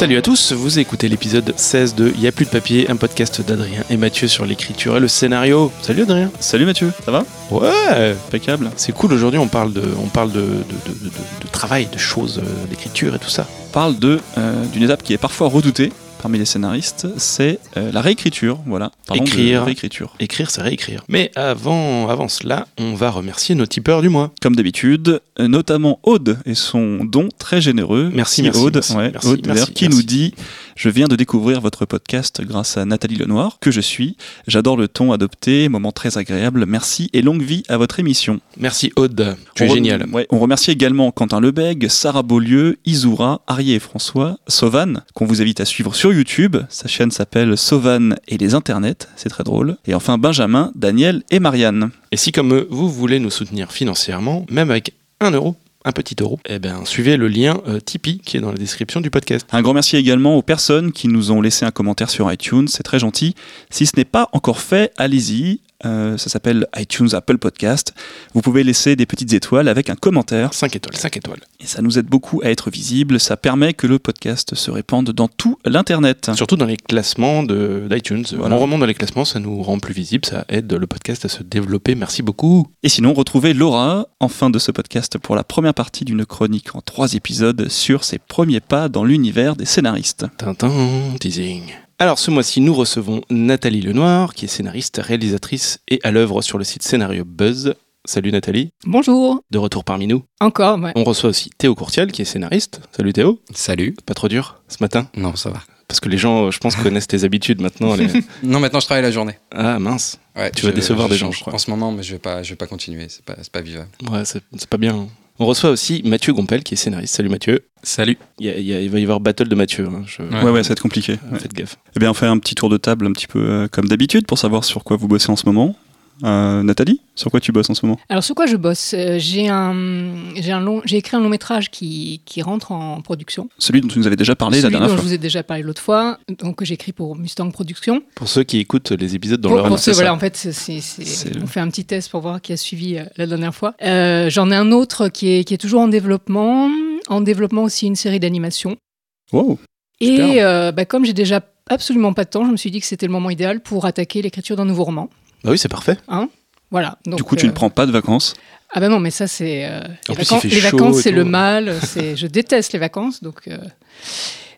Salut à tous, vous écoutez l'épisode 16 de Y a plus de papier, un podcast d'Adrien et Mathieu sur l'écriture et le scénario. Salut Adrien. Salut Mathieu, ça va? Ouais, Impeccable. c'est cool aujourd'hui, on parle de, on parle de, de, de- de- de travail, de choses, euh, d'écriture et tout ça. On parle de, euh, d'une étape qui est parfois redoutée parmi les scénaristes, c'est euh, la réécriture. Voilà. Parlons de Écrire. réécriture. Écrire, c'est réécrire. Mais avant, avant cela, on va remercier nos tipeurs du mois. Comme d'habitude, euh, notamment Aude et son don très généreux. Merci, merci, Aude, merci, ouais, merci, Aude, merci, d'ailleurs, qui nous dit Je viens de découvrir votre podcast grâce à Nathalie Lenoir, que je suis. J'adore le ton adopté, moment très agréable. Merci et longue vie à votre émission. Merci Aude, tu es On rem- génial. ouais, on remercie également Quentin Lebeg, Sarah Beaulieu, Isoura, Arié et François, Sauvan, qu'on vous invite à suivre sur YouTube. Sa chaîne s'appelle Sauvan et les internets, c'est très drôle. Et enfin Benjamin, Daniel et Marianne. Et si comme eux, vous voulez nous soutenir financièrement, même avec un euro, un petit euro, eh bien suivez le lien euh, Tipeee qui est dans la description du podcast. Un grand merci également aux personnes qui nous ont laissé un commentaire sur iTunes, c'est très gentil. Si ce n'est pas encore fait, allez-y. Euh, ça s'appelle iTunes Apple Podcast. Vous pouvez laisser des petites étoiles avec un commentaire. 5 étoiles, 5 étoiles. Et ça nous aide beaucoup à être visible. Ça permet que le podcast se répande dans tout l'Internet. Surtout dans les classements de- d'iTunes. Voilà. On remonte dans les classements, ça nous rend plus visible, ça aide le podcast à se développer. Merci beaucoup. Et sinon, retrouvez Laura en fin de ce podcast pour la première partie d'une chronique en trois épisodes sur ses premiers pas dans l'univers des scénaristes. Tintin, teasing. Alors ce mois-ci, nous recevons Nathalie Lenoir, qui est scénariste, réalisatrice et à l'œuvre sur le site Scénario Buzz. Salut Nathalie, Bonjour, de retour parmi nous. encore, ouais. On reçoit aussi Théo Courtial, qui est scénariste. Salut Théo. Salut. Pas trop dur ce matin Non, ça va. Parce que les gens, je pense, connaissent tes habitudes maintenant. les- Non, maintenant je travaille la journée. Ah mince. Ouais, Tu vas décevoir des gens, je crois. En ce moment, mais je vais pas, je vais pas continuer. C'est pas, c'est pas vivable. Ouais, c'est c'est pas bien. On reçoit aussi Mathieu Gompel, qui est scénariste. Salut Mathieu. Salut. Il, y a- il y a- il va y avoir battle de Mathieu. hein, je- Ouais. Ouais, ouais, ça va être compliqué. Ouais. Faites gaffe. Eh bien, on fait un petit tour de table un petit peu euh, comme d'habitude pour savoir sur quoi vous bossez en ce moment. Euh, Nathalie, sur quoi tu bosses en ce moment? Alors, sur quoi je bosse? Euh, J'ai un, j'ai un long, j'ai écrit un long métrage qui, qui rentre en production. Celui dont tu nous avais déjà parlé Celui la dernière dont fois. je vous ai déjà parlé l'autre fois, donc que j'ai écrit pour Mustang Productions. Pour ceux qui écoutent les épisodes dans Pour- leur pour ceux, voilà, en fait, on fait un petit test pour voir qui a suivi euh, la dernière fois. Euh, j'en ai un autre qui est, qui est toujours en développement. En développement aussi une série d'animation. Wow. Et euh, bah, comme j'ai déjà absolument pas de temps, je me suis dit que c'était le moment idéal pour attaquer l'écriture d'un nouveau roman. Bah oui, c'est parfait. Voilà. Donc, du coup, tu euh, ne prends pas de vacances. Ah ben non, mais ça c'est euh, les, vacances, les vacances, c'est le mal. C'est je déteste les vacances, donc euh,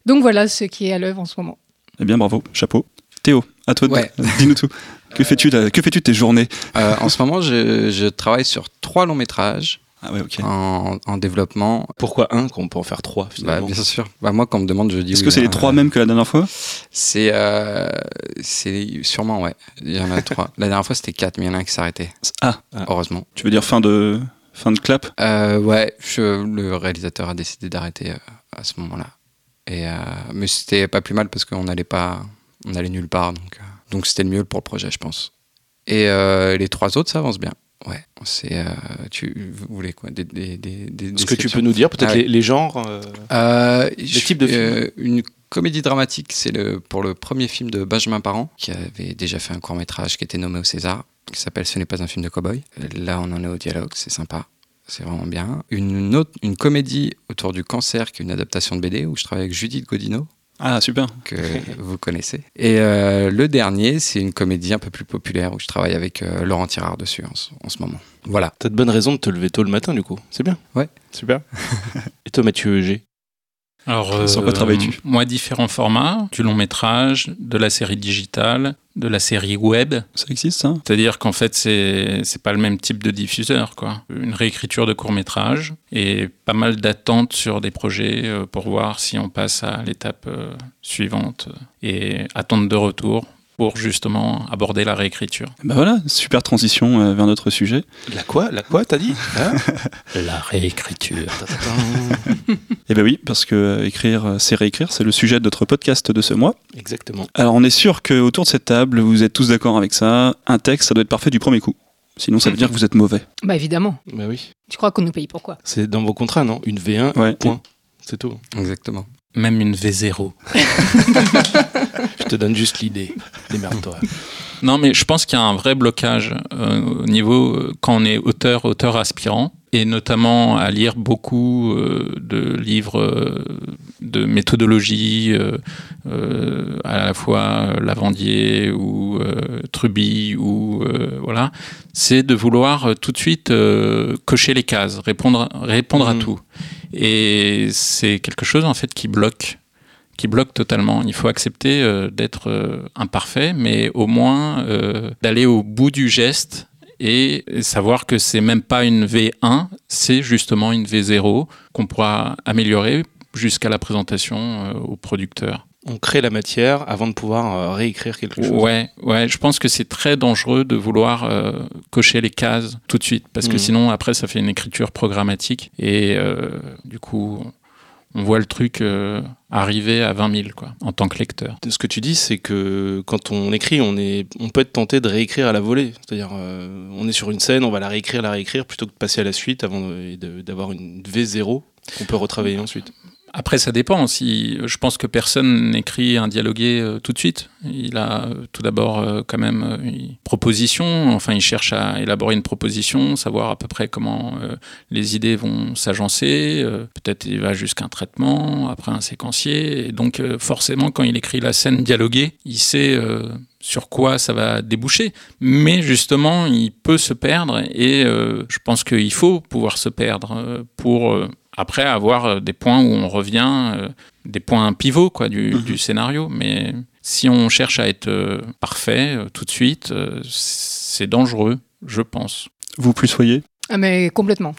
donc voilà ce qui est à l'œuvre en ce moment. Eh bien, bravo, chapeau. Théo, à toi de Ouais. dis-nous tout. Que fais-tu de, que fais-tu de tes journées? Euh, en ce moment, je, je travaille sur trois longs métrages Ah ouais, en, en développement. Pourquoi un qu'on peut en faire trois Bah, finalement bien sûr. Bah, moi, quand on me demande, je dis. Est-ce oui, que c'est hein. les trois mêmes que la dernière fois? C'est, euh, c'est sûrement ouais. Il y en a trois. La dernière fois, c'était quatre, mais il y en a un qui s'est arrêté. Ah. Heureusement. Tu veux dire fin de fin de clap? Euh, ouais, je- le réalisateur a décidé d'arrêter euh, à ce moment-là. Et euh, mais c'était pas plus mal parce qu'on n'allait pas, on allait nulle part, donc euh, donc c'était le mieux pour le projet, je pense. Et euh, les trois autres, ça avance bien. Ouais, c'est euh, tu voulez quoi? Des, des, des, des Ce que tu peux nous dire, peut-être Ah les, les genres. euh, Euh, Le je- type de film? euh, Une comédie dramatique, c'est le pour le premier film de Benjamin Parent qui avait déjà fait un court métrage qui était nommé au César, qui s'appelle Ce n'est pas un film de cowboy. Là, on en est au dialogue, c'est sympa. C'est vraiment bien. Une autre, une comédie autour du cancer, qui est une adaptation de BD, où je travaille avec Judith Godino, Ah super. que vous connaissez. Et euh, le dernier, c'est une comédie un peu plus populaire, où je travaille avec euh, Laurent Tirard dessus en, ce- en ce moment. Voilà. T'as de bonnes raisons de te lever tôt le matin, du coup. C'est bien. Ouais. Super. Et toi, Mathieu G? Alors, Sur quoi travailles-tu Moi, différents formats, du long métrage, de la série digitale, de la série web. Ça existe ça? C'est-à-dire qu'en fait, c'est c'est pas le même type de diffuseur, quoi. Une réécriture de court métrage et pas mal d'attentes sur des projets euh, pour voir si on passe à l'étape euh, suivante et attente de retour pour justement aborder la réécriture. Bah voilà, super transition euh, vers notre sujet. La quoi? La quoi, t'as dit? Hein? La réécriture. Eh ben oui, parce que euh, écrire, euh, c'est réécrire, c'est le sujet de notre podcast de ce mois. Exactement. Alors on est sûr que autour de cette table, vous êtes tous d'accord avec ça. Un texte, ça doit être parfait du premier coup. Sinon, ça veut dire que vous êtes mauvais. Bah évidemment. Bah oui. Tu crois qu'on nous paye pourquoi C'est dans vos contrats, non? Une V1, Ouais. point. C'est tout. Exactement. Même une V0. Je te donne juste l'idée. Démerde-toi. Non, mais je pense qu'il y a un vrai blocage euh, au niveau, euh, quand on est auteur, auteur aspirant, et notamment à lire beaucoup euh, de livres euh, de méthodologie, euh, euh, à la fois Lavandier ou Truby ou euh, voilà, c'est de vouloir tout de suite cocher les cases, répondre, répondre à Mhm. tout. Et c'est quelque chose en fait qui bloque, qui bloque totalement. Il faut accepter d'être imparfait, mais au moins d'aller au bout du geste et savoir que c'est même pas une V1, c'est justement une V0 qu'on pourra améliorer jusqu'à la présentation euh, au producteur. On crée la matière avant de pouvoir euh, réécrire quelque chose. Ouais, ouais, je pense que c'est très dangereux de vouloir euh, cocher les cases tout de suite parce que Mhm. sinon après ça fait une écriture programmatique et euh, du coup on voit le truc euh, arriver à 20 000 quoi en tant que lecteur. Ce que tu dis, c'est que quand on écrit, on, est, on peut être tenté de réécrire à la volée. C'est-à-dire, euh, on est sur une scène, on va la réécrire, la réécrire, plutôt que de passer à la suite avant d'avoir une V0 qu'on peut retravailler ensuite. Après, ça dépend. Si, je pense que personne n'écrit un dialogué euh, tout de suite. Il a euh, tout d'abord euh, quand même une proposition. Enfin, il cherche à élaborer une proposition, savoir à peu près comment les idées vont s'agencer. Peut-être il va jusqu'à un traitement, après un séquencier. Et donc, forcément, quand il écrit la scène dialoguée, il sait sur quoi ça va déboucher. Mais justement, il peut se perdre et je pense qu'il faut pouvoir se perdre pour après avoir euh, des points où on revient, euh, des points pivots quoi, du, Mhm. du scénario. Mais si on cherche à être euh, parfait euh, tout de suite, euh, c'est dangereux, je pense. Vous plus soyez Ah, mais complètement.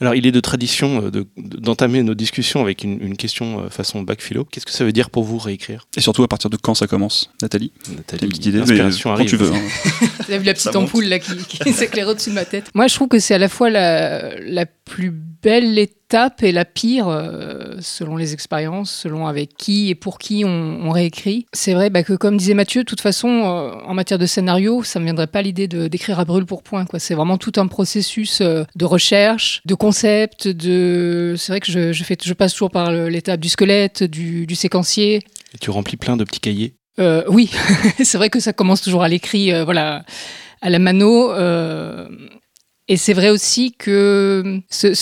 Alors, il est de tradition de- de- d'entamer nos discussions avec une, une question façon bac philo. Qu'est-ce que ça veut dire pour vous réécrire? Et surtout à partir de quand ça commence, Nathalie? Nathalie, petite idée mais Quand arrive. tu veux. hein. La petite Ça monte. ampoule là qui, qui s'éclaire au-dessus de ma tête. Moi, je trouve que c'est à la fois la, la plus belle étape et la pire euh, selon les expériences, selon avec qui et pour qui on, on réécrit. C'est vrai bah, que, comme disait Mathieu, de toute façon, euh, en matière de scénario, ça ne me viendrait pas l'idée de- d'écrire à brûle pour point. quoi. C'est vraiment tout un processus euh, de recherche, de concept, de. C'est vrai que je, je, fais, je passe toujours par l'étape du squelette, du, du séquencier. Et tu remplis plein de petits cahiers. Euh, oui, c'est vrai que ça commence toujours à l'écrit, euh, voilà, à la mano. euh, et c'est vrai aussi que c'est-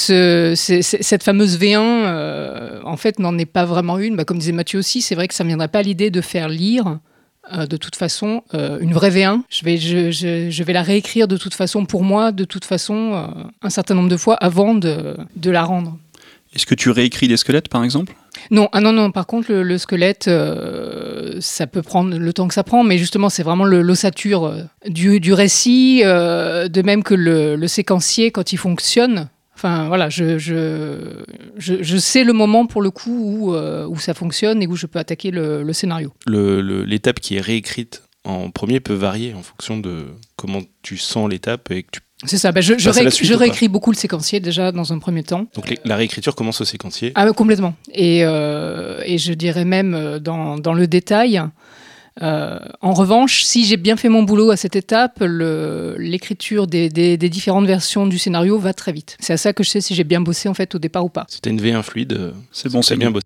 cette fameuse V1, euh, en fait, n'en est pas vraiment une. Bah, comme disait Mathieu aussi, c'est vrai que ça ne viendrait pas l'idée de faire lire. euh, de toute façon, euh, une vraie V1, je vais, la réécrire de toute façon pour moi, de toute façon, euh, un certain nombre de fois avant de, de la rendre. Est-ce que tu réécris des squelettes par exemple? Non, ah non, non, par contre, le, le squelette, euh, ça peut prendre le temps que ça prend, mais justement, c'est vraiment l'ossature euh, du, du récit, euh, de même que le, le séquencier, quand il fonctionne. Enfin, voilà, je, je, je, sais le moment pour le coup où, où ça fonctionne et où je peux attaquer le, scénario. L'étape qui est réécrite en premier peut varier en fonction de comment tu sens l'étape et que tu... C'est ça, bah, je, je, suite pas réécris beaucoup le séquencier déjà dans un premier temps. Donc les- la réécriture commence au séquencier. Ah, complètement. Et, euh, et je dirais même euh, dans, dans le détail. Euh, en revanche, si j'ai bien fait mon boulot à cette étape, l'écriture des, des- des différentes versions du scénario va très vite. C'est à ça que je sais si j'ai bien bossé en fait au départ ou pas. C'était une V1 fluide. C'est bon, c'est bien bossé.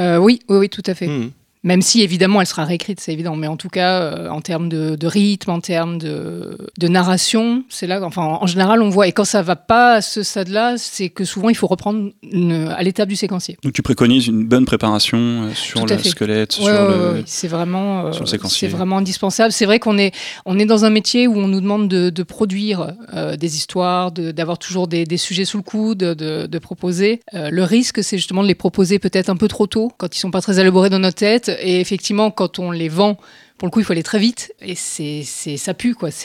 Euh, oui, oui, oui, tout à fait. Mhm. Même si évidemment elle sera réécrite, c'est évident. Mais en tout cas, euh, en termes de, de rythme, en termes de, de narration, c'est là. Enfin, en général, on voit. Et quand ça va pas à ce stade-là, c'est que souvent il faut reprendre une- à l'étape du séquencier. Donc tu préconises une bonne préparation euh, sur le fait. squelette, sur Ouais, ouais, le... ouais, c'est vraiment, euh, sur le séquencier. c'est vraiment indispensable. C'est vrai qu'on est, on est dans un métier où on nous demande de, de produire euh, des histoires, d'avoir toujours des, des sujets sous le coude, de, proposer. Euh, le risque, c'est justement de les proposer peut-être un peu trop tôt, quand ils sont pas très élaborés dans notre tête. Et effectivement, quand on les vend, pour le coup, il faut aller très vite. Et c'est, c'est, ça pue, quoi.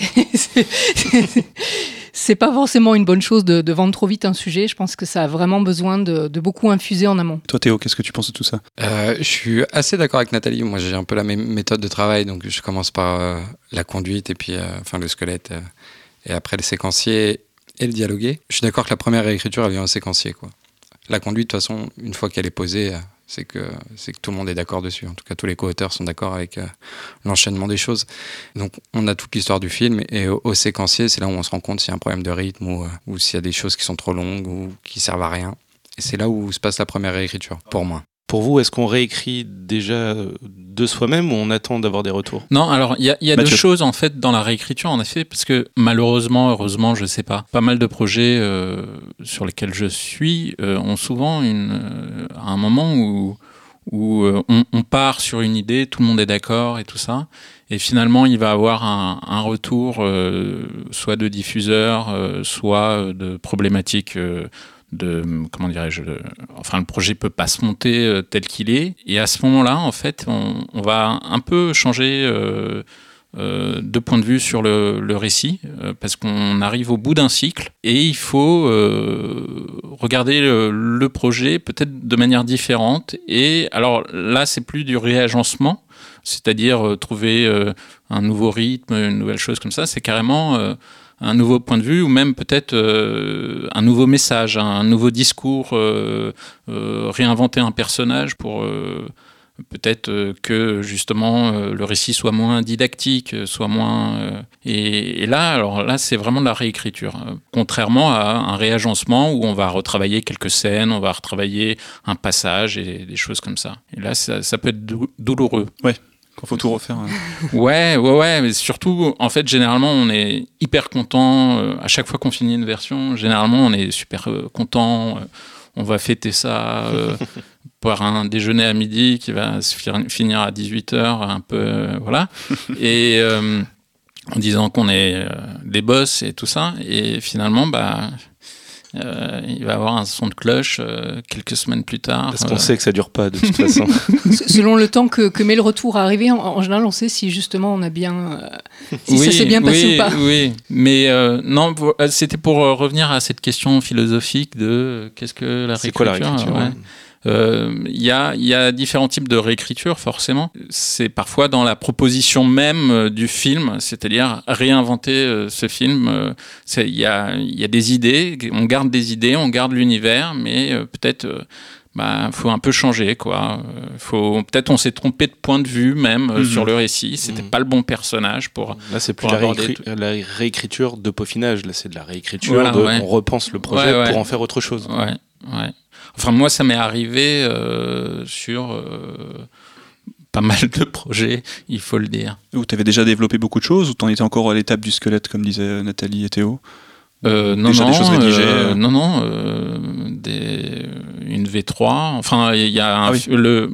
C'est, pas forcément une bonne chose de, de vendre trop vite un sujet. Je pense que ça a vraiment besoin de, de beaucoup infuser en amont. Toi Théo, qu'est-ce que tu penses de tout ça? Euh, je suis assez d'accord avec Nathalie. Moi, j'ai un peu la même méthode de travail. Donc, je commence par euh, la conduite et puis, euh, enfin, le squelette, euh, et après le séquencier et le dialogué. Je suis d'accord que la première réécriture, elle vient au séquencier, quoi. La conduite, de toute façon, une fois qu'elle est posée, c'est que c'est que tout le monde est d'accord dessus. En tout cas, tous les co-auteurs sont d'accord avec euh, l'enchaînement des choses. Donc, on a toute l'histoire du film et au, au séquencier, c'est là où on se rend compte s'il y a un problème de rythme ou, euh, ou s'il y a des choses qui sont trop longues ou qui servent à rien. Et c'est là où se passe la première réécriture, pour moi. Pour vous, est-ce qu'on réécrit déjà de soi-même ou on attend d'avoir des retours? Non, alors il y a, y a deux choses en fait dans la réécriture en effet, parce que malheureusement, heureusement, je sais pas, pas mal de projets euh, sur lesquels je suis euh, ont souvent une, euh, un moment où où euh, on, on part sur une idée, tout le monde est d'accord et tout ça, et finalement il va avoir un, un retour euh, soit de diffuseur, euh, soit euh, de problématiques. euh, de comment dirais-je enfin le projet peut pas se monter euh, tel qu'il est. Et à ce moment-là en fait on, va un peu changer euh, euh, de point de vue sur le, récit parce qu'on arrive au bout d'un cycle et il faut regarder le, le projet peut-être de manière différente. Et alors là c'est plus du réagencement c'est-à-dire trouver un nouveau rythme une nouvelle chose comme ça. C'est carrément un nouveau point de vue ou même peut-être euh, un nouveau message, un nouveau discours, euh, euh, réinventer un personnage pour peut-être que justement le récit soit moins didactique, soit moins et, là alors là c'est vraiment de la réécriture, euh, contrairement à un réagencement où on va retravailler quelques scènes, on va retravailler un passage et des choses comme ça. Et là ça, peut être dou- douloureux. Quand faut tout refaire. hein. Ouais, ouais, ouais, mais surtout, en fait, généralement, on est hyper content. euh, à chaque fois qu'on finit une version, généralement, on est super euh, content. euh, on va fêter ça euh, par un déjeuner à midi qui va se fi- finir à 18h, un peu, voilà. Et euh, en disant qu'on est des boss et tout ça. Et finalement, bah. Euh, il va avoir un son de cloche euh, quelques semaines plus tard. Parce qu'on Euh, sait que ça dure pas de toute façon. Selon le temps que, que met le retour à arriver, en, en général, on sait si justement on a bien. euh, si ça s'est bien passé oui, ou pas. Oui, mais euh, non, c'était pour revenir à cette question philosophique de euh, qu'est-ce que la C'est quoi la réécriture réécriture ouais. Euh, Il y, a, y a différents types de réécriture, forcément. C'est parfois dans la proposition même euh, du film, c'est-à-dire réinventer euh, ce film. euh, Il y, y a des idées, on garde des idées, on garde l'univers, mais euh, peut-être. Bah, faut un peu changer, quoi. Euh, Faut peut-être on s'est trompé de point de vue même euh, Mhm. sur le récit. C'était Mhm. pas le bon personnage pour. Là, c'est plus la, réécriture de peaufinage. Là, c'est de la réécriture. Voilà, de, ouais. On repense le projet Ouais, ouais. pour en faire autre chose. Ouais, ouais. Enfin, moi, ça m'est arrivé euh, sur euh, pas mal de projets, il faut le dire. Ou t'avais déjà développé beaucoup de choses ou t'en étais encore à l'étape du squelette comme disaient Nathalie et Théo? Euh, non, Déjà non, des choses rédigées, euh. non, non, euh, des, une V3. Enfin, il y a un Ah oui. le,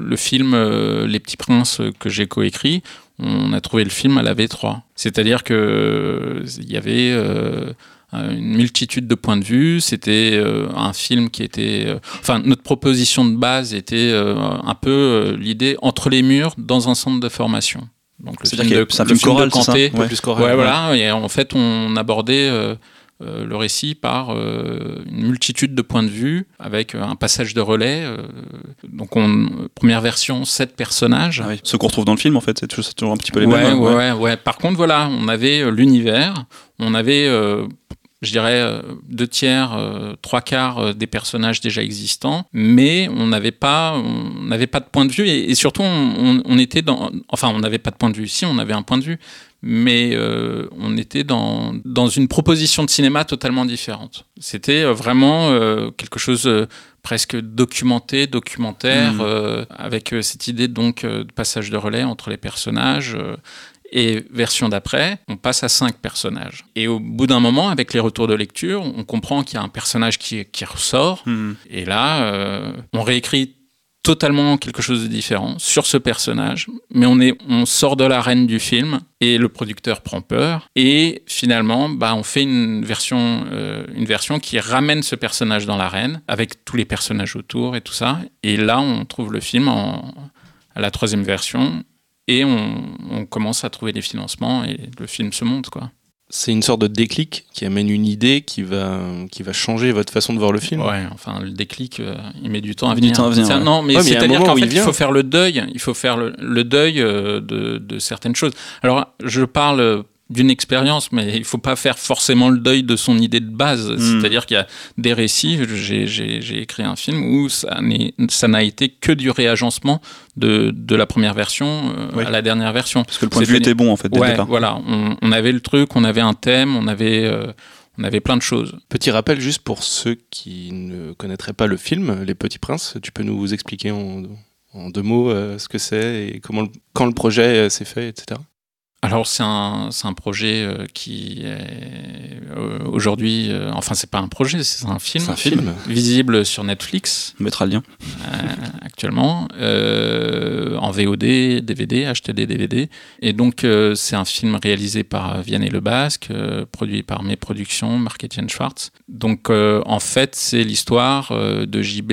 le film euh, Les Petits Princes euh, que j'ai coécrit. On a trouvé le film à la V3. C'est-à-dire que il y avait euh, une multitude de points de vue. C'était euh, un film qui était. euh, enfin, notre proposition de base était euh, un peu euh, l'idée entre les murs dans un centre de formation. Donc le C'est-à-dire film de, a- c'est un le film de choral, Kanté, Ouais. plus choral. Ouais, voilà. Et en fait, on abordait euh, le récit par euh, une multitude de points de vue, avec euh, un passage de relais. donc, on, première version, sept personnages. Ah oui. Ce qu'on retrouve dans le film en fait, c'est toujours, un petit peu les ouais, mêmes. hein, ouais, ouais, ouais. Par contre, voilà, on avait l'univers, on avait, je dirais, euh, deux tiers, euh, trois quarts euh, des personnages déjà existants, mais on n'avait pas, on n'avait pas de point de vue et, et surtout, on, était dans, enfin, on n'avait pas de point de vue. Si, on avait un point de vue, mais euh, on était dans dans une proposition de cinéma totalement différente. C'était vraiment euh, quelque chose. euh, presque documenté, documentaire, euh, avec cette idée donc de passage de relais entre les personnages. Et version d'après, on passe à cinq personnages. Et au bout d'un moment, avec les retours de lecture, on comprend qu'il y a un personnage qui, qui ressort. Hmm. Et là, euh, on réécrit totalement quelque chose de différent sur ce personnage, mais on, est, on sort de l'arène du film et le producteur prend peur et finalement bah, on fait une version, euh, une version qui ramène ce personnage dans l'arène avec tous les personnages autour et tout ça et là on trouve le film en, à la troisième version et on, on commence à trouver des financements et le film se monte quoi. C'est une sorte de déclic qui amène une idée qui va, qui va changer votre façon de voir le film. Ouais, enfin le déclic, euh, il met du temps à Il met du venir. temps à venir, ouais. Non, mais Ouais, c'est-à-dire qu'en fait, il faut faire le deuil. Il faut faire le, le deuil euh, de, de certaines choses. Alors, je parle d'une expérience, mais il faut pas faire forcément le deuil de son idée de base. Mm. C'est-à-dire qu'il y a des récits. J'ai- écrit un film où ça n'a été que du réagencement de, de la première version euh, Oui. à la dernière version. Parce que le point de vue était bon en fait dès le départ. voilà. On, on avait le truc, on avait un thème, on avait, euh, on on avait plein de choses. Petit rappel juste pour ceux qui ne connaîtraient pas le film, Les Petits Princes, tu peux nous expliquer en, en deux mots euh, ce que c'est et comment, le- quand le projet euh, s'est fait, etc. Alors c'est un, un projet euh, qui est euh, aujourd'hui, euh, enfin c'est pas un projet, c'est un film, un film. visible sur Netflix On mettra le lien. euh, actuellement, euh, en VOD, DVD, des DVD. Et donc euh, c'est un film réalisé par Vianney Le Basque, produit par Mes Productions, Marc-Étienne Schwartz. Donc en fait c'est l'histoire de JB.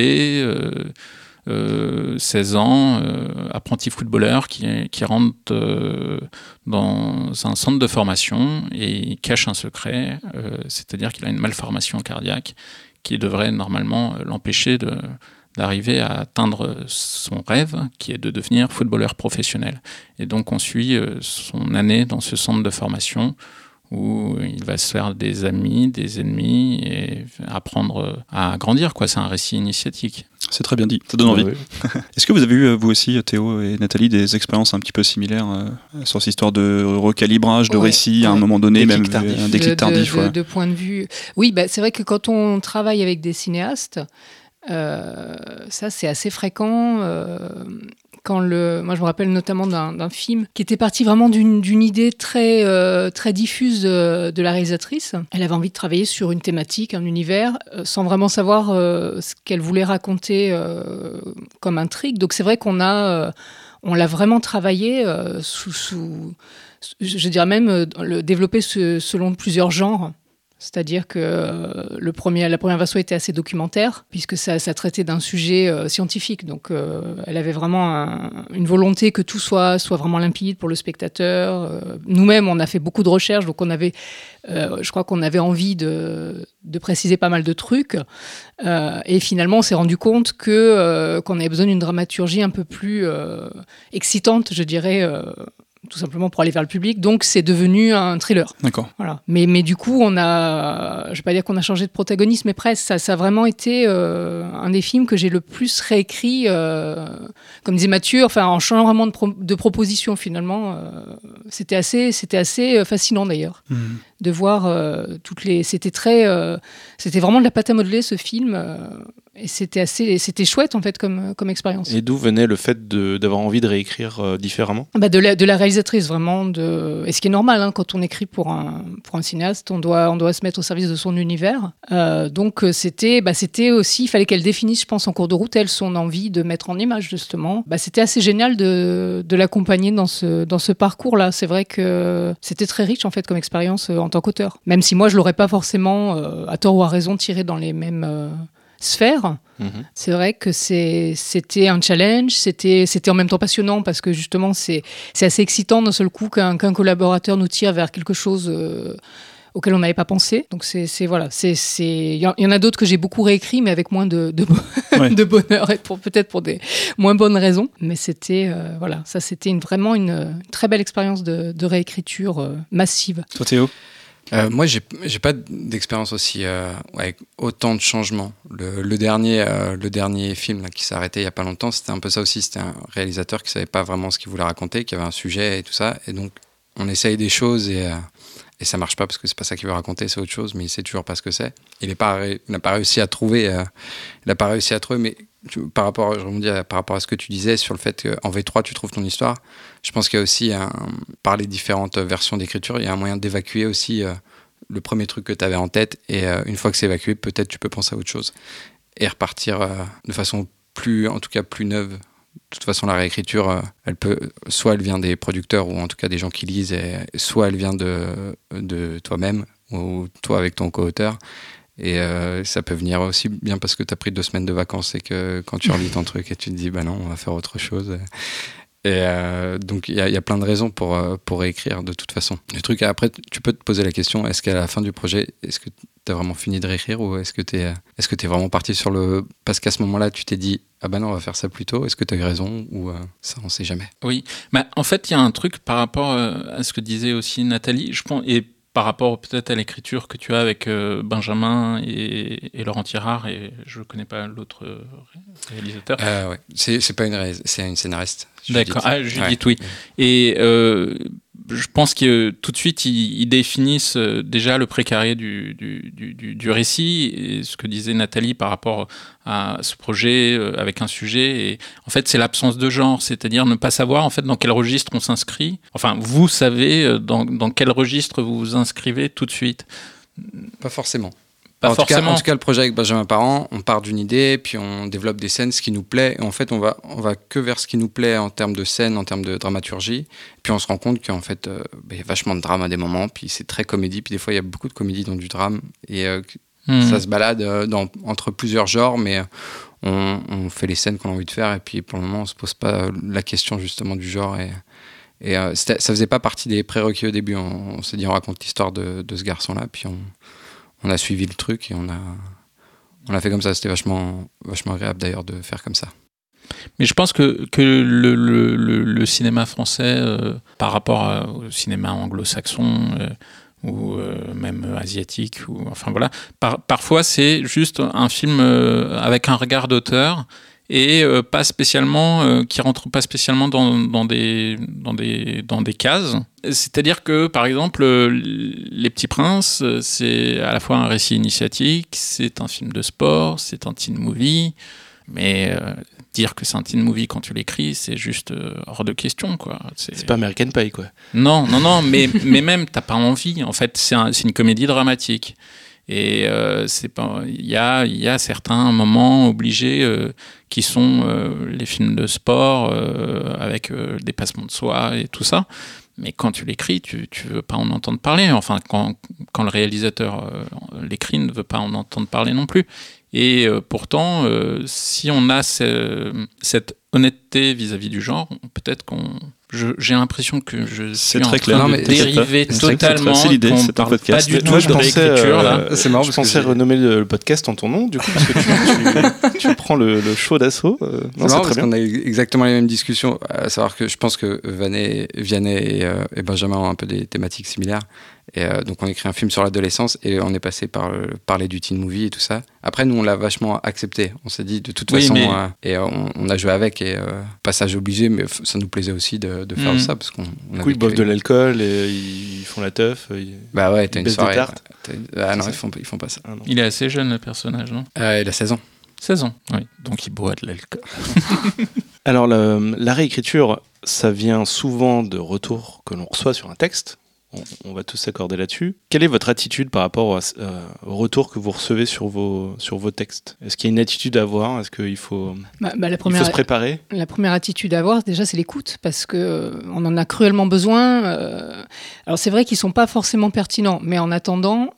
Euh, euh, 16 ans, euh, apprenti footballeur qui, rentre euh, dans un centre de formation et cache un secret, c'est-à-dire qu'il a une malformation cardiaque qui devrait normalement l'empêcher d'arriver à atteindre son rêve qui est de devenir footballeur professionnel. Et donc on suit son année dans ce centre de formation où il va se faire des amis, des ennemis et apprendre à grandir. quoi. C'est un récit initiatique. C'est très bien dit. Ça donne envie. Ouais, ouais. Est-ce que vous avez eu, euh, vous aussi, Théo et Nathalie, des expériences un petit peu similaires euh, sur cette histoire de recalibrage de Ouais, récits à un moment donné, Déclic même tardif. un de, déclic de- tardif de- ouais. de point de vue. Oui, bah, c'est vrai que quand on travaille avec des cinéastes, euh, ça c'est assez fréquent. euh, quand le, moi je me rappelle notamment d'un film qui était parti vraiment d'une idée très euh, très diffuse euh, de la réalisatrice. Elle avait envie de travailler sur une thématique, un univers, euh, sans vraiment savoir ce qu'elle voulait raconter comme intrigue. Donc c'est vrai qu'on a on l'a vraiment travaillé sous, je dirais même le développer selon plusieurs genres. C'est-à-dire que euh, le premier, la première version était assez documentaire, puisque ça, traitait d'un sujet euh, scientifique. Donc, euh, elle avait vraiment un- une volonté que tout soit, soit vraiment limpide pour le spectateur. Nous-mêmes, on a fait beaucoup de recherches, donc on avait, je crois qu'on avait envie de, de préciser pas mal de trucs. Et finalement, on s'est rendu compte que qu'on avait besoin d'une dramaturgie un peu plus excitante, je dirais. Tout simplement pour aller vers le public. Donc c'est devenu un thriller. D'accord. Voilà. Mais, mais du coup, on a, je vais pas dire qu'on a changé de protagoniste, mais presque. Ça, ça a vraiment été euh, un des films que j'ai le plus réécrit, euh, comme disait Mathieu, enfin en changeant vraiment de, pro- de proposition finalement. euh, c'était assez, c'était assez fascinant d'ailleurs Mhm. De voir euh, toutes les. C'était très, euh, c'était vraiment de la pâte à modeler ce film, euh, et c'était assez, c'était chouette en fait comme comme expérience. Et d'où venait le fait d'avoir envie de réécrire différemment? Bah de, la, de la réalisatrice vraiment de et ce qui est normal hein, quand on écrit pour un pour un cinéaste on doit on doit se mettre au service de son univers donc c'était bah c'était aussi il fallait qu'elle définisse je pense en cours de route elle son envie de mettre en image justement bah c'était assez génial de, de l'accompagner dans ce dans ce parcours là c'est vrai que c'était très riche en fait comme expérience en tant qu'auteur même si moi je l'aurais pas forcément euh, à tort ou à raison tiré dans les mêmes euh, sphères Mhm. c'est vrai que c'était un challenge, c'était c'était en même temps passionnant parce que justement c'est c'est assez excitant d'un seul coup qu'un collaborateur nous tire vers quelque chose euh, auquel on n'avait pas pensé. Donc c'est voilà, c'est il y, en- a d'autres que j'ai beaucoup réécrit mais avec moins de de, bo- Ouais. de bonheur et pour peut-être pour des moins bonnes raisons. Mais c'était euh, voilà, ça c'était une, vraiment une, une très belle expérience de, de réécriture euh, massive. Toi, Théo? Euh, moi, j'ai pas d'expérience aussi euh, avec autant de changements. Le, dernier, euh, le dernier film qui s'est arrêté il y a pas longtemps, c'était un peu ça aussi. C'était un réalisateur qui savait pas vraiment ce qu'il voulait raconter, qui avait un sujet et tout ça, et donc on essaye des choses et euh, et ça marche pas parce que c'est pas ça qu'il veut raconter, c'est autre chose, mais il sait toujours pas ce que c'est. Il est pas, n'a pas réussi à trouver, il a pas réussi à trouver, mais par rapport, je à- par rapport à ce que tu disais sur le fait qu'en V3 tu trouves ton histoire, je pense qu'il y a aussi par les différentes versions d'écriture, il y a un moyen d'évacuer aussi euh, le premier truc que tu avais en tête et euh, une fois que c'est évacué, peut-être tu peux penser à autre chose et repartir euh, de façon plus, en tout cas plus neuve. De toute façon, la réécriture, euh, elle peut, soit elle vient des producteurs ou en tout cas des gens qui lisent, soit elle vient de, de toi-même ou toi avec ton co-auteur. Et euh, ça peut venir aussi bien parce que tu as pris deux semaines de vacances et que quand tu relis ton truc et tu te dis, bah non, on va faire autre chose. Et euh, donc il y, a- plein de raisons pour, euh, pour réécrire de toute façon. Le truc, après, tu peux te poser la question, est-ce qu'à la fin du projet, est-ce que tu as vraiment fini de réécrire ou est-ce que tu es, que es vraiment parti sur le... Parce qu'à ce moment-là, tu t'es dit, ah bah non, on va faire ça plus tôt, est-ce que tu as eu raison ou ça, on sait jamais. Oui, bah, en fait, il y a un truc par rapport à ce que disait aussi Nathalie, je pense, par rapport peut-être à l'écriture que tu as avec euh, Benjamin et, et Laurent Tirard, et je ne connais pas l'autre euh, ré- réalisateur. Euh, ouais. C'est pas une c'est une scénariste. D'accord, Judith. ah, Judith, oui. Et euh, je pense que tout de suite, ils, définissent euh, déjà le précaré du, du, du, du, récit et ce que disait Nathalie par rapport à ce projet euh, avec un sujet. Et en fait, c'est l'absence de genre, c'est-à-dire ne pas savoir en fait dans quel registre on s'inscrit. Enfin, vous savez euh, dans, dans quel registre vous vous inscrivez tout de suite. Pas forcément en, tout cas, en, tout cas, le projet avec Benjamin Parent, on part d'une idée, puis on développe des scènes, ce qui nous plaît. Et en fait, on va, on va que vers ce qui nous plaît en termes de scène, en termes de dramaturgie. Puis on se rend compte qu'en fait, euh, bah, il y a vachement de drame à des moments, puis c'est très comédie. Puis des fois, il y a beaucoup de comédie dans du drame. Et euh, hmm. ça se balade euh, dans, entre plusieurs genres, mais on, on, fait les scènes qu'on a envie de faire. Et puis pour le moment, on se pose pas la question justement du genre. Et, et ça faisait pas partie des prérequis au début. On, s'est dit, on raconte l'histoire de, de ce garçon-là, puis on on a suivi le truc et on a, on a fait comme ça. C'était vachement, vachement agréable d'ailleurs de faire comme ça. Mais je pense que, que le, le, cinéma français, euh, par rapport au cinéma anglo-saxon euh, ou euh, même asiatique, ou, enfin voilà, parfois c'est juste un film avec un regard d'auteur et euh, pas spécialement euh, qui rentre pas spécialement dans, dans, des dans des dans des cases. C'est-à-dire que par exemple euh, Les Petits Princes, c'est à la fois un récit initiatique, c'est un film de sport, c'est un teen movie, mais dire que c'est un teen movie quand tu l'écris, c'est juste hors de question quoi. C'est pas American Pie quoi. Non non non, mais mais même t'as pas envie. En fait, c'est un, une comédie dramatique. Et euh, c'est pas, il y a, il y a certains moments obligés euh, qui sont euh, les films de sport avec le dépassement de soi et tout ça. Mais quand tu l'écris, tu, tu veux pas en entendre parler. Enfin, quand, quand le réalisateur l'écrit, ne veut pas en entendre parler non plus. Et pourtant, si on a cette honnêteté vis-à-vis du genre, peut-être qu'on j'ai l'impression que je suis très en train clair. de dériver totalement. C'est l'idée, c'est un podcast. Pas du tout je pensais, euh, c'est marrant, je pensais renommer le, podcast en ton nom, du coup, parce que tu, tu, prends le, le show d'assaut. Euh, c'est marrant parce qu'on a eu exactement les mêmes discussions, à savoir que je pense que Vianney, Vianney et, euh, et Benjamin ont un peu des thématiques similaires. Et euh, donc on écrit un film sur l'adolescence et on est passé par parler du teen movie et tout ça. Après nous on l'a vachement accepté. On s'est dit de toute façon euh, et on, a joué avec et euh, passage obligé mais ça nous plaisait aussi de, de faire mm. ça parce qu'on. Du coup ils boivent de l'alcool et ils font la teuf. Bah ouais t'as une soirée. Ah non ils font ils font pas ça. Ah, il est assez jeune le personnage non? Il a 16 ans. 16 ans oui donc il boit de l'alcool. Alors la réécriture ça vient souvent de retours que l'on reçoit sur un texte on, va tous s'accorder là-dessus. Quelle est votre attitude par rapport euh, au retour que vous recevez sur vos, sur vos textes? Est-ce qu'il y a une attitude à avoir? Est-ce qu'il faut, bah, bah, la première, se préparer? La première attitude à avoir, déjà, c'est l'écoute, parce qu'on euh, on en a cruellement besoin. Euh. alors, c'est vrai qu'ils ne sont pas forcément pertinents, mais en attendant...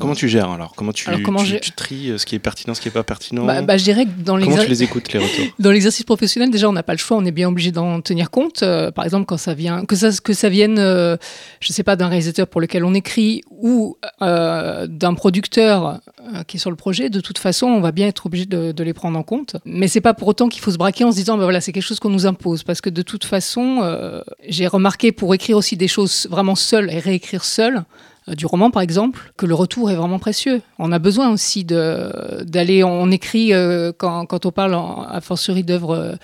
Comment tu gères alors? Comment tu, comment tu, tu, tries ce qui est pertinent, ce qui n'est pas pertinent? Bah, Je dirais que dans Comment tu les écoutes, les retours? Dans l'exercice professionnel, déjà, on n'a pas le choix, on est bien obligé d'en tenir compte. par exemple, quand ça vient, que ça, que ça vienne, je sais pas, d'un réalisateur pour lequel on écrit ou euh, d'un producteur euh, qui est sur le projet, de toute façon, on va bien être obligé de, les prendre en compte. Mais c'est pas pour autant qu'il faut se braquer en se disant, bah voilà, c'est quelque chose qu'on nous impose, parce que de toute façon, euh, j'ai remarqué pour écrire aussi des choses vraiment seules et réécrire seul du roman par exemple, que le retour est vraiment précieux. On a besoin aussi d'aller, on écrit quand, quand, on parle à fortiori d'œuvres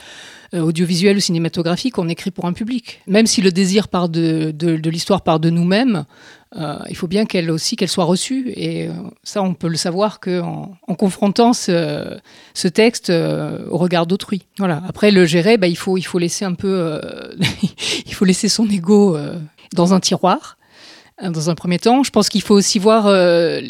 audiovisuel ou cinématographique, on écrit pour un public. Même si le désir part de, l'histoire part de nous-mêmes, euh, il faut bien qu'elle aussi qu'elle soit reçue. Et euh, ça, on peut le savoir qu'en en, confrontant ce, texte au regard d'autrui. Voilà. Après, le gérer, bah, il, faut, il faut laisser un peu, il faut laisser son ego dans un tiroir. Dans un premier temps, je pense qu'il faut aussi voir.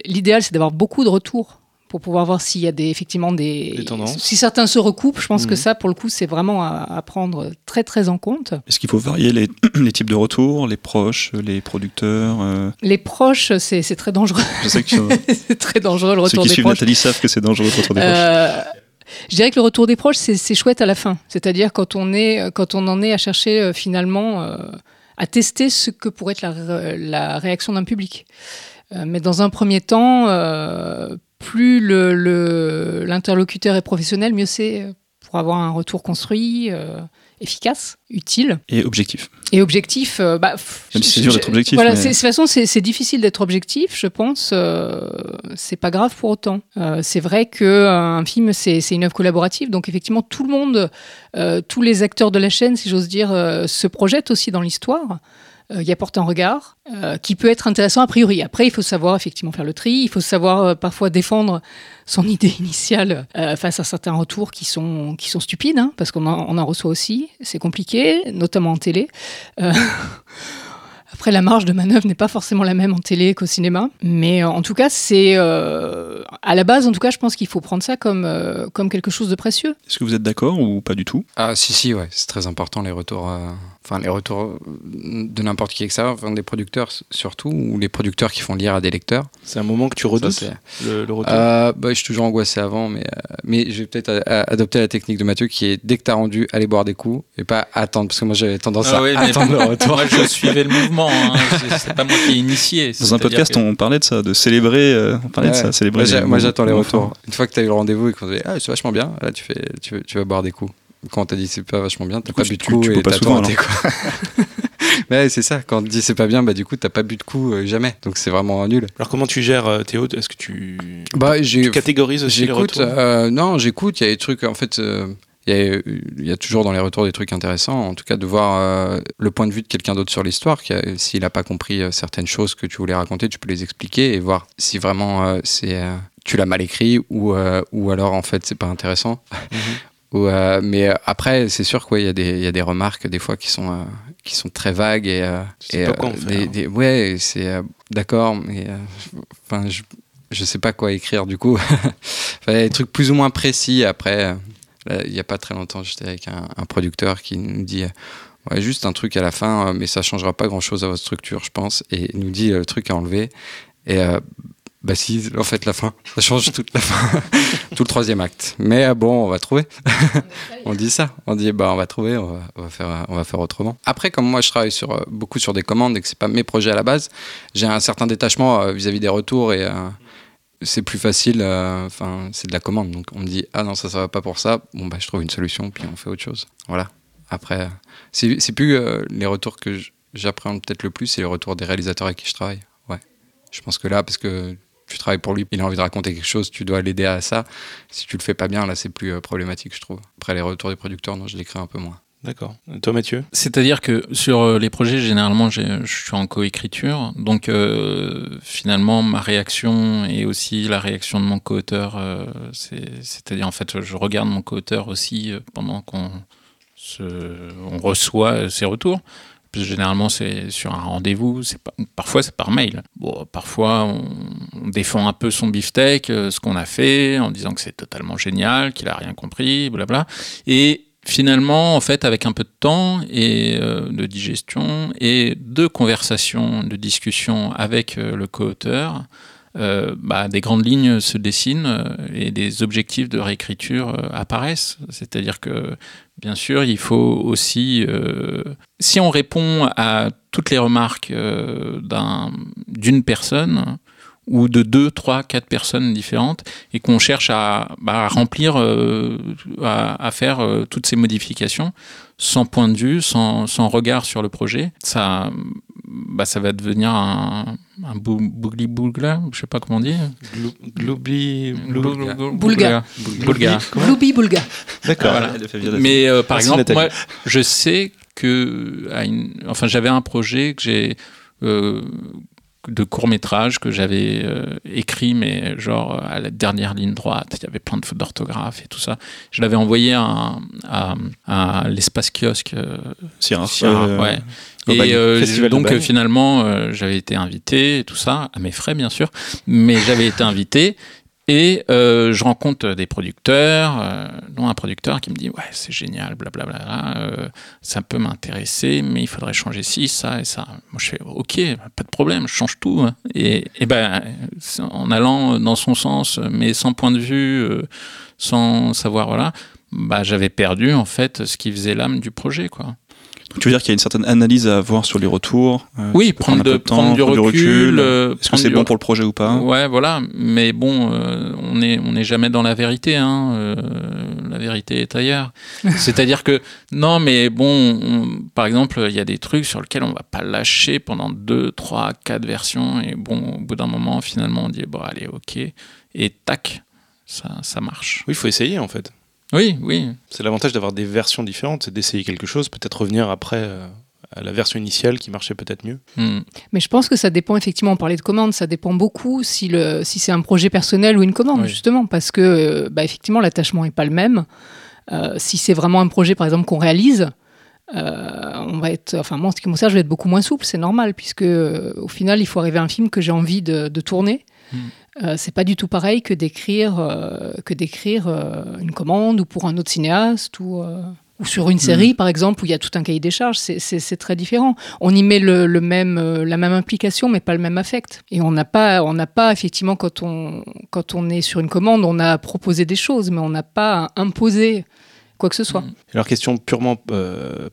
L'idéal, c'est d'avoir beaucoup de retours pour pouvoir voir s'il y a des, effectivement des, tendances. Si certains se recoupent, je pense que mhm. ça, pour le coup, c'est vraiment à, prendre très très en compte. Est-ce qu'il faut varier les, les, types de retours, les proches, les producteurs euh Les proches, c'est très dangereux. Je sais que c'est très dangereux le retour Ceux qui suivent Nathalie savent que c'est dangereux le retour des euh, proches. Je dirais que le retour des proches, c'est chouette à la fin. C'est-à-dire quand on est, quand on en est à chercher euh, finalement à tester ce que pourrait être la, la réaction d'un public. mais dans un premier temps, plus l'interlocuteur est professionnel, mieux c'est euh, pour avoir un retour construit, euh, efficace, utile. Et objectif. Et objectif, euh, bah, Même si c'est dur d'être objectif. Voilà, de toute façon, c'est difficile d'être objectif, je pense. c'est pas grave pour autant. c'est vrai qu'un film, c'est une œuvre collaborative, donc effectivement, tout le monde, tous les acteurs de la chaîne, si j'ose dire, se projettent aussi dans l'histoire. Euh, y apporte un regard euh, qui peut être intéressant a priori. Après, il faut savoir effectivement faire le tri, il faut savoir euh, parfois défendre son idée initiale euh, face à certains retours qui sont, qui sont stupides, hein, parce qu'on en, on en reçoit aussi, c'est compliqué, notamment en télé. Après, la marge de manœuvre n'est pas forcément la même en télé qu'au cinéma. Mais euh, en tout cas, c'est. euh, à la base, en tout cas, je pense qu'il faut prendre ça comme, euh, comme quelque chose de précieux. Est-ce que vous êtes d'accord ou pas du tout? Ah si si ouais, c'est très important les retours, euh, enfin les retours de n'importe qui extérieur, enfin des producteurs surtout ou les producteurs qui font lire à des lecteurs. C'est un moment que tu redoutes, le, le retour? Euh, bah, je suis toujours angoissé avant, mais euh, mais je vais peut-être a- a- adopter la technique de Mathieu qui est dès que t'as rendu, aller boire des coups et pas attendre parce que moi j'avais tendance Ah à attendre le retour. Moi, je suivais le mouvement. Hein. C'est- pas moi qui ai initié. Dans un podcast, on parlait de ça, de célébrer, euh, on parlait de ça, célébrer. Moi, j'attends les retours. Une fois que tu as eu le rendez-vous et qu'on te dit ah c'est vachement bien, là tu fais tu, tu vas boire des coups. Quand on t'a dit c'est pas vachement bien, t'as coup, pas bu de coups tu et peux pas souvent, raté, quoi. ouais c'est ça. Quand on te dit c'est pas bien, bah du coup t'as pas bu de coups euh, jamais. Donc c'est vraiment nul. Alors comment tu gères euh, Théo? Est-ce que tu, Bah tu catégorises aussi les retours? euh, non, j'écoute. Il y a des trucs, en fait, euh, il y, a, y toujours dans les retours des trucs intéressants. En tout cas, de voir euh, le point de vue de quelqu'un d'autre sur l'histoire. S'il n'a pas compris euh, certaines choses que tu voulais raconter, tu peux les expliquer et voir si vraiment euh, c'est euh, tu l'as mal écrit ou ou alors en fait c'est pas intéressant. Mhm. Ou, euh, mais après, c'est sûr qu'il y, a des- il y a des remarques des fois qui sont, qui sont très vagues et, et, pas quoi en faire. des- des- ouais, c'est d'accord, mais enfin, je, je sais pas quoi écrire du coup. Enfin, des trucs plus ou moins précis. Après, là, il y a pas très longtemps, j'étais avec un, producteur qui nous dit. euh, juste un truc à la fin, euh, mais ça changera pas grand chose à votre structure, je pense. Et nous dit euh, le truc à enlever. Et euh, bah si, en fait, la fin, ça change toute la fin, tout le troisième acte. Mais euh, bon, on va trouver. on dit ça, on dit bah on va trouver, on va, faire, euh, on va faire autrement. Après, comme moi je travaille sur euh, beaucoup sur des commandes et que c'est pas mes projets à la base, j'ai un certain détachement euh, vis-à-vis des retours et euh, c'est plus facile. Enfin, c'est de la commande, donc on me dit ah non ça ça va pas pour ça. Bon bah je trouve une solution puis on fait autre chose. Voilà. Après, c'est plus euh, les retours que j'appréhende peut-être le plus, c'est les retours des réalisateurs avec qui je travaille. Ouais. Je pense que là, parce que tu travailles pour lui, il a envie de raconter quelque chose, tu dois l'aider à ça. Si tu le fais pas bien, là, c'est plus euh, problématique, je trouve. Après, les retours des producteurs, non, je les crée un peu moins. D'accord. Toi Mathieu? C'est-à-dire que sur euh, les projets, généralement, je suis en coécriture. Donc, euh, finalement, ma réaction et aussi la réaction de mon co-auteur, euh, c'est- c'est-à-dire, en fait, je regarde mon co-auteur aussi pendant qu'on on reçoit ses retours. Généralement, c'est sur un rendez-vous. Parfois, c'est par mail. Bon, parfois, on, défend un peu son beefsteak, ce qu'on a fait, en disant que c'est totalement génial, qu'il a rien compris, blabla. Et finalement, en fait, avec un peu de temps et euh, de digestion et de conversation, de discussion avec euh, le co-auteur, euh, bah, des grandes lignes se dessinent et des objectifs de réécriture apparaissent. C'est-à-dire que, bien sûr, il faut aussi, si on répond à toutes les remarques d'un- d'une personne, ou de deux, trois, quatre personnes différentes, et qu'on cherche à, bah, à remplir, euh, à, à faire euh, toutes ces modifications sans point de vue, sans, sans regard sur le projet, ça, bah, ça va devenir un, un bou- bougli-bougla, je sais pas comment dire. Glou- Gloubi. Boulga. Boulga. Boulga. Bloubi Boulga. D'accord. Mais euh, par Merci, exemple, Nathalie. moi, je sais que, à une- enfin, j'avais un projet que j'ai euh, de court métrage que j'avais euh, écrit, mais genre à la dernière ligne droite, il y avait plein de fautes d'orthographe et tout ça. Je l'avais envoyé à, à, à l'espace kiosque. euh, Sierra. Sierra, Euh, ouais. Et euh, donc euh, finalement, euh, j'avais été invité et tout ça, à mes frais bien sûr, mais j'avais été invité et euh, je rencontre des producteurs, euh, dont un producteur qui me dit ouais c'est génial, blablabla, euh, ça peut m'intéresser, mais il faudrait changer ci, ça et ça. Moi je fais ok, pas de problème, je change tout. hein. Et, et ben en allant dans son sens, mais sans point de vue, sans savoir voilà, bah j'avais perdu en fait ce qui faisait l'âme du projet quoi. Tu veux dire qu'il y a une certaine analyse à avoir sur les retours euh, Oui, prendre, de, temps, du prendre recul. euh, Est-ce que c'est bon pour le projet ou pas Ouais, voilà. Mais bon, euh, on n'est on est jamais dans la vérité. Hein. euh, la vérité est ailleurs. C'est-à-dire que, non, mais bon, on- par exemple, il y a des trucs sur lesquels on va pas lâcher pendant deux, trois, quatre versions. Et bon, au bout d'un moment, finalement, on dit, bon, allez, ok. Et tac, ça, ça marche. Oui, il faut essayer en fait. Oui, oui. C'est l'avantage d'avoir des versions différentes, c'est d'essayer quelque chose, peut-être revenir après euh, à la version initiale qui marchait peut-être mieux. Hmm. Mais je pense que ça dépend effectivement, on parlait de commande, ça dépend beaucoup si, le, si c'est un projet personnel ou une commande, Oui. justement, parce que euh, bah, effectivement l'attachement n'est pas le même. Euh, si c'est vraiment un projet, par exemple, qu'on réalise, euh, on va être, enfin moi en ce qui me concerne, je vais être beaucoup moins souple, c'est normal, puisque euh, au final il faut arriver à un film que j'ai envie de, de tourner. Mm. Euh, c'est pas du tout pareil que d'écrire euh, que d'écrire euh, une commande ou pour un autre cinéaste ou ou sur une série par exemple où il y a tout un cahier des charges, c'est- très différent. On y met le, le même la même implication mais pas le même affect. Et on n'a pas on n'a pas effectivement quand on quand on est sur une commande, on a proposé des choses mais on n'a pas imposé quoi que ce soit. Alors, question purement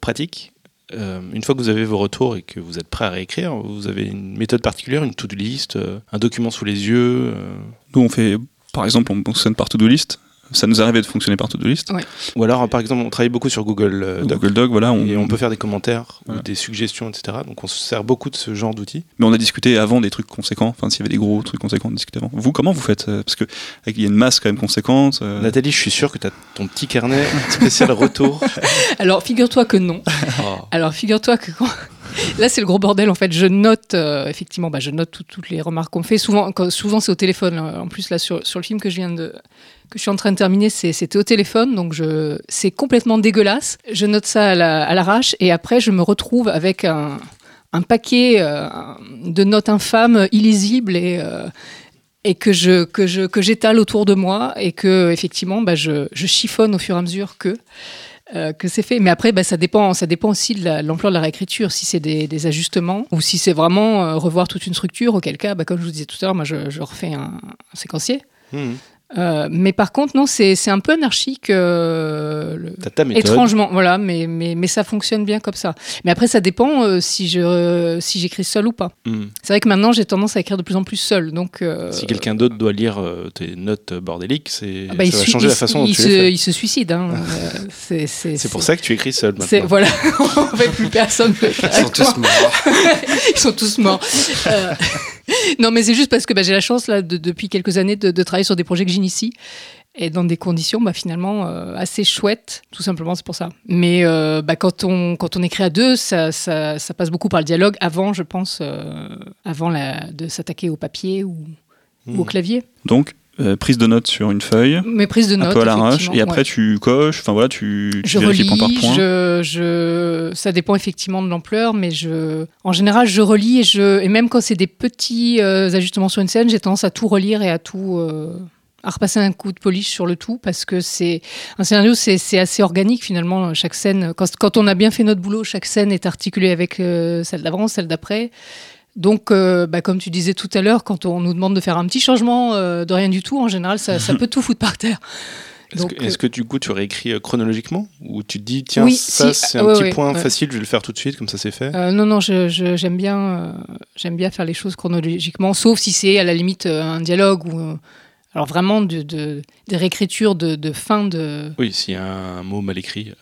pratique. Euh, une fois que vous avez vos retours et que vous êtes prêt à réécrire, vous avez une méthode particulière, une to-do list, euh, un document sous les yeux euh, Nous, on fait, par exemple, on fonctionne par to-do list. Ça nous arrive de fonctionner par to-do list. Ou alors, par exemple, on travaille beaucoup sur Google euh, Doc. Google Doc, voilà. On, Et on peut faire des commentaires Voilà. ou des suggestions, etc. Donc on se sert beaucoup de ce genre d'outils. Mais on a discuté avant des trucs conséquents. Enfin, s'il y avait des gros trucs conséquents, on discutait avant. Vous, comment vous faites euh, Parce que avec- il y a une masse quand même conséquente. euh, Nathalie, je suis sûr que tu as ton petit carnet spécial retour. Alors figure-toi que non. Oh. Alors figure-toi que quand- là c'est le gros bordel en fait. Je note euh, effectivement, bah, je note tout- toutes les remarques qu'on fait. Souvent, quand- souvent c'est au téléphone. hein. En plus là sur, sur le film que je viens de que je suis en train de terminer, c'était au téléphone, donc c'est complètement dégueulasse. Je note ça à la- à l'arrache et après je me retrouve avec un paquet euh, de notes infâmes, illisibles et euh, que j'étale autour de moi et que effectivement bah, je, chiffonne au fur et à mesure que euh, c'est fait. Mais après, bah, ça dépend, ça dépend aussi de la- l'ampleur de la réécriture. Si c'est des, ajustements ou si c'est vraiment revoir toute une structure, auquel cas, bah, comme je vous disais tout à l'heure, moi, je, refais un, un séquencier. Hmm. Euh, mais par contre, non, c'est c'est un peu anarchique. euh, le-. Étrangement, voilà, mais, mais, mais ça fonctionne bien comme ça. Mais après, ça dépend euh, si je si j'écris seul ou pas. Hmm. C'est vrai que maintenant, j'ai tendance à écrire de plus en plus seul. Donc, euh, Si quelqu'un d'autre doit lire euh, tes notes bordéliques, c'est ah bah, il ça va su- changer la façon dont il tu se, les fais. il se suicide. hein. C'est pour ça que tu écris seul maintenant. voilà, en fait plus personne. peut Ils sont tous morts. Ils sont tous morts. Non, mais c'est juste parce que bah, j'ai la chance là de- depuis quelques années de, de travailler sur des projets que j'initie et dans des conditions bah, finalement euh, assez chouettes. Tout simplement, c'est pour ça. Mais euh, bah, quand on quand on écrit à deux, ça, ça, ça passe beaucoup par le dialogue avant, je pense, euh, avant la, de s'attaquer au papier ou, ou au Hmm. clavier. Donc, euh, prise de notes sur une feuille, Mes prises de un notes. peu à l'arrache, et après ouais. tu coches. Enfin voilà, tu, tu je vérifies relis, point par point. Je, je, ça dépend effectivement de l'ampleur, mais je, en général, je relis et je, et même quand c'est des petits euh, ajustements sur une scène, j'ai tendance à tout relire et à tout, euh, à repasser un coup de polish sur le tout parce que c'est un scénario, c'est assez organique finalement. Chaque scène, quand, quand on a bien fait notre boulot, chaque scène est articulée avec celle d'avant, celle d'après. Donc, euh, bah, comme tu disais tout à l'heure, quand on nous demande de faire un petit changement euh, de rien du tout, en général, ça, ça peut tout foutre par terre. Est-ce que, est-ce que du coup tu réécris euh, chronologiquement ou tu te dis tiens Oui, ça si, c'est un ouais, petit ouais, point ouais. facile je vais le faire tout de suite comme ça c'est fait Euh, non, non, j'aime bien, euh, j'aime bien faire les choses chronologiquement, sauf si c'est à la limite euh, un dialogue ou euh, alors vraiment de, de- des réécritures de, de fin de Oui s'il y a un mot mal écrit.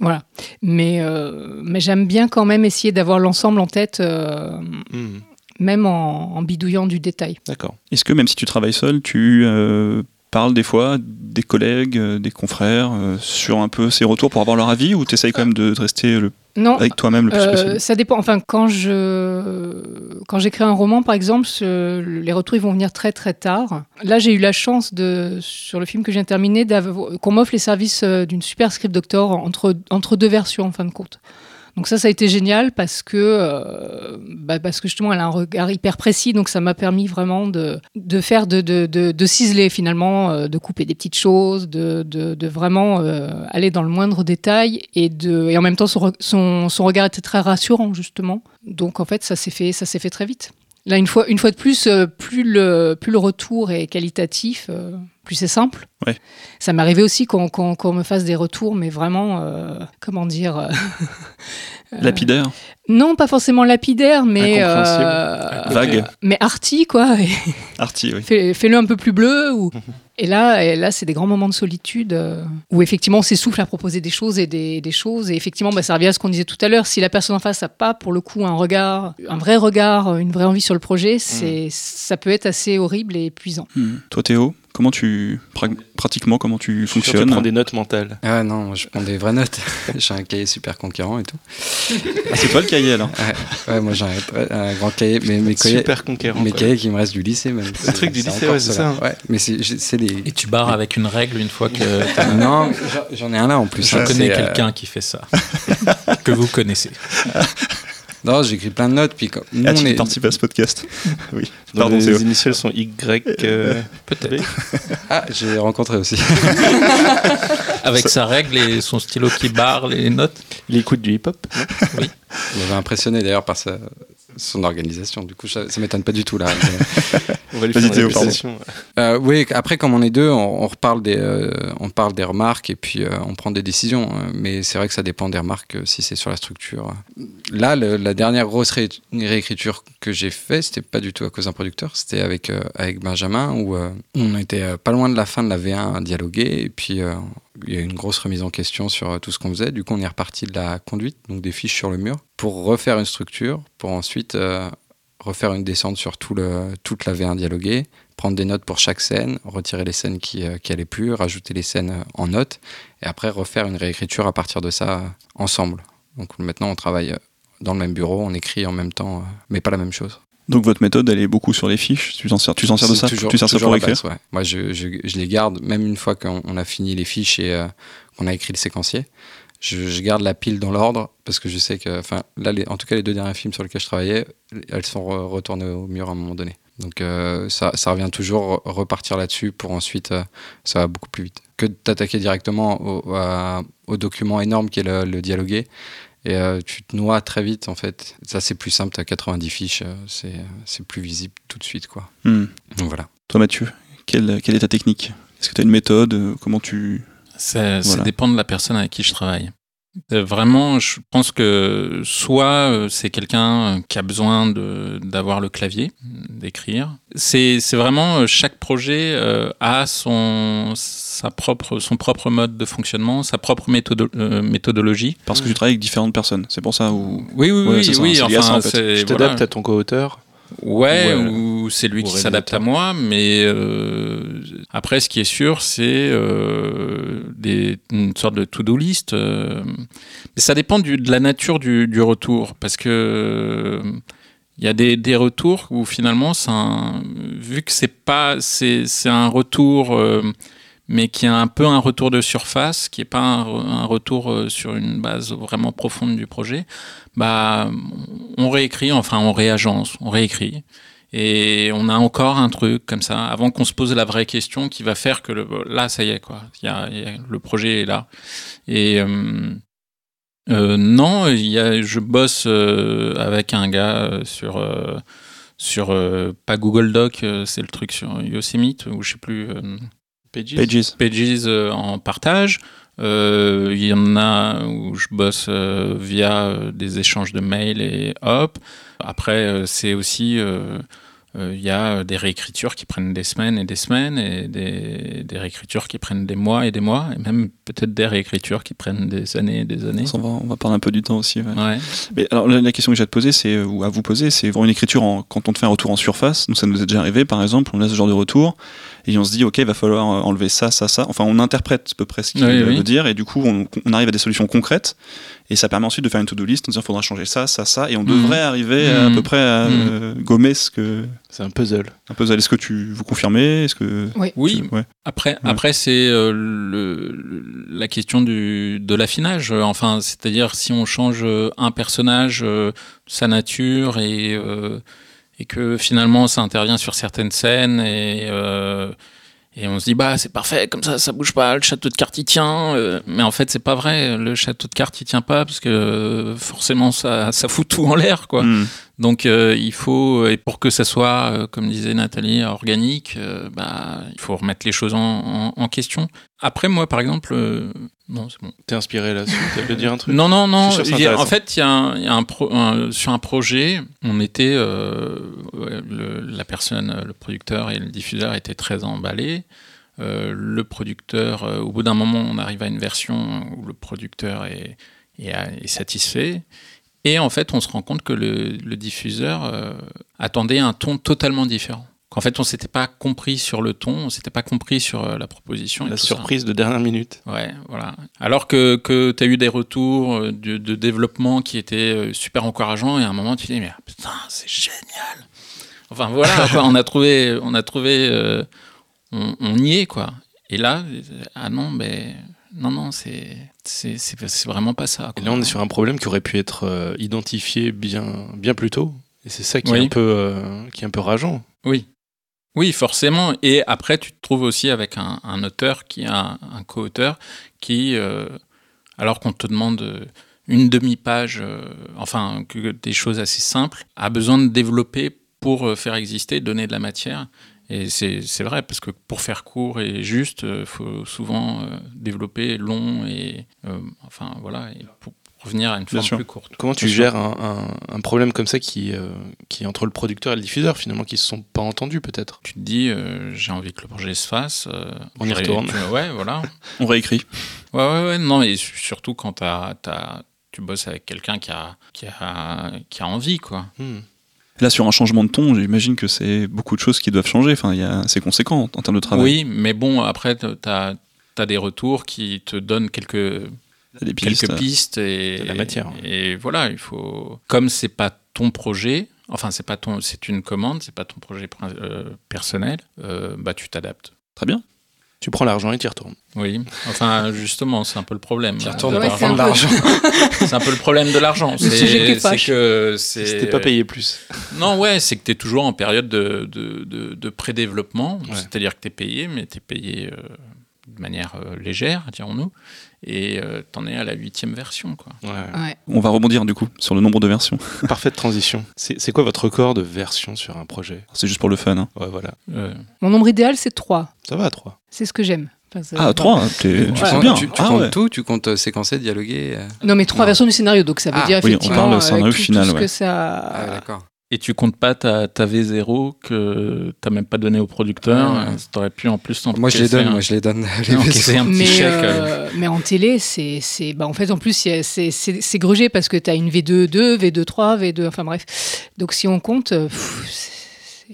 Voilà. Mais euh, mais j'aime bien quand même essayer d'avoir l'ensemble en tête, euh, hmm, même en, en bidouillant du détail. D'accord. Est-ce que même si tu travailles seul, tu euh, parles des fois des collègues, des confrères, euh, sur un peu ces retours pour avoir leur avis, ou tu essayes quand même de, de rester le- Non, avec toi-même le plus Euh, possible ça dépend. Enfin, quand je quand j'écris un roman, par exemple, ce- les retours ils vont venir très très tard. Là, j'ai eu la chance de sur le film que j'ai terminé qu'on m'offre les services euh, d'une super script doctor entre entre deux versions en fin de compte. Donc ça, ça a été génial parce que euh, bah, parce que justement, elle a un regard hyper précis. Donc ça m'a permis vraiment de faire de de, de, ciseler finalement, euh, de couper des petites choses, de vraiment euh, aller dans le moindre détail et en même temps son son, regard était très rassurant justement. Donc en fait, ça s'est fait ça s'est fait très vite. Là, une fois, une fois de plus, plus le, plus le retour est qualitatif, plus c'est simple. Ouais. Ça m'est arrivé aussi qu'on me fasse des retours, mais vraiment, euh, comment dire euh, Lapidaire Non, pas forcément lapidaire, mais euh, Vague. mais arty quoi. Et Arty, oui. fais- Fais-le un peu plus bleu. Ou... Et là, et là, c'est des grands moments de solitude euh, où effectivement, on s'essouffle à proposer des choses et des, des choses. Et effectivement, bah, ça revient à ce qu'on disait tout à l'heure. Si la personne en face n'a pas, pour le coup, un regard, un vrai regard, une vraie envie sur le projet, c'est, ça peut être assez horrible et épuisant. Hmm. Toi Théo, Comment tu, pra- pratiquement, comment tu que Tu fonctionnes prends des notes mentales. Ah non, moi, je prends des vraies notes. j'ai un cahier super conquérant et tout. Ah, C'est toi le cahier alors Ouais, moi j'ai un, un grand cahier. Mais mes cahiers, Super conquérant. mes quoi. cahiers qui me restent du lycée même. Le truc du lycée, ouais, c'est ça. Ouais, mais c'est les. Et tu barres avec une règle une fois que Non, j'en- ai un là en plus. je hein, connais euh, quelqu'un qui fait ça, que vous connaissez. Non, j'écris plein de notes. Puis quand- nous, Ah, on tu est... participes à ce podcast Oui. Donc, Pardon, les initiales sont Y. euh, Peut-être. Ah, j'ai rencontré aussi. Avec sa règle et son stylo qui barre les notes. Il écoute du hip-hop. Oui. Il m'avait impressionné d'ailleurs par sa, son organisation. Du coup, ça, ça m'étonne pas du tout là. On va lui faire. Euh, oui, après, comme on est deux, on, on reparle des, euh, on parle des remarques et puis euh, on prend des décisions. hein. Mais c'est vrai que ça dépend des remarques euh, si c'est sur la structure. Là, le- la dernière grosse ré- réécriture que j'ai fait, c'était pas du tout à cause d'un producteur, c'était avec, euh, avec Benjamin où euh, on était euh, pas loin de la fin de la V1 à dialoguer et puis euh, il y a eu une grosse remise en question sur euh, tout ce qu'on faisait. Du coup, on est reparti de la conduite, donc des fiches sur le mur, pour refaire une structure, pour ensuite euh, refaire une descente sur toute la V1 dialoguée, prendre des notes pour chaque scène, retirer les scènes qui, euh, qui allaient plus, rajouter les scènes euh, en notes, et après refaire une réécriture à partir de ça euh, ensemble. Donc maintenant, on travaille euh, dans le même bureau, on écrit en même temps, euh, mais pas la même chose. Donc votre méthode, elle est beaucoup sur les fiches. Tu t'en sers, tu t'en sers de ça? toujours- Tu sers ça pour écrire? base, ouais. Moi, je, je- je les garde, même une fois qu'on on a fini les fiches et euh, qu'on a écrit le séquencier. Je, je garde la pile dans l'ordre parce que je sais que, enfin, là, les- en tout cas, les deux derniers films sur lesquels je travaillais, elles sont re- retournées au mur à un moment donné. Donc, euh, ça, ça revient toujours re- repartir là-dessus pour ensuite, euh, ça va beaucoup plus vite que de t'attaquer directement au, à- au document énorme qui est le, le dialogué. Et euh, tu te noies très vite, en fait. Ça, c'est plus simple, t'as 90 fiches, euh, c'est c'est plus visible tout de suite, quoi. Hmm. Donc voilà. Toi Mathieu, quelle, quelle est ta technique? Est-ce que tu as une méthode? Comment tu... Ça, ça dépend de la personne avec qui je travaille. Euh, Vraiment, je pense que soit euh, c'est quelqu'un euh, qui a besoin de- d'avoir le clavier, d'écrire. C'est c'est vraiment chaque projet a son sa propre son propre mode de fonctionnement, sa propre méthodo- euh, méthodologie. Parce que tu travailles avec différentes personnes, c'est pour ça ou... Oui, oui, Ouais, oui, c'est ça, oui. lié à ça, Enfin, en fait. c'est- Je voilà. t'adapte à ton co-auteur. Ouais, ou c'est lui qui s'adapte à moi, mais euh, après, ce qui est sûr, c'est euh, des, une sorte de to-do list. euh, mais ça dépend du- de la nature du, du retour, parce que il y a des, des retours où finalement, un- vu que c'est pas, c'est un retour. Mais qui est un peu un retour de surface, qui n'est pas un, re- un retour euh, sur une base vraiment profonde du projet, bah, on réécrit, enfin on réagence, on réécrit. Et on a encore un truc comme ça, avant qu'on se pose la vraie question qui va faire que là, ça y est, quoi. Y a, y a- le projet est là. Et euh, euh, non, y a, je bosse euh, avec un gars euh, sur, sur pas Google Doc, c'est le truc sur Yosemite, ou je sais plus. Pages. Pages. Pages euh, en partage. Euh, Il y en a où je bosse euh, via des échanges de mails et hop. Après, c'est aussi. Il y a des réécritures qui prennent des semaines et des semaines, et des, des réécritures qui prennent des mois et des mois, et même peut-être des réécritures qui prennent des années et des années. On, va, on va parler un peu du temps aussi. ouais. Ouais. Mais alors la, la question que j'ai à te poser, c'est ou à vous poser, c'est vraiment une écriture en, quand on te fait un retour en surface. Nous, ça nous est déjà arrivé, par exemple, on a ce genre de retour et on se dit, ok, il va falloir euh, enlever ça, ça, ça. Enfin, on interprète à peu près ce qu'il Oui, veut oui. dire et du coup, on, on arrive à des solutions concrètes et ça permet ensuite de faire une to-do list en disant, il faudra changer ça, ça, ça et on Mhm. devrait arriver à, à Mhm. peu près à Mhm. euh, gommer ce que C'est un puzzle. un peu. Est-ce que tu vous confirmez Est-ce que Oui, tu- ouais. Après, après c'est euh, le, le- la question du, de l'affinage. Enfin, c'est-à-dire si on change un personnage, euh, sa nature et euh, et que finalement ça intervient sur certaines scènes et euh, et on se dit bah c'est parfait comme ça ça bouge pas le château de cartes il tient euh, mais en fait c'est pas vrai le château de cartes il tient pas parce que forcément ça ça fout tout en l'air quoi Mhm. Donc euh, il faut, et pour que ça soit, euh, comme disait Nathalie, organique, euh, bah, il faut remettre les choses en, en- en question. Après, moi, par exemple, non, c'est bon. T'es inspiré là-dessus Tu veux dire un truc Non, non, non. A- en fait, il y a, un, il y a un pro- un- sur un projet, on était, le- la personne, le producteur et le diffuseur étaient très emballés. Le producteur, au bout d'un moment, on arrive à une version où le producteur est, est, est satisfait. Et en fait, on se rend compte que le, le diffuseur euh, attendait un ton totalement différent. qu'en fait, on s'était pas compris sur le ton, on s'était pas compris sur euh, la proposition. et La tout ça. surprise de dernière minute. Ouais, voilà. Alors que, que tu as eu des retours euh, de, de développement qui étaient super encourageants, et à un moment, tu dis, mais putain, c'est génial. Enfin, voilà, quoi, on a trouvé, on a trouvé, on, on y est, quoi. Et là, ah non, mais non, non, c'est, vraiment pas ça. Et là, on est sur un problème qui aurait pu être euh, identifié bien, bien plus tôt. Et c'est ça qui, Oui. est un peu, euh, qui est un peu rageant. Oui. Oui, forcément. Et après, tu te trouves aussi avec un, un auteur qui a un co-auteur qui, euh, alors qu'on te demande une demi-page, enfin, que des choses assez simples, a besoin de développer pour faire exister, donner de la matière. Et c'est vrai, parce que pour faire court et juste, il faut souvent euh, développer long et, euh, enfin, voilà, et pour revenir à une forme plus courte. Comment tu Bien gères un, un- un problème comme ça qui, euh, qui est entre le producteur et le diffuseur, finalement, qui se sont pas entendus, peut-être? Tu te dis, euh, j'ai envie que le projet se fasse. euh, On y retourne. tu- Ouais, voilà. On réécrit. Ouais, ouais, ouais, non, et su- surtout quand tu bosses avec quelqu'un qui a, qui, a, qui a envie, quoi. Hmm. Là, sur un changement de ton, j'imagine que c'est beaucoup de choses qui doivent changer. Enfin, il y a- c'est conséquent en, en termes de travail. Oui, mais bon, après, t'as as des retours qui te donnent quelques, des pistes. quelques pistes et, de la matière. Et, voilà, il faut. Comme c'est pas ton projet, enfin, c'est pas ton, c'est une commande, c'est pas ton projet euh, personnel, euh, bah, tu t'adaptes. Très bien. Tu prends l'argent et tu y retournes. Oui, enfin, justement, c'est un peu le problème. Tu euh, retournes de Ouais, c'est l'argent. C'est un peu le problème de l'argent. C'est que c'est. Si t'es pas payé plus. Non, ouais, c'est que tu es toujours en période de, de, de- de pré-développement. Ouais. C'est-à-dire que tu es payé, mais tu es payé euh, de manière euh, légère, dirons-nous. Et tu en es à la huitième version. Quoi. Ouais. Ouais. On va rebondir du coup sur le nombre de versions. Parfaite transition. C'est quoi votre record de version sur un projet? C'est juste pour le fun. hein. Ouais, voilà. Euh, Mon nombre idéal, c'est 3. Ça va à 3. C'est ce que j'aime. Enfin, Ah, 3, t'es- Tu, comptes- bien. tu- tu Ah, comptes ouais. tout, tu comptes euh, séquencer, dialoguer. euh. Non, mais trois versions du scénario, donc ça veut Ah, dire oui, on effectivement parle scénario final, tout ce ouais. que ça. Ah, d'accord. Et tu comptes pas ta, ta V0 que tu même pas donné au producteur. Ouais, ouais. Tu aurais pu en plus t'en Moi, je les donne, un- moi, je les donne. les un petit mais, chèque. euh. euh, mais en télé, c'est, c'est, bah en fait, en plus, c'est, c'est, c'est grugé parce que tu as une V2, 2, V2, 3, V2, enfin bref. Donc si on compte, euh, pff,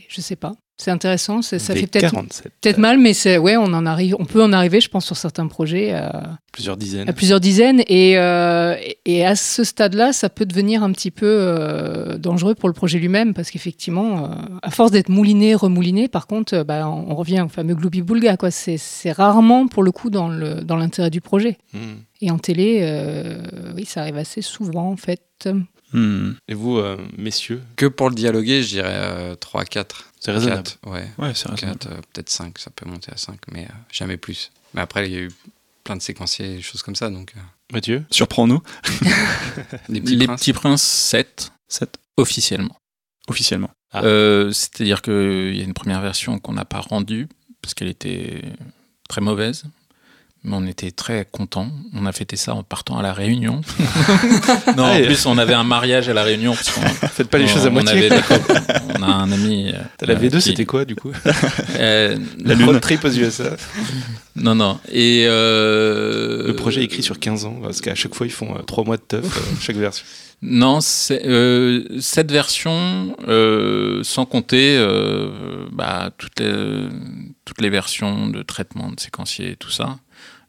je sais pas. C'est intéressant, ça fait peut-être, 47. peut-être mal, mais c'est, ouais, on, en arrive, on peut en arriver, je pense, sur certains projets à, Plusieurs dizaines. à plusieurs dizaines. Et, euh, et à ce stade-là, ça peut devenir un petit peu euh, dangereux pour le projet lui-même parce qu'effectivement, euh, à force d'être mouliné, remouliné, par contre, euh, bah, on, on revient au fameux gloubi-boulga. Quoi. C'est, rarement, pour le coup, dans, le, dans l'intérêt du projet. Hmm. Et en télé, euh, oui, ça arrive assez souvent, en fait. Hmm. Et vous, euh, messieurs, Que pour le dialoguer, je dirais euh, 3, 4. c'est raisonnable. 4, ouais. Ouais, c'est raisonnable. 4, euh, peut-être 5, ça peut monter à 5, mais euh, jamais plus. Mais après, il y a eu plein de séquenciers, des choses comme ça, donc euh, Mathieu Surprends-nous. les petits Les princes. petits princes 7, 7, officiellement. officiellement. Ah. Euh, C'est-à-dire qu'il y a une première version qu'on n'a pas rendue parce qu'elle était très mauvaise. Mais on était très contents. On a fêté ça en partant à la Réunion. non, en plus, on avait un mariage à la Réunion. Faites pas les on- choses à on moitié. avait on a un ami. euh, La V2, qui- c'était quoi, du coup euh, La road trip aux USA. Non, non. Et euh, Le projet est écrit sur 15 ans, parce qu'à chaque fois, ils font 3 mois de teuf, euh, chaque version. Non, euh, cette version, euh, sans compter euh, bah, toutes, les, toutes les versions de traitement de séquencier et tout ça,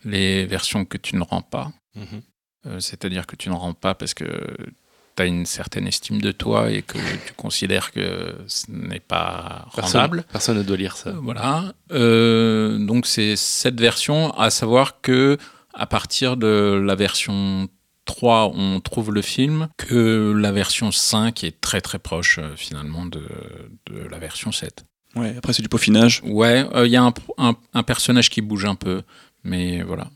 les versions que tu ne rends pas, Mhm. euh, c'est-à-dire que tu ne rends pas parce que tu as une certaine estime de toi et que tu considères que ce n'est pas Personne, rendable. personne ne doit lire ça. Euh, Voilà. Euh, donc c'est cette version, à savoir que à partir de la version 3, on trouve le film, que la version 5 est très très proche finalement de, de la version 7. Ouais, après c'est du peaufinage. Ouais, euh, il y a un, un- un personnage qui bouge un peu, mais voilà.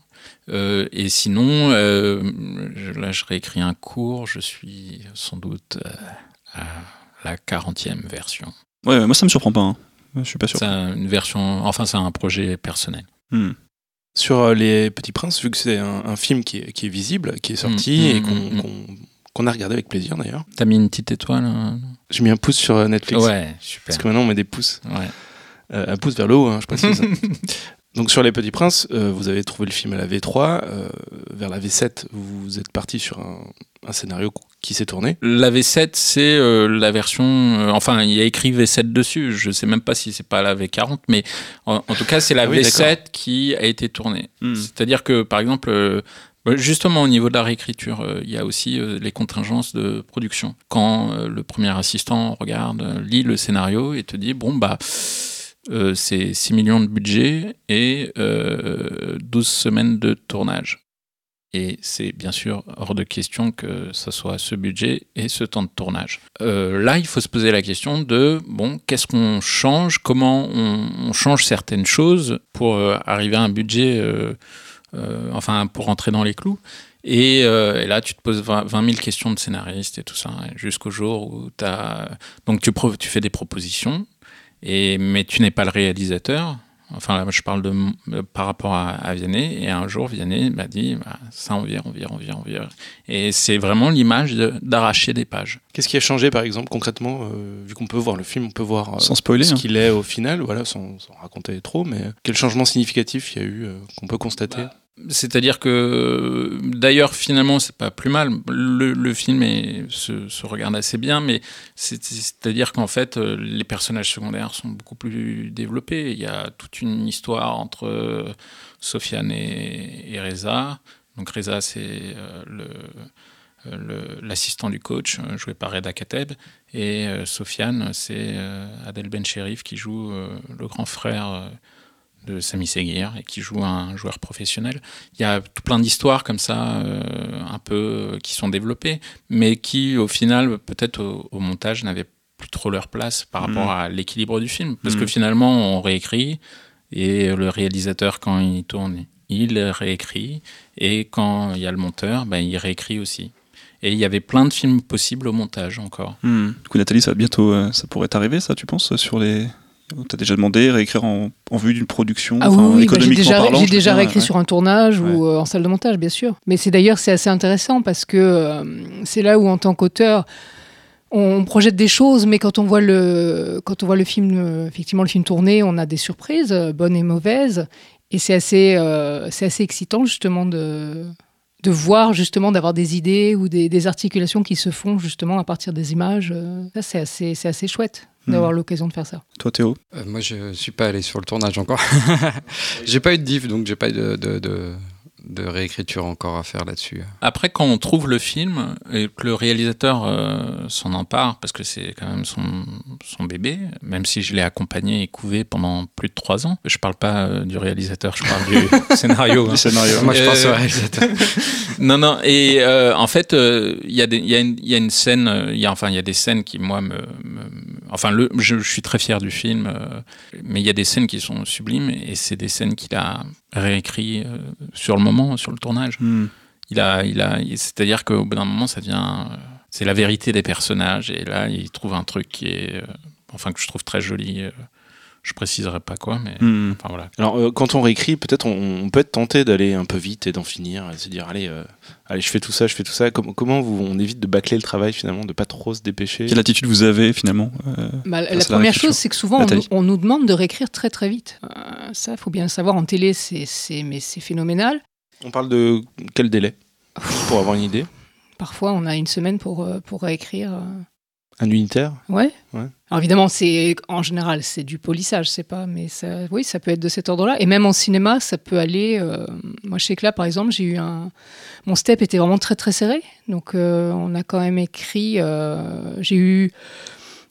Euh, et sinon, euh, là je réécris un cours, je suis sans doute euh, à la 40e version. Ouais, moi ça me surprend pas. hein. Je suis pas sûr. C'est une version, enfin c'est un projet personnel. Hmm. Sur euh, Les Petits Princes, vu que c'est un, un film qui est, qui est visible, qui est sorti Mm, et mm, qu'on a regardé avec plaisir d'ailleurs, T'as mis une petite étoile euh j'ai mis un pouce sur Netflix. Ouais, super. Parce que maintenant, on met des pouces. Ouais. Euh, un pouce vers le haut, hein, je précise. Donc sur Les Petits Princes, euh, vous avez trouvé le film à la V3. euh, vers la V7, vous êtes parti sur un, un scénario qui s'est tourné. La V7, c'est euh, la version. euh, enfin, il y a écrit V7 dessus. Je sais même pas si c'est pas la V40, mais en, en tout cas, c'est la Ah oui, V7 qui a été tournée. Hmm. C'est-à-dire que, par exemple, euh, bah, justement au niveau de la réécriture, euh, il y a aussi euh, les contingences de production. Quand euh, le premier assistant regarde, euh, lit le scénario et te dit bon bah. Euh, c'est 6 millions de budget et euh, 12 semaines de tournage. Et c'est bien sûr hors de question que ce soit ce budget et ce temps de tournage. Euh, là, il faut se poser la question de, bon, qu'est-ce qu'on change? Comment on, change certaines choses pour euh, arriver à un budget, enfin, pour rentrer dans les clous? Et, là, tu te poses 20, 20 000 questions de scénariste et tout ça, hein, jusqu'au jour où tu. Donc, tu fais des propositions, et, mais tu n'es pas le réalisateur. Enfin, là, je parle de, euh, par rapport à, à Vianney. Et un jour, Vianney m'a dit bah, ça, on vire, on vire, on vire, on vire. Et c'est vraiment l'image de- d'arracher des pages. Qu'est-ce qui a changé, par exemple, concrètement, euh, vu qu'on peut voir le film, on peut voir euh, Sans spoiler. ce hein. qu'il est au final, voilà, sans, sans raconter trop, mais quel changement significatif il y a eu euh, qu'on peut constater? C'est-à-dire que, d'ailleurs, finalement, c'est pas plus mal. Le, film se, regarde assez bien, mais c'est- c'est-à-dire qu'en fait, euh, les personnages secondaires sont beaucoup plus développés. Il y a toute une histoire entre euh, Sofiane et, Reza. Donc Reza, c'est euh, l'assistant du coach joué par Reda Kateb et Sofiane c'est Adel Ben Sherif qui joue le grand frère de Sami Seguir et qui joue un joueur professionnel. Il y a tout plein d'histoires comme ça, euh, un peu euh, qui sont développées, mais qui au final, peut-être au, au montage, n'avaient plus trop leur place par rapport à l'équilibre du film. Parce que Mhm. finalement, on réécrit et le réalisateur, quand il tourne, il réécrit et quand il y a le monteur, ben, il réécrit aussi. Et il y avait plein de films possibles au montage encore. Hmm. Du coup, Nathalie, ça va bientôt, euh, ça pourrait t'arriver, ça, tu penses, sur les. T'as déjà demandé réécrire en, en vue d'une production, Ah enfin, oui, oui, bah, j'ai économiquement déjà, parlant, j'ai réécrit ouais. sur un tournage Ouais. ou euh, en salle de montage, bien sûr. Mais c'est d'ailleurs c'est assez intéressant parce que euh, c'est là où en tant qu'auteur on projette des choses, mais quand on voit le quand on voit le film euh, effectivement le film tourné, on a des surprises euh, bonnes et mauvaises, et c'est assez c'est assez excitant justement de de voir justement d'avoir des idées ou des, des articulations qui se font justement à partir des images. Ça c'est assez c'est assez chouette d'avoir l'occasion de faire ça. Toi, Théo Euh, moi, je suis pas allé sur le tournage encore. j'ai pas eu de diff, donc j'ai pas eu de, de, de, de réécriture encore à faire là-dessus. Après, quand on trouve le film et que le réalisateur euh, s'en empare, parce que c'est quand même son, son bébé, même si je l'ai accompagné et couvé pendant plus de trois ans, je parle pas euh, du réalisateur, je parle du scénario. hein. Du scénario. Moi, je Euh, pense au réalisateur. Non, non, et euh, en fait, euh, il y, a des- il y, y a une scène, euh, y a, enfin, il y a des scènes qui, moi, me. me- enfin, le, je, je suis très fier du film, euh, mais il y a des scènes qui sont sublimes, et c'est des scènes qu'il a réécrit euh, sur le moment, sur le tournage. Hmm. Il a, il a, c'est-à-dire qu'au bout d'un moment, ça devient, c'est la vérité des personnages, et là, il trouve un truc qui est, euh, enfin, que je trouve très joli. euh, je préciserai pas quoi, mais Hmm. enfin voilà. Alors, euh, quand on réécrit, peut-être on, on peut être tenté d'aller un peu vite et d'en finir, et se dire, allez, euh, allez, je fais tout ça, je fais tout ça. Com- comment vous, on évite de bâcler le travail finalement, de pas trop se dépêcher? Quelle attitude vous avez finalement euh, Bah, la première chose, c'est que souvent, on, nous- on nous demande de réécrire très très vite. Euh, ça, il faut bien le savoir. En télé, c'est, c'est, mais c'est phénoménal. On parle de quel délai pour avoir une idée Parfois, on a une semaine pour, euh, pour réécrire. euh. Un unitaire Ouais. Ouais. Alors évidemment, c'est en général, c'est du polissage, c'est pas, mais ça, oui, ça peut être de cet ordre-là. Et même en cinéma, ça peut aller. euh, moi, je sais que là, par exemple, j'ai eu un. Mon step était vraiment très très serré, donc euh, on a quand même écrit. euh, j'ai eu,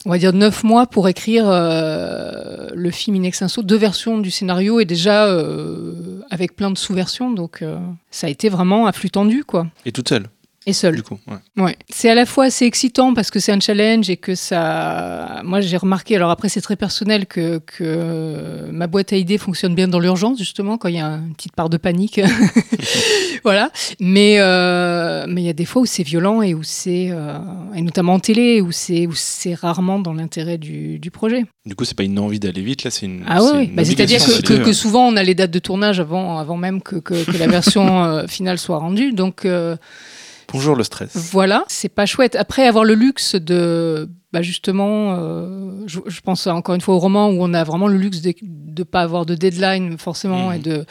on va dire, neuf mois pour écrire euh, le film In Extenso, deux versions du scénario et déjà euh, avec plein de sous-versions, donc euh, ça a été vraiment à flux tendu, quoi. Et toute seule, Et seul. du coup. ouais. Ouais. C'est à la fois assez excitant parce que c'est un challenge et que ça. Moi, j'ai remarqué, alors après, c'est très personnel, que, que ma boîte à idées fonctionne bien dans l'urgence, justement, quand il y a une petite part de panique. voilà. Mais euh, mais il y a des fois où c'est violent et où c'est. euh, et notamment en télé, où c'est où c'est rarement dans l'intérêt du, du projet. Du coup, c'est pas une envie d'aller vite, là, c'est une. Ah oui, Bah, c'est-à-dire que, que- souvent, on a les dates de tournage avant, avant même que, que, que la version euh, finale soit rendue. Donc. Bonjour le stress. voilà, c'est pas chouette. Après, avoir le luxe de, bah justement, euh, je, je pense encore une fois au roman où on a vraiment le luxe de ne pas avoir de deadline forcément Mhm. et de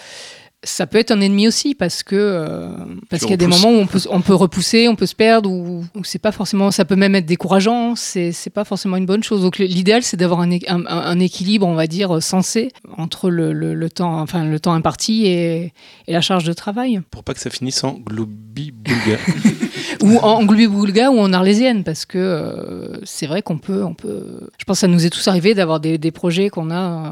ça peut être un ennemi aussi parce que euh, parce qu'il y a des moments où on peut on peut repousser, on peut se perdre ou, ou c'est pas forcément ça peut même être décourageant, c'est c'est pas forcément une bonne chose. Donc l'idéal c'est d'avoir un, un, un équilibre, on va dire sensé entre le, le, le temps enfin le temps imparti et, et la charge de travail Pour pas que ça finisse en globi-boulga. ou en gloubi-boulga ou en arlésienne parce que euh, c'est vrai qu'on peut on peut je pense que ça nous est tous arrivé d'avoir des, des projets qu'on a euh,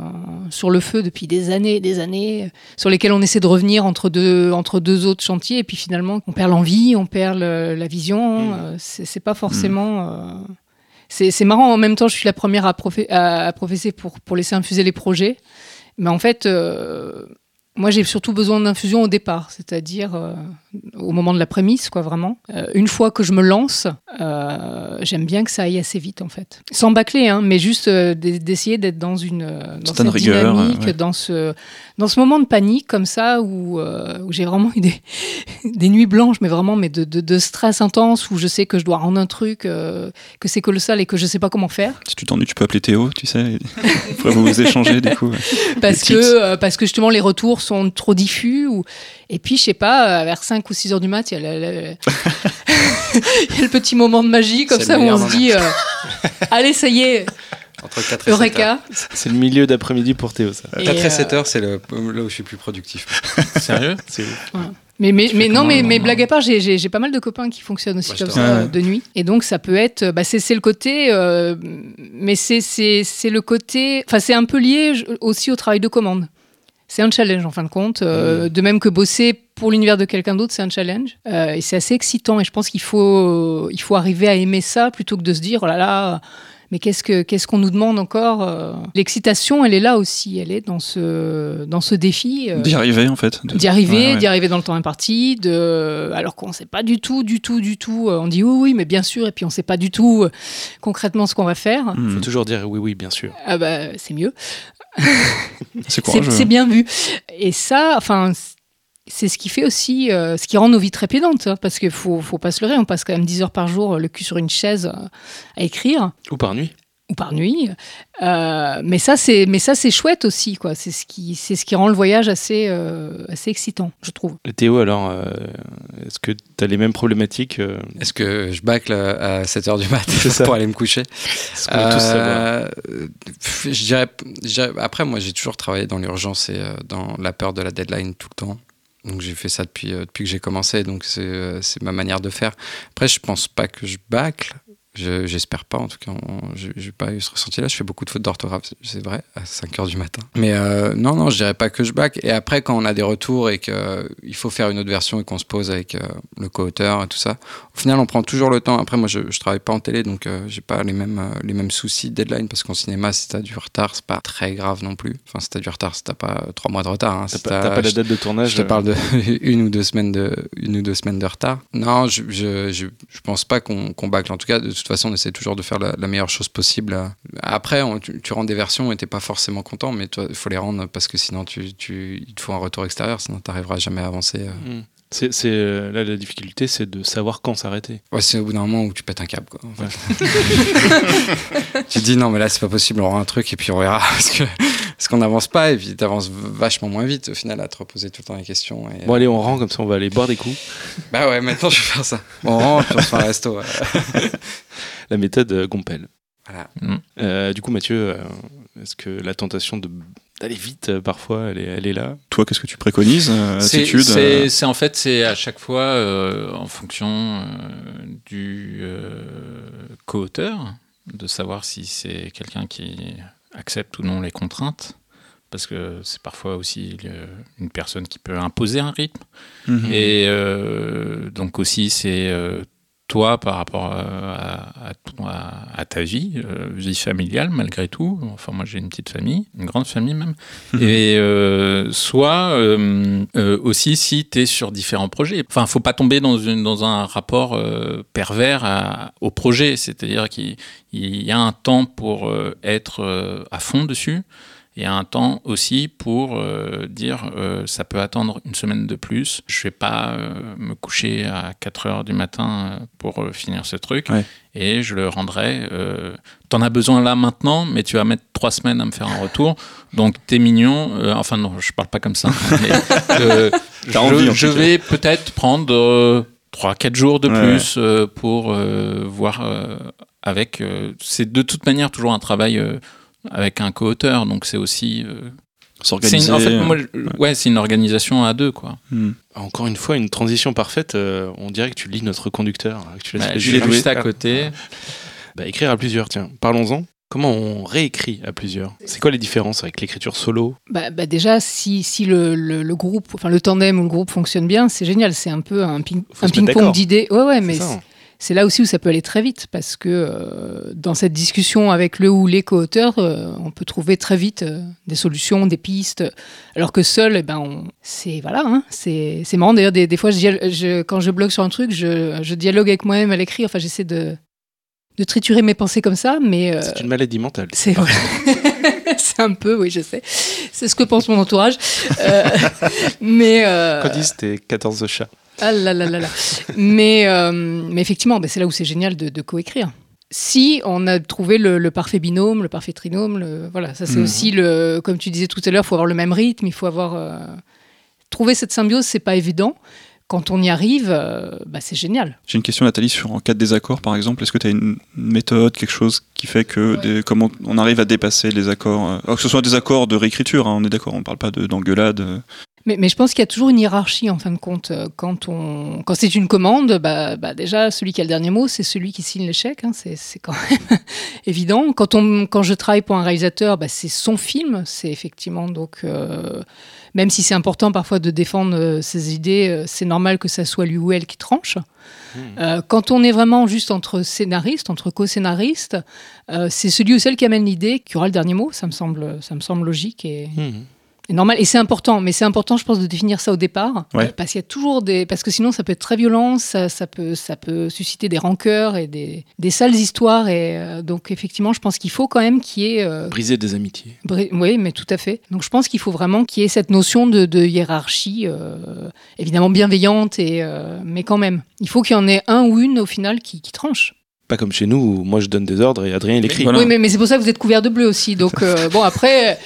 sur le feu depuis des années et des années sur lesquels on essaie de revenir entre deux entre deux autres chantiers et puis finalement on perd l'envie on perd le- la vision. Mm. euh, c'est pas forcément euh, c'est c'est marrant. En même temps je suis la première à, profé- à, à professer pour pour laisser infuser les projets. Mais en fait euh, moi, j'ai surtout besoin d'infusion au départ, c'est-à-dire au moment de la prémisse, quoi, vraiment. Euh, une fois que je me lance, euh, j'aime bien que ça aille assez vite, en fait. Sans bâcler, hein, mais juste euh, d'e- d'essayer d'être dans une dans Certaine cette rigueur, dynamique, euh, ouais. dans ce dans ce moment de panique comme ça où, où j'ai vraiment eu des, des nuits blanches, mais vraiment mais de, de, de stress intense où je sais que je dois rendre un truc, que c'est colossal et que je sais pas comment faire. Si tu t'ennuies, tu peux appeler Théo, tu sais. Faudrait vous échanger, du coup. parce que parce que justement les retours sont trop diffus ou et puis je sais pas vers 5 ou 6 heures du mat il y, a le- le- il y a le petit moment de magie comme ça où on se dit euh, allez ça y est Entre 4 et 7 heures. Eureka C'est le milieu d'après-midi pour Théo, ça. 4 et, Et, 7 euh, heures, c'est le, là où je suis plus productif. Sérieux? C'est ouf. mais mais, non mais, blague à part j'ai- j'ai j'ai pas mal de copains qui fonctionnent aussi comme ça de nuit et donc ça peut être bah, c'est c'est le côté euh, mais c'est c'est c'est le côté enfin c'est un peu lié aussi au travail de commande c'est un challenge en fin de compte. Euh, De même que bosser pour l'univers de quelqu'un d'autre, c'est un challenge. Euh, et c'est assez excitant. Et je pense qu'il faut, il faut arriver à aimer ça plutôt que de se dire, oh là là, mais qu'est-ce que qu'est-ce qu'on nous demande encore euh? L'excitation, elle est là aussi. Elle est dans ce, dans ce défi. euh, D'y arriver, en fait. D'y arriver, Ouais, ouais. d'y arriver dans le temps imparti, de... alors qu'on ne sait pas du tout, du tout, du tout. euh, On dit oui, oui, mais bien sûr, et puis on ne sait pas du tout concrètement ce qu'on va faire. Faut Hmm. toujours dire oui, oui, bien sûr. Ah bah, c'est mieux. C'est C'est courageux. c'est bien vu. Et ça, enfin, c'est ce qui fait aussi, euh, ce qui rend nos vies trépidantes, hein, parce qu'il faut, faut pas se leurrer, on passe quand même 10 heures par jour, euh, le cul sur une chaise, euh, à écrire, Ou par nuit. ou par nuit. Euh, mais ça, c'est, mais ça, c'est chouette aussi, quoi. C'est ce qui, c'est ce qui rend le voyage assez, euh, assez excitant, je trouve. Et Théo, alors, euh, est-ce que tu as les mêmes problématiques euh, Est-ce que je bâcle à 7 heures du mat pour aller me coucher? Ce qu'on veut tous je dirais, je dirais- après, moi, j'ai toujours travaillé dans l'urgence et dans la peur de la deadline tout le temps. Donc, j'ai fait ça depuis, euh, depuis que j'ai commencé. Donc, c'est euh, c'est ma manière de faire. Après, je pense pas que je bâcle. Je- J'espère pas, en tout cas. J'ai j'ai pas eu ce ressenti-là. Je fais beaucoup de fautes d'orthographe, c'est- vrai, à 5 heures du matin. Mais euh, non, non, je dirais pas que je bâcle. Et après, quand on a des retours et qu'il faut faire une autre version et qu'on se pose avec euh, le co-auteur et tout ça, au final, on prend toujours le temps. Après, moi, je, je travaille pas en télé, donc euh, j'ai pas les mêmes, euh, les mêmes soucis de deadline parce qu'en cinéma, si t'as du retard, c'est pas très grave non plus. Enfin, si t'as du retard, si t'as pas trois mois de retard. hein. T'as Si pas, t'as pas la je- date de tournage je te euh, parle de une ou deux semaines de une ou deux semaines de retard. Non, je je, je, je pense pas qu'on qu'on bâcle. En tout cas, de toute façon, on essaie toujours de faire la, la meilleure chose possible. Après, on- tu, tu rends des versions et t'es pas forcément content, mais il faut les rendre parce que sinon, tu, tu, il te faut un retour extérieur, sinon t'arriveras jamais à avancer. euh. C'est, c'est, euh, là, la difficulté, c'est de savoir quand s'arrêter. Ouais, c'est au bout d'un moment où tu pètes un câble. Quoi, en fait. tu te dis non, mais là, c'est pas possible, on aura un truc et puis on verra parce que parce qu'on n'avance pas et puis t'avances vachement moins vite au final à te reposer tout le temps les questions. Et, Bon, allez, on rend comme ça, on va aller boire des coups. Bah ouais, maintenant je vais faire ça. On rentre, puis on se fait un resto. ouais. La méthode euh, Gompel. Voilà. Euh, du coup, Mathieu, euh, est-ce que la tentation de, d'aller vite, euh, parfois, elle est, elle est là? Toi, qu'est-ce que tu préconises euh, C'est- euh, en fait c'est à chaque fois euh, en fonction euh, du euh, co-auteur de savoir si c'est quelqu'un qui accepte ou non les contraintes parce que c'est parfois aussi une personne qui peut imposer un rythme mhm. et euh, donc aussi c'est euh, toi par rapport euh, à, à ton- à- à ta vie, euh, vie familiale malgré tout. Enfin moi j'ai une petite famille, une grande famille même. Et euh, soit euh, aussi si tu es sur différents projets. Enfin faut pas tomber dans, une, dans un rapport pervers au projet, c'est-à-dire qu'il il y a un temps pour être à fond dessus. Et un temps aussi pour euh, dire euh, ça peut attendre une semaine de plus. Je vais pas euh, me coucher à 4 heures du matin pour finir ce truc Ouais. et je le rendrai. T'en as besoin là maintenant, mais tu vas mettre trois semaines à me faire un retour. Donc t'es mignon. enfin non, je parle pas comme ça. mais, T'as envie, je, je vais peut-être prendre euh, 3-4 jours de plus pour voir avec. c'est de toute manière toujours un travail avec un co-auteur, donc c'est aussi. euh, c'est S'organiser. une, en fait, moi, ouais. c'est une organisation à deux, quoi. Hmm. Encore une fois, une transition parfaite. euh, on dirait que tu lis notre conducteur. que tu laisses Bah, les je juste à côté. Bah, écrire à plusieurs, tiens. Parlons-en. Comment on réécrit à plusieurs? C'est quoi les différences avec l'écriture solo? Bah, bah déjà, si, si le, le- le groupe, enfin le tandem ou le groupe fonctionne bien, c'est génial. C'est un peu un, ping-pong d'idées. Ouais, ouais, mais C'est là aussi où ça peut aller très vite parce que euh, dans cette discussion avec le ou les co-auteurs, euh, on peut trouver très vite euh, des solutions, des pistes. Alors que seul, eh ben, on- c'est voilà, hein, c'est c'est marrant. D'ailleurs, des, des fois, je, dia- je- quand je blogue sur un truc, je, je dialogue avec moi-même à l'écrit. Enfin, j'essaie de, de triturer mes pensées comme ça, mais euh, C'est une maladie mentale. c'est vrai. c'est un peu, oui, je sais. C'est ce que pense mon entourage. Euh, mais. euh, disent tes 14 chats ah là là là là. Mais, euh, mais effectivement, bah, c'est là où c'est génial de, de coécrire. Si on a trouvé le, le parfait binôme, le parfait trinôme, le, voilà, ça c'est Mhm. aussi le, comme tu disais tout à l'heure, il faut avoir le même rythme, il faut avoir euh, trouver cette symbiose, c'est pas évident. Quand on y arrive, euh, bah, c'est génial. J'ai une question, Nathalie, sur en cas de désaccord, par exemple. Est-ce que tu as une méthode, quelque chose qui fait que des- comment on arrive à dépasser les accords euh, alors que ce soit des accords de réécriture, hein, on est d'accord, on ne parle pas de- d'engueulade. euh. Mais, mais je pense qu'il y a toujours une hiérarchie en fin de compte. Euh, Quand, on, quand c'est une commande, bah, bah déjà, celui qui a le dernier mot, c'est celui qui signe l'échec. hein. c'est, quand même évident. Quand, on, quand je travaille pour un réalisateur, bah, c'est son film. C'est effectivement donc. euh, même si c'est important parfois de défendre euh, ses idées, c'est normal que ça soit lui ou elle qui tranche. Euh, quand on est vraiment juste entre scénaristes, entre co-scénaristes, euh, c'est celui ou celle qui amène l'idée qui aura le dernier mot. Ça me semble, ça me semble logique et, Mhm. Normal. Et c'est important, mais c'est important, je pense, de définir ça au départ, Ouais. Parce qu'il y a toujours des, parce que sinon ça peut être très violent, ça, ça peut, ça peut susciter des rancœurs et des, des sales histoires. Et euh, donc effectivement, je pense qu'il faut quand même qu'il y ait, euh, Briser des amitiés. bri- oui, mais tout à fait. Donc je pense qu'il faut vraiment qu'il y ait cette notion de, de hiérarchie, euh, évidemment bienveillante, et mais quand même, il faut qu'il y en ait un ou une au final qui, qui tranche. Pas comme chez nous où moi je donne des ordres et Adrien il écrit. Voilà. Oui, mais, mais c'est pour ça que vous êtes couvert de bleu aussi. Donc euh, bon, après,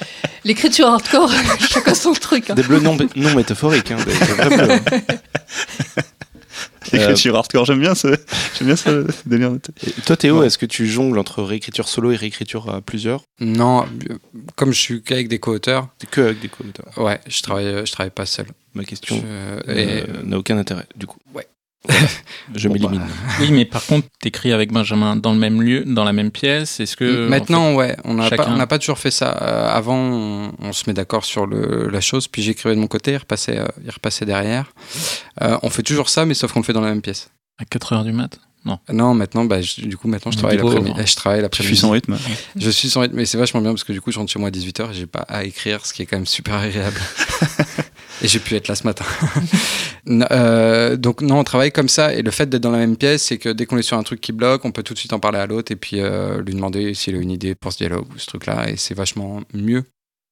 l'écriture hardcore, chacun son truc. hein. Des bleus non, non métaphoriques, hein, des, des vrais bleus. hein. L'écriture hardcore, j'aime bien ce, j'aime bien ce délire. Et toi Théo, Ouais. est-ce que tu jongles entre réécriture solo et réécriture à plusieurs? Non, euh, comme je suis qu'avec des co-auteurs, que avec des co-auteurs. ouais, je travaille, je travaille pas seul. Ma question Je- euh, et- n'a aucun intérêt du coup. Ouais. je Bon, m'élimine. Oui, mais par contre, t'écris avec Benjamin dans le même lieu, dans la même pièce. Est-ce que Maintenant, ouais, on n'a chacun- pas, on n'a pas toujours fait ça. Euh, avant, on, on se met d'accord sur le, la chose, puis j'écrivais de mon côté, il repassait, euh, il repassait derrière. Euh, on fait toujours ça, mais sauf qu'on le fait dans la même pièce. à 4 heures du mat? Non. Non, maintenant, bah, je- du coup, maintenant, je Le travaille l'après-midi. hein. Je travaille Tu l'après-midi. suis son rythme. Je suis son rythme, mais c'est vachement bien parce que du coup, je rentre chez moi à 18h et j'ai pas à écrire, ce qui est quand même super agréable. et j'ai pu être là ce matin. Euh, donc, non, on travaille comme ça. Et le fait d'être dans la même pièce, c'est que dès qu'on est sur un truc qui bloque, on peut tout de suite en parler à l'autre et puis euh, lui demander s'il a une idée pour ce dialogue ou ce truc-là. Et c'est vachement mieux.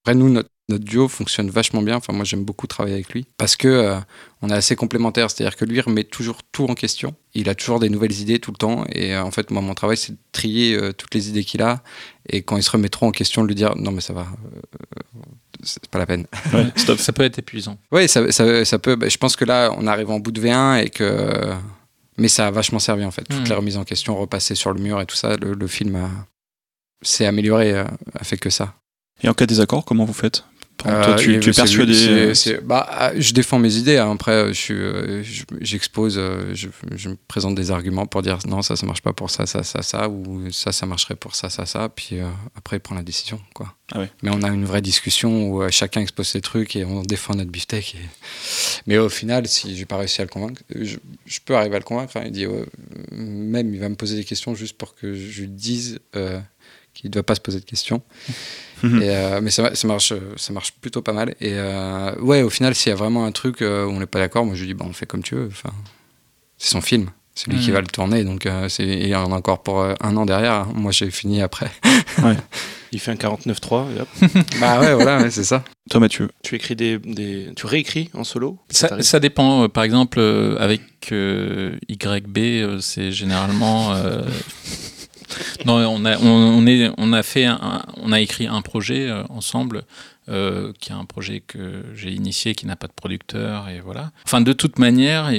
Après, nous, notre, duo fonctionne vachement bien. Enfin, moi, j'aime beaucoup travailler avec lui parce que euh, on est assez complémentaires. C'est-à-dire que lui remet toujours tout en question. Il a toujours des nouvelles idées tout le temps. Et en fait, moi, mon travail, c'est de trier toutes les idées qu'il a. Et quand il se remet trop en question, de lui dire non, mais ça va, c'est pas la peine. Ouais, stop. Ça peut être épuisant. Oui, ça, ça, ça peut. bah, je pense que là, on arrive en bout de V1 et que. Mais ça a vachement servi en fait. Toutes Mhm. les remises en question, repasser sur le mur et tout ça, le, le film a- s'est amélioré, euh, a fait que ça. Et en cas de désaccord, comment vous faites? Toi, tu, et tu es persuadé. euh, bah, ah, je défends mes idées. hein. Après, euh, je euh, je- j'expose, euh, je, je me présente des arguments pour dire non, ça, ça marche pas pour ça, ça, ça, ça, ou ça, ça marcherait pour ça, ça, ça. Puis euh, après, il prend la décision, quoi. Ah ouais. Mais on a une vraie discussion où euh, chacun expose ses trucs et on défend notre beefsteak. et- Mais au final, si j'ai pas réussi à le convaincre, je, je peux arriver à le convaincre. hein. Il dit, euh, même, il va me poser des questions juste pour que je lui dise euh, qu'il ne doit pas se poser de questions. Mhm. Et, euh, mais ça, ça, marche, ça marche plutôt pas mal. Et euh, ouais, au final, s'il y a vraiment un truc euh, où on n'est pas d'accord, moi je lui dis, bah, on fait comme tu veux. Enfin, c'est son film. C'est lui qui Mhm. va le tourner, donc euh, c'est, il y en a encore pour euh, un an derrière. Moi, j'ai fini après. Il fait un 49.3 et hop. bah ouais, voilà, ouais, c'est ça. Toi, Mathieu. Tu écris des, des- tu réécris en solo? Ça, dépend. euh, Par exemple, euh, avec euh, YB, euh, c'est généralement. Non, on a, on, a fait, on a écrit un projet euh, ensemble, euh, qui est un projet que j'ai initié, qui n'a pas de producteur, et voilà. Enfin, de toute manière,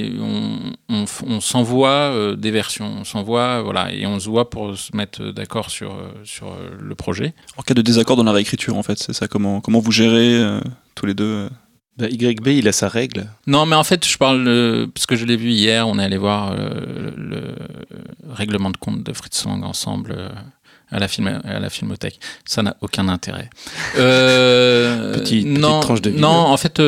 on, s'envoie euh, des versions, on s'envoie, voilà, et on se voit pour se mettre d'accord sur sur le projet. En cas de désaccord dans la réécriture, en fait, c'est ça. Comment, comment vous gérez tous les deux Bah, YB, il a sa règle. Non, mais en fait, je parle euh, parce que je l'ai vu hier. On est allé voir euh, le, le règlement de compte de Fritz Lang ensemble euh, à la film à la filmothèque. Ça n'a aucun intérêt. Euh, Petite- non, tranche de vie, non, en fait,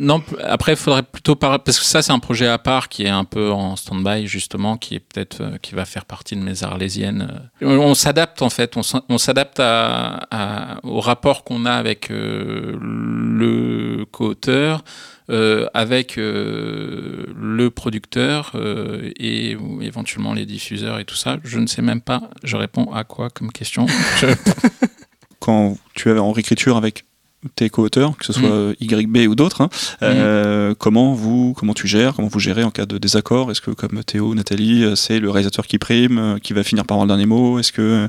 non. Après, il faudrait plutôt parler parce que ça, c'est un projet à part qui est un peu en stand-by justement, qui est peut-être euh, qui va faire partie de mes arlésiennes. Euh, On, s'adapte en fait. On s'adapte à, à- au rapport qu'on a avec euh, le co-auteur euh, avec le producteur et ou éventuellement les diffuseurs et tout ça. Je ne sais même pas, je réponds à quoi comme question? Je- Quand tu es en réécriture avec tes co-auteurs, que ce soit Mm. YB ou d'autres, hein, euh, comment vous, comment tu gères, comment vous gérez en cas de désaccord? Est-ce que comme Théo, Nathalie, euh, c'est le réalisateur qui prime, euh, qui va finir par avoir le dernier mot? Est-ce que,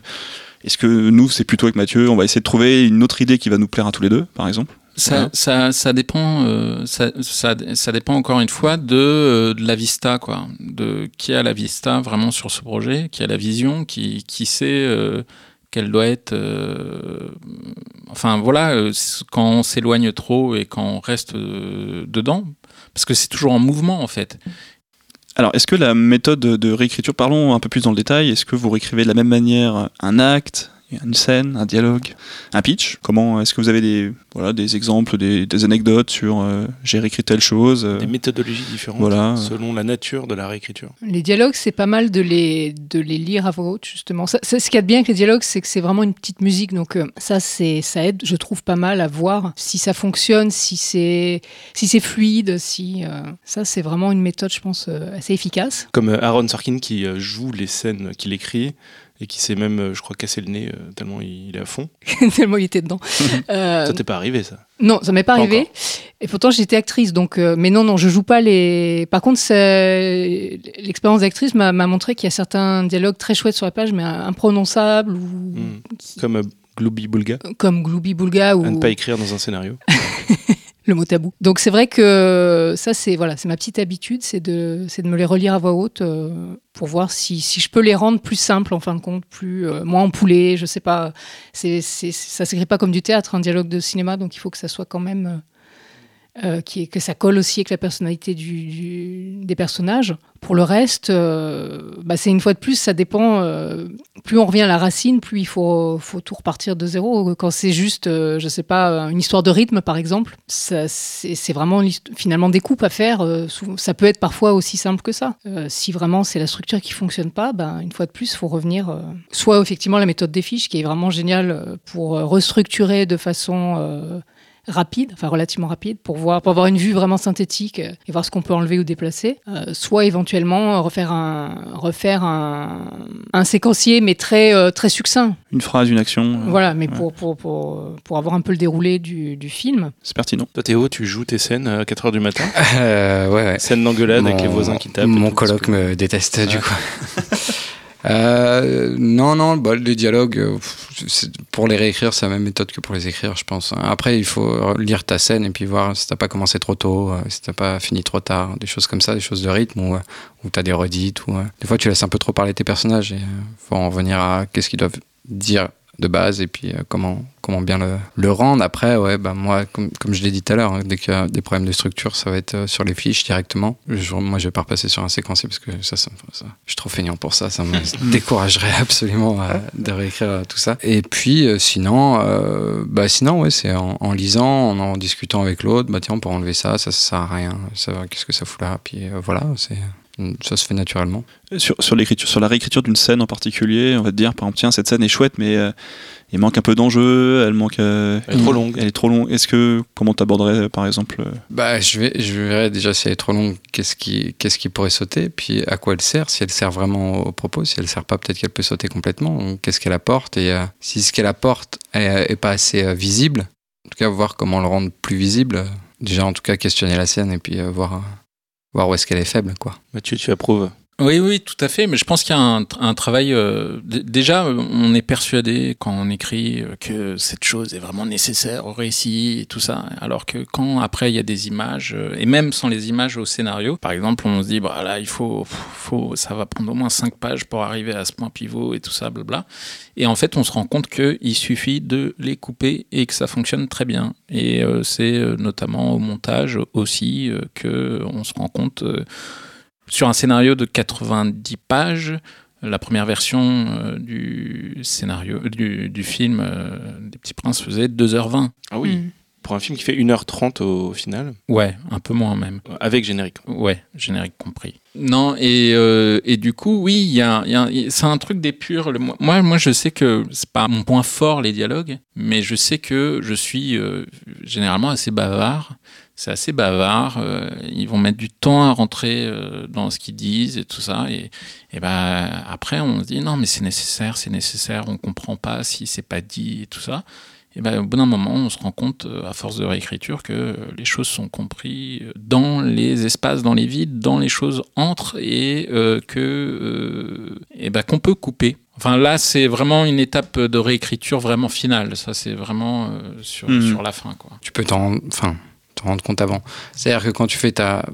est-ce que nous, c'est plutôt avec Mathieu, on va essayer de trouver une autre idée qui va nous plaire à tous les deux, par exemple? Ça, ça, ça dépend. euh, ça, ça, ça dépend encore une fois de, euh, de la vista, quoi. De qui a la vista vraiment sur ce projet, qui a la vision, qui, qui sait quelle doit être. euh, enfin voilà, euh, quand on s'éloigne trop et quand on reste euh, dedans, parce que c'est toujours en mouvement en fait. Alors, est-ce que la méthode de réécriture, parlons un peu plus dans le détail, est-ce que vous réécrivez de la même manière un acte, une scène, un dialogue, un pitch Comment est-ce que vous avez des, voilà, des exemples, des, des anecdotes sur euh, j'ai réécrit telle chose euh, Des méthodologies différentes Voilà. selon la nature de la réécriture. Les dialogues, c'est pas mal de les, de les lire à voix haute, justement. Ça, ça, ce qu'il y a de bien avec les dialogues, c'est que c'est vraiment une petite musique. Donc, euh, ça, c'est, ça aide, je trouve, pas mal à voir si ça fonctionne, si c'est, si c'est fluide, si. euh, ça, c'est vraiment une méthode, je pense, euh, assez efficace. Comme euh, Aaron Sorkin qui euh, joue les scènes qu'il écrit et qui s'est même, euh, je crois, cassé le nez euh, tellement il, est à fond. Tellement il était dedans. Euh, Ça t'est pas arrivé, ça? Non, ça m'est pas Pas arrivé. encore. Et pourtant, j'étais actrice, donc. euh, mais non, non, je joue pas les. Par contre, l'expérience d'actrice m'a montré qu'il y a certains dialogues très chouettes sur la page, mais imprononçables ou Mm. qui- Comme Glooby Boulga, comme Glooby Boulga ou à ne pas écrire dans un scénario. le mot tabou. Donc c'est vrai que ça, c'est voilà, c'est ma petite habitude, c'est de, de me les relire à voix haute euh, pour voir si, si je peux les rendre plus simples en fin de compte, plus euh, moins empoulés. Je sais pas. C'est, c'est, ça s'écrit pas comme du théâtre, un dialogue de cinéma, donc il faut que ça soit quand même euh, que ça colle aussi avec la personnalité des personnages. Pour le reste, euh, bah, c'est une fois de plus, ça dépend. euh, plus on revient à la racine, plus il faut, tout repartir de zéro. Quand c'est juste, je sais pas, une histoire de rythme, par exemple, c'est vraiment finalement des coupes à faire. ça peut être parfois aussi simple que ça. Si vraiment c'est la structure qui fonctionne pas, ben, une fois de plus, il faut revenir. soit effectivement la méthode des fiches, qui est vraiment géniale pour restructurer de façon rapide, enfin relativement rapide, pour voir, pour avoir une vue vraiment synthétique euh, et voir ce qu'on peut enlever ou déplacer. Euh, soit éventuellement euh, refaire un, refaire un, un séquencier, mais très, euh, très succinct. Une phrase, une action euh, Voilà, mais ouais. pour, pour, pour, pour avoir un peu le déroulé du, du film. C'est pertinent. Toi, Théo, tu joues tes scènes à 4h du matin Euh, ouais, ouais. Scène d'engueulade avec les voisins qui tapent. Mon coloc me déteste du coup. Euh, non, non, bah, les dialogues, euh, pour les réécrire, c'est la même méthode que pour les écrire, je pense. Après, il faut lire ta scène et puis voir si t'as pas commencé trop tôt, euh, si t'as pas fini trop tard, des choses comme ça, des choses de rythme, ou, euh, ou t'as des redites, ou des fois tu laisses un peu trop parler tes personnages et faut en revenir à qu'est-ce qu'ils doivent dire de base et puis euh, comment, comment bien le, le rendre. Après, ouais, bah, moi, comme, comme je l'ai dit tout à l'heure, hein, dès qu'il y a des problèmes de structure, ça va être euh, sur les fiches directement. Je- moi, je vais pas repasser sur un séquencier parce que ça, ça, je suis trop feignant pour ça. Ça me découragerait absolument euh, de réécrire tout ça. Et puis, sinon, euh, bah, sinon, ouais, c'est en, en lisant, en en discutant avec l'autre, bah, tiens, on peut enlever ça, ça, ça sert à rien. Ça, qu'est-ce que ça fout là? Puis euh, voilà, c'est, ça se fait naturellement. Sur, sur l'écriture, sur la réécriture d'une scène en particulier, on va te dire, par exemple, tiens, cette scène est chouette, mais euh, il manque un peu d'enjeu, elle manque. euh, Elle est trop longue. Elle est trop longue. Est-ce que comment t'aborderais par exemple euh, Bah, je, vais, je verrai déjà si elle est trop longue, qu'est-ce qui, qu'est-ce qui pourrait sauter, puis à quoi elle sert, si elle sert vraiment au propos, si elle sert pas, peut-être qu'elle peut sauter complètement, qu'est-ce qu'elle apporte, et euh, si ce qu'elle apporte est, est pas assez euh, visible, en tout cas voir comment le rendre plus visible, euh, déjà en tout cas questionner la scène, et puis euh, voir, euh, voir où est-ce qu'elle est faible, quoi. Mathieu, tu approuves? Oui, oui, tout à fait. Mais je pense qu'il y a un, un travail. euh, déjà, on est persuadé quand on écrit euh, que cette chose est vraiment nécessaire au récit et tout ça. Alors que quand après il y a des images, euh, et même sans les images au scénario, par exemple, on se dit, bah là, il faut, faut, ça va prendre au moins cinq pages pour arriver à ce point pivot et tout ça, blabla. Et en fait, on se rend compte qu'il suffit de les couper et que ça fonctionne très bien. Et euh, c'est notamment au montage aussi que on se rend compte. Euh, sur un scénario de 90 pages, la première version euh, du scénario du, du film euh, des Petits Princes faisait 2h20. Ah oui. Mm. Pour un film qui fait 1h30 au final, Ouais, un peu moins même. avec générique. Ouais, générique compris. Non, et, euh, et du coup, oui, il y a, y a- c'est un truc d'épure. Moi, moi, je sais que c'est pas mon point fort, les dialogues, mais je sais que je suis euh, généralement assez bavard. C'est assez bavard. euh, ils vont mettre du temps à rentrer euh, dans ce qu'ils disent et tout ça. Et, et ben après, on se dit non, mais c'est nécessaire, c'est nécessaire. On comprend pas si c'est pas dit et tout ça. Et ben, au bout d'un moment, on se rend compte, euh, à force de réécriture, que les choses sont comprises dans les espaces, dans les vides, dans les choses entre, et euh, que et ben, qu'on peut couper. Enfin, là, c'est vraiment une étape de réécriture vraiment finale. Ça, c'est vraiment sur, Mhm. sur la fin, quoi. tu peux t'en enfin, t'en rendre compte avant. C'est-à-dire que quand tu fais ta,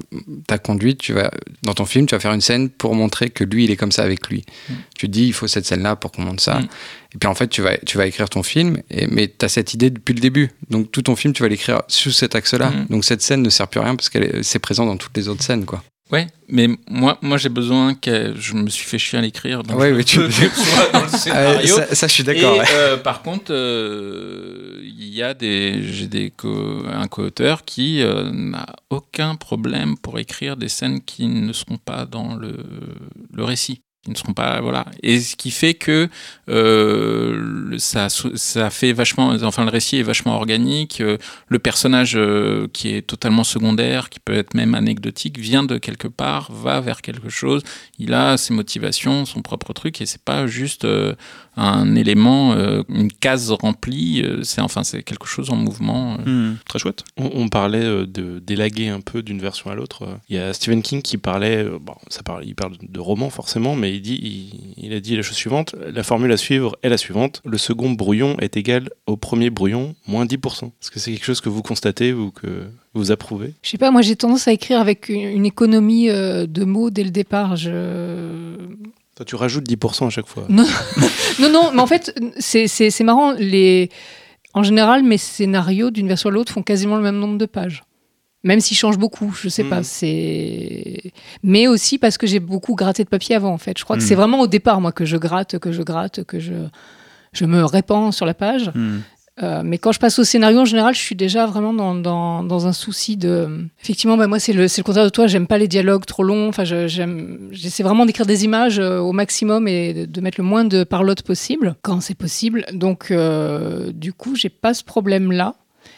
ta conduite, tu vas, dans ton film, tu vas faire une scène pour montrer que lui, il est comme ça avec lui. Mm. Tu te dis, il faut cette scène-là pour qu'on monte ça. Mm. Et puis en fait, tu vas, tu vas écrire ton film, et, mais tu as cette idée depuis le début. Donc tout ton film, tu vas l'écrire sous cet axe-là. Mm. Donc cette scène ne sert plus à rien parce qu'elle est- c'est présent dans toutes les autres scènes, quoi. Ouais, mais moi, moi j'ai besoin que je me suis fait chier à l'écrire. donc Ouais, je ouais, tu- dans le Ah, scénario. ça, ça, je suis d'accord. ouais. euh, par contre, euh, il y a des, j'ai des co- un co-auteur qui euh, n'a aucun problème pour écrire des scènes qui ne seront pas dans le, le récit, ne seront pas voilà. Et ce qui fait que euh, ça, fait vachement, enfin le récit est vachement organique. euh, le personnage euh, qui est totalement secondaire, qui peut être même anecdotique, vient de quelque part, va vers quelque chose. Il a ses motivations, son propre truc, et c'est pas juste un élément, euh, une case remplie. euh, c'est enfin c'est quelque chose en mouvement. euh. hmm, Très chouette. On, on parlait de d'élaguer un peu d'une version à l'autre. Il y a Stephen King qui parlait, bon, ça parle, il parle de roman forcément, mais il dit, il, il a dit la chose suivante la formule à suivre est la suivante le second brouillon est égal au premier brouillon moins 10%. Est-ce que c'est quelque chose que vous constatez ou que vous approuvez? Je sais pas, moi j'ai tendance à écrire avec une, une économie euh, de mots dès le départ. Je... Toi, tu rajoutes 10% à chaque fois. Non, non, mais en fait, c'est- marrant. Les... En général, mes scénarios d'une version à l'autre font quasiment le même nombre de pages. Même s'ils changent beaucoup, je sais pas. C'est, mais aussi parce que j'ai beaucoup gratté de papier avant. En fait, je crois que c'est vraiment au départ moi que je gratte, que je gratte, que je je me répands sur la page. Hmm. Euh, mais quand je passe au scénario, en général, je suis déjà vraiment dans, dans, un souci de. Effectivement, bah, moi, c'est le, le contraire de toi. J'aime pas les dialogues trop longs. Enfin, j'essaie vraiment d'écrire des images euh, au maximum et de, de mettre le moins de parlotte possible quand c'est possible. Donc, euh, du coup, j'ai pas ce problème-là.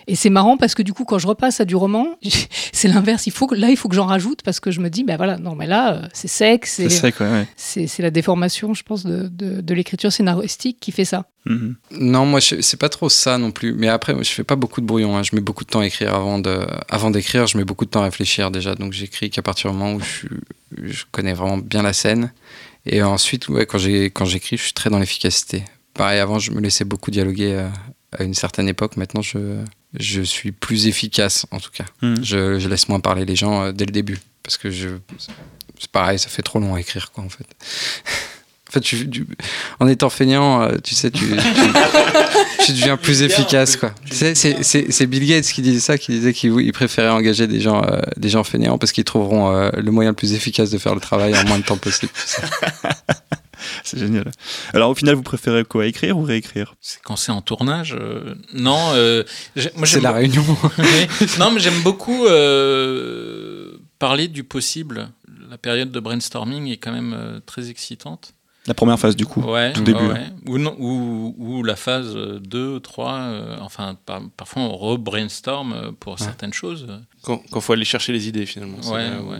Et c'est marrant parce que du coup, quand je repasse à du roman, c'est l'inverse. Il faut que, là, il faut que j'en rajoute parce que je me dis, ben voilà, non, mais là, euh, c'est sec, C'est c'est, sec, ouais. ouais. c'est, c'est la déformation, je pense, de, de, de l'écriture scénaristique qui fait ça. Mhm. Non, moi, c'est pas trop ça non plus. Mais après, moi, je fais pas beaucoup de brouillon. hein. Je mets beaucoup de temps à écrire avant de, avant d'écrire. Je mets beaucoup de temps à réfléchir déjà. Donc, j'écris qu'à partir du moment où je, connais vraiment bien la scène. Et ensuite, ouais, quand j'ai, quand j'écris, je suis très dans l'efficacité. Pareil, avant, je me laissais beaucoup dialoguer euh, à une certaine époque. Maintenant, je, je suis plus efficace, en tout cas. Mhm. Je, je laisse moins parler les gens euh, dès le début. Parce que je, c'est pareil, ça fait trop long à écrire, quoi, en fait. En fait, tu- tu- en étant feignant, euh, tu sais, tu, tu, tu deviens plus efficace, quoi. Tu sais, c'est- Bill Gates qui disait ça, qui disait qu'il il préférait engager des gens, euh, des gens feignants parce qu'ils trouveront euh, le moyen le plus efficace de faire le travail en moins de temps possible. C'est génial. Alors au final, vous préférez quoi Écrire ou réécrire? C'est quand c'est en tournage. euh, non, euh, moi C'est la réunion. Non, mais j'aime beaucoup euh, parler du possible. La période de brainstorming est quand même euh, très excitante. La première phase, du coup. Ouais, tout début, ouais, ouais. Ou, non, ou, ou la phase 2, 3, euh, enfin, par- parfois on re-brainstorm pour certaines choses. Quand il faut aller chercher les idées finalement. Ouais, où- ouais.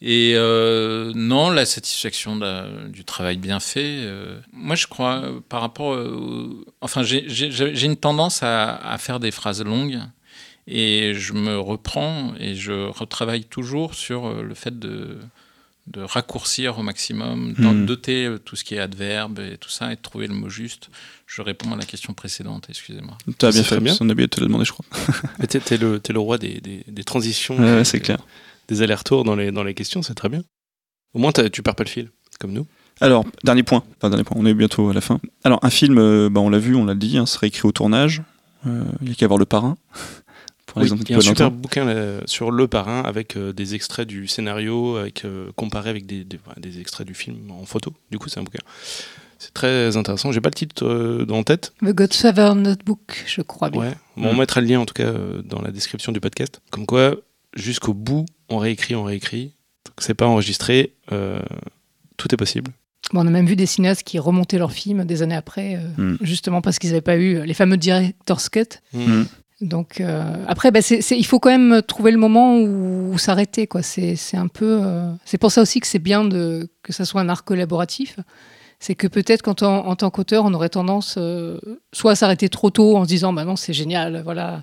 Et euh, non, la satisfaction de- du travail bien fait. euh, moi, je crois, euh, par rapport. euh, enfin, j'ai- une tendance à, à faire des phrases longues. Et je me reprends et je retravaille toujours sur le fait de, de raccourcir au maximum, d'en- Mhm. doter tout ce qui est adverbe et tout ça, et de trouver le mot juste. Je réponds à la question précédente, excusez-moi. T'as bien C'est fait, bien. on a oublié de te le demander, je crois. T'es, t'es le, roi des, des, des transitions, Ouais, ouais, des- c'est clair. Des allers-retours dans les, dans les questions, c'est très bien. Au moins, tu perds pas le fil, comme nous. Alors, dernier point. Enfin, dernier point, on est bientôt à la fin. Alors, un film, euh, bah, on l'a vu, on l'a dit, hein, serait écrit au tournage. Euh, il y a qu'à voir Le Parrain. Pour Oui, exemple, il y a un super bouquin là, sur Le Parrain avec euh, des extraits du scénario, avec, euh, comparé avec des, des, extraits du film en photo. Du coup, c'est un bouquin. C'est très intéressant. J'ai pas le titre euh, en tête. The Godfather Notebook, je crois bien. Ouais. Bon, On Mm. mettra le lien en tout cas euh, dans la description du podcast. Comme quoi, jusqu'au bout, on réécrit, on réécrit. Donc, C'est pas enregistré. euh, tout est possible. Bon, on a même vu des cinéastes qui remontaient leurs films des années après, euh, Mm. justement parce qu'ils n'avaient pas eu les fameux director's cut. Mm. Donc euh, après, bah, c'est- c'est- il faut quand même trouver le moment où, où s'arrêter. quoi. C'est c'est un peu. euh, c'est pour ça aussi que c'est bien de, que ça soit un art collaboratif. C'est que peut-être qu'en tant- en tant qu'auteur, on aurait tendance euh, soit à s'arrêter trop tôt en se disant bah non c'est génial, voilà,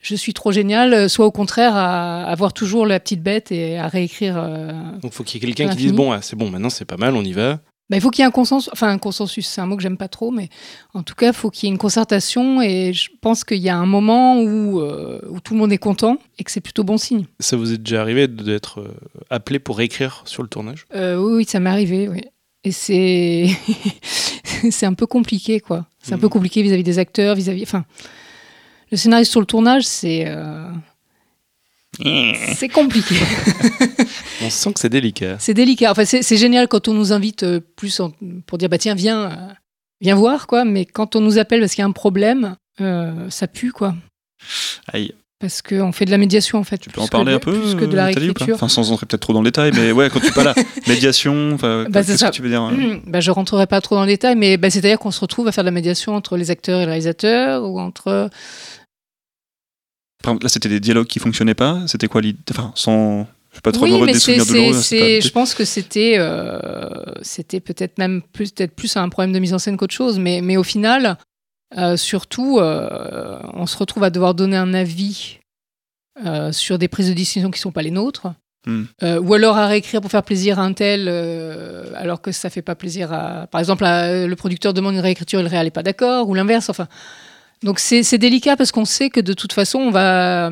je suis trop génial, soit au contraire à avoir toujours la petite bête et à réécrire. euh, Donc, faut qu'il y ait quelqu'un qui dise bon, ah, c'est bon, maintenant c'est pas mal, on y va. bah, il faut qu'il y ait un consensus, enfin un consensus, c'est un mot que j'aime pas trop, mais en tout cas, il faut qu'il y ait une concertation et je pense qu'il y a un moment où, euh, où tout le monde est content et que c'est plutôt bon signe. Ça vous est déjà arrivé d'être euh, appelé pour réécrire sur le tournage? Euh, oui, oui, ça m'est arrivé, oui. Et c'est c'est un peu compliqué, quoi. C'est un peu Mhm. compliqué vis-à-vis des acteurs, vis-à-vis. Enfin, le scénariste sur le tournage, c'est euh, c'est compliqué. On sent que c'est délicat. C'est délicat. Enfin, c'est c'est génial quand on nous invite euh, plus en- pour dire bah tiens viens euh, viens voir quoi. Mais quand on nous appelle parce qu'il y a un problème, euh, ça pue quoi. Aïe. Parce qu'on fait de la médiation en fait. Tu peux en parler un peu plus que de la Nathalie, ou pas réécriture. Enfin, sans entrer peut-être trop dans le détail, mais ouais, quand tu parles là, médiation, Bah, c'est qu'est-ce ça. que tu veux dire hein bah, je rentrerai pas trop dans le détail, mais bah, c'est-à-dire qu'on se retrouve à faire de la médiation entre les acteurs et le réalisateur, ou entre. Par exemple, Là, c'était des dialogues qui fonctionnaient pas. C'était quoi l'idée? Enfin, sans. Je sais pas trop oui, me mais des souvenirs pas- je pense que c'était, euh, c'était peut-être même plus, peut-être plus un problème de mise en scène qu'autre chose, mais, mais au final, euh, surtout, euh, on se retrouve à devoir donner un avis sur des prises de décision qui sont pas les nôtres. Hmm. Euh, ou alors à réécrire pour faire plaisir à un tel, euh, alors que ça fait pas plaisir à. Par exemple, à- le producteur demande une réécriture et le réal n'est pas d'accord, ou l'inverse. Enfin, donc c'est c'est délicat parce qu'on sait que de toute façon on va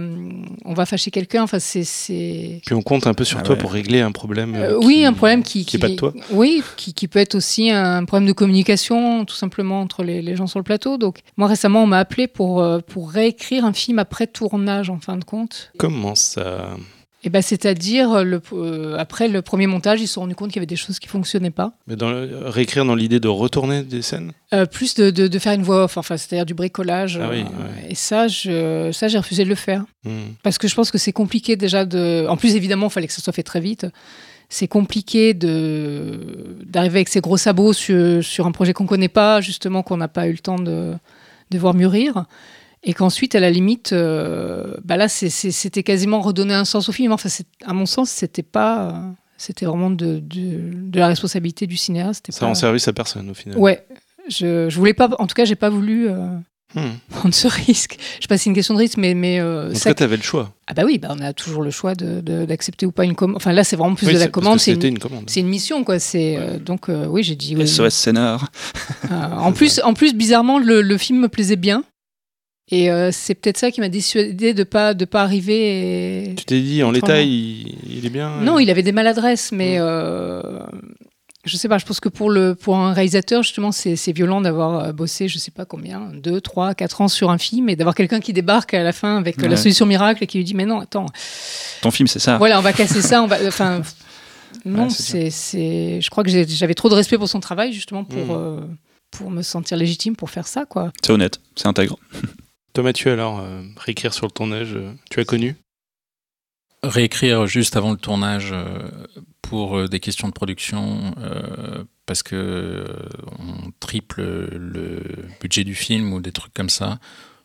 on va fâcher quelqu'un. Enfin, c'est Puis on compte un peu sur Ah toi ouais. pour régler un problème. euh, euh, oui, qui- un problème qui, qui est pas de toi. Oui, qui, qui peut être aussi un problème de communication, tout simplement entre les, les gens sur le plateau. Donc, moi récemment, on m'a appelé pour euh, pour réécrire un film après tournage, en fin de compte. Comment ça? Et ben, c'est-à-dire le euh, après le premier montage, ils se sont rendus compte qu'il y avait des choses qui fonctionnaient pas. Mais dans le- réécrire dans l'idée de retourner des scènes? Euh, plus de, de, de faire une voix off, enfin, c'est-à-dire du bricolage. Ah oui, euh, ouais. Et ça, je, ça, j'ai refusé de le faire. Hmm. Parce que je pense que c'est compliqué déjà de. En plus, évidemment, il fallait que ça soit fait très vite. C'est compliqué de d'arriver avec ses gros sabots sur, sur un projet qu'on connaît pas, justement, qu'on n'a pas eu le temps de, de voir mûrir. Et qu'ensuite, à la limite, euh, bah là, c'était quasiment redonner un sens au film. Enfin, à mon sens, c'était pas. euh, C'était vraiment de, de, de la responsabilité du cinéaste. Ça pas- rend service à personne au final. Ouais. Je, je voulais pas. En tout cas, j'ai pas voulu euh, Hmm. prendre ce risque. Je sais pas si c'est une question de risque, mais. mais euh, En tout ça- cas, t'avais le choix. ah bah oui, bah on a toujours le choix de- de- d'accepter ou pas une commande. Enfin là, c'est vraiment plus Oui, de la commande. C'est C'était une, une commande. c'est une mission, quoi. C'est euh, donc euh, oui, j'ai dit oui. SOS scénar. Euh, en plus, en plus, bizarrement, le, le film me plaisait bien. Et euh, c'est peut-être ça qui m'a dissuadé de pas de pas arriver. Et... Tu t'es dit, en l'état, il, il est bien Non, euh, il avait des maladresses, mais Mm. euh, je sais pas. Je pense que pour le pour un réalisateur, justement, c'est c'est violent d'avoir euh, bossé, je sais pas combien, deux, trois, quatre ans sur un film et d'avoir quelqu'un qui débarque à la fin avec Ouais. la solution miracle et qui lui dit mais non, attends, Ton film, c'est ça. voilà, on va casser ça, on va. Enfin, non, Ouais, c'est c'est c'est. Je crois que j'ai- j'avais trop de respect pour son travail justement pour Mm. euh, pour me sentir légitime pour faire ça, quoi. C'est honnête, c'est intègre. Toi, Mathieu, alors, euh, réécrire sur le tournage, euh, tu as connu? Réécrire juste avant le tournage euh, pour des questions de production, parce que on triple le budget du film ou des trucs comme ça.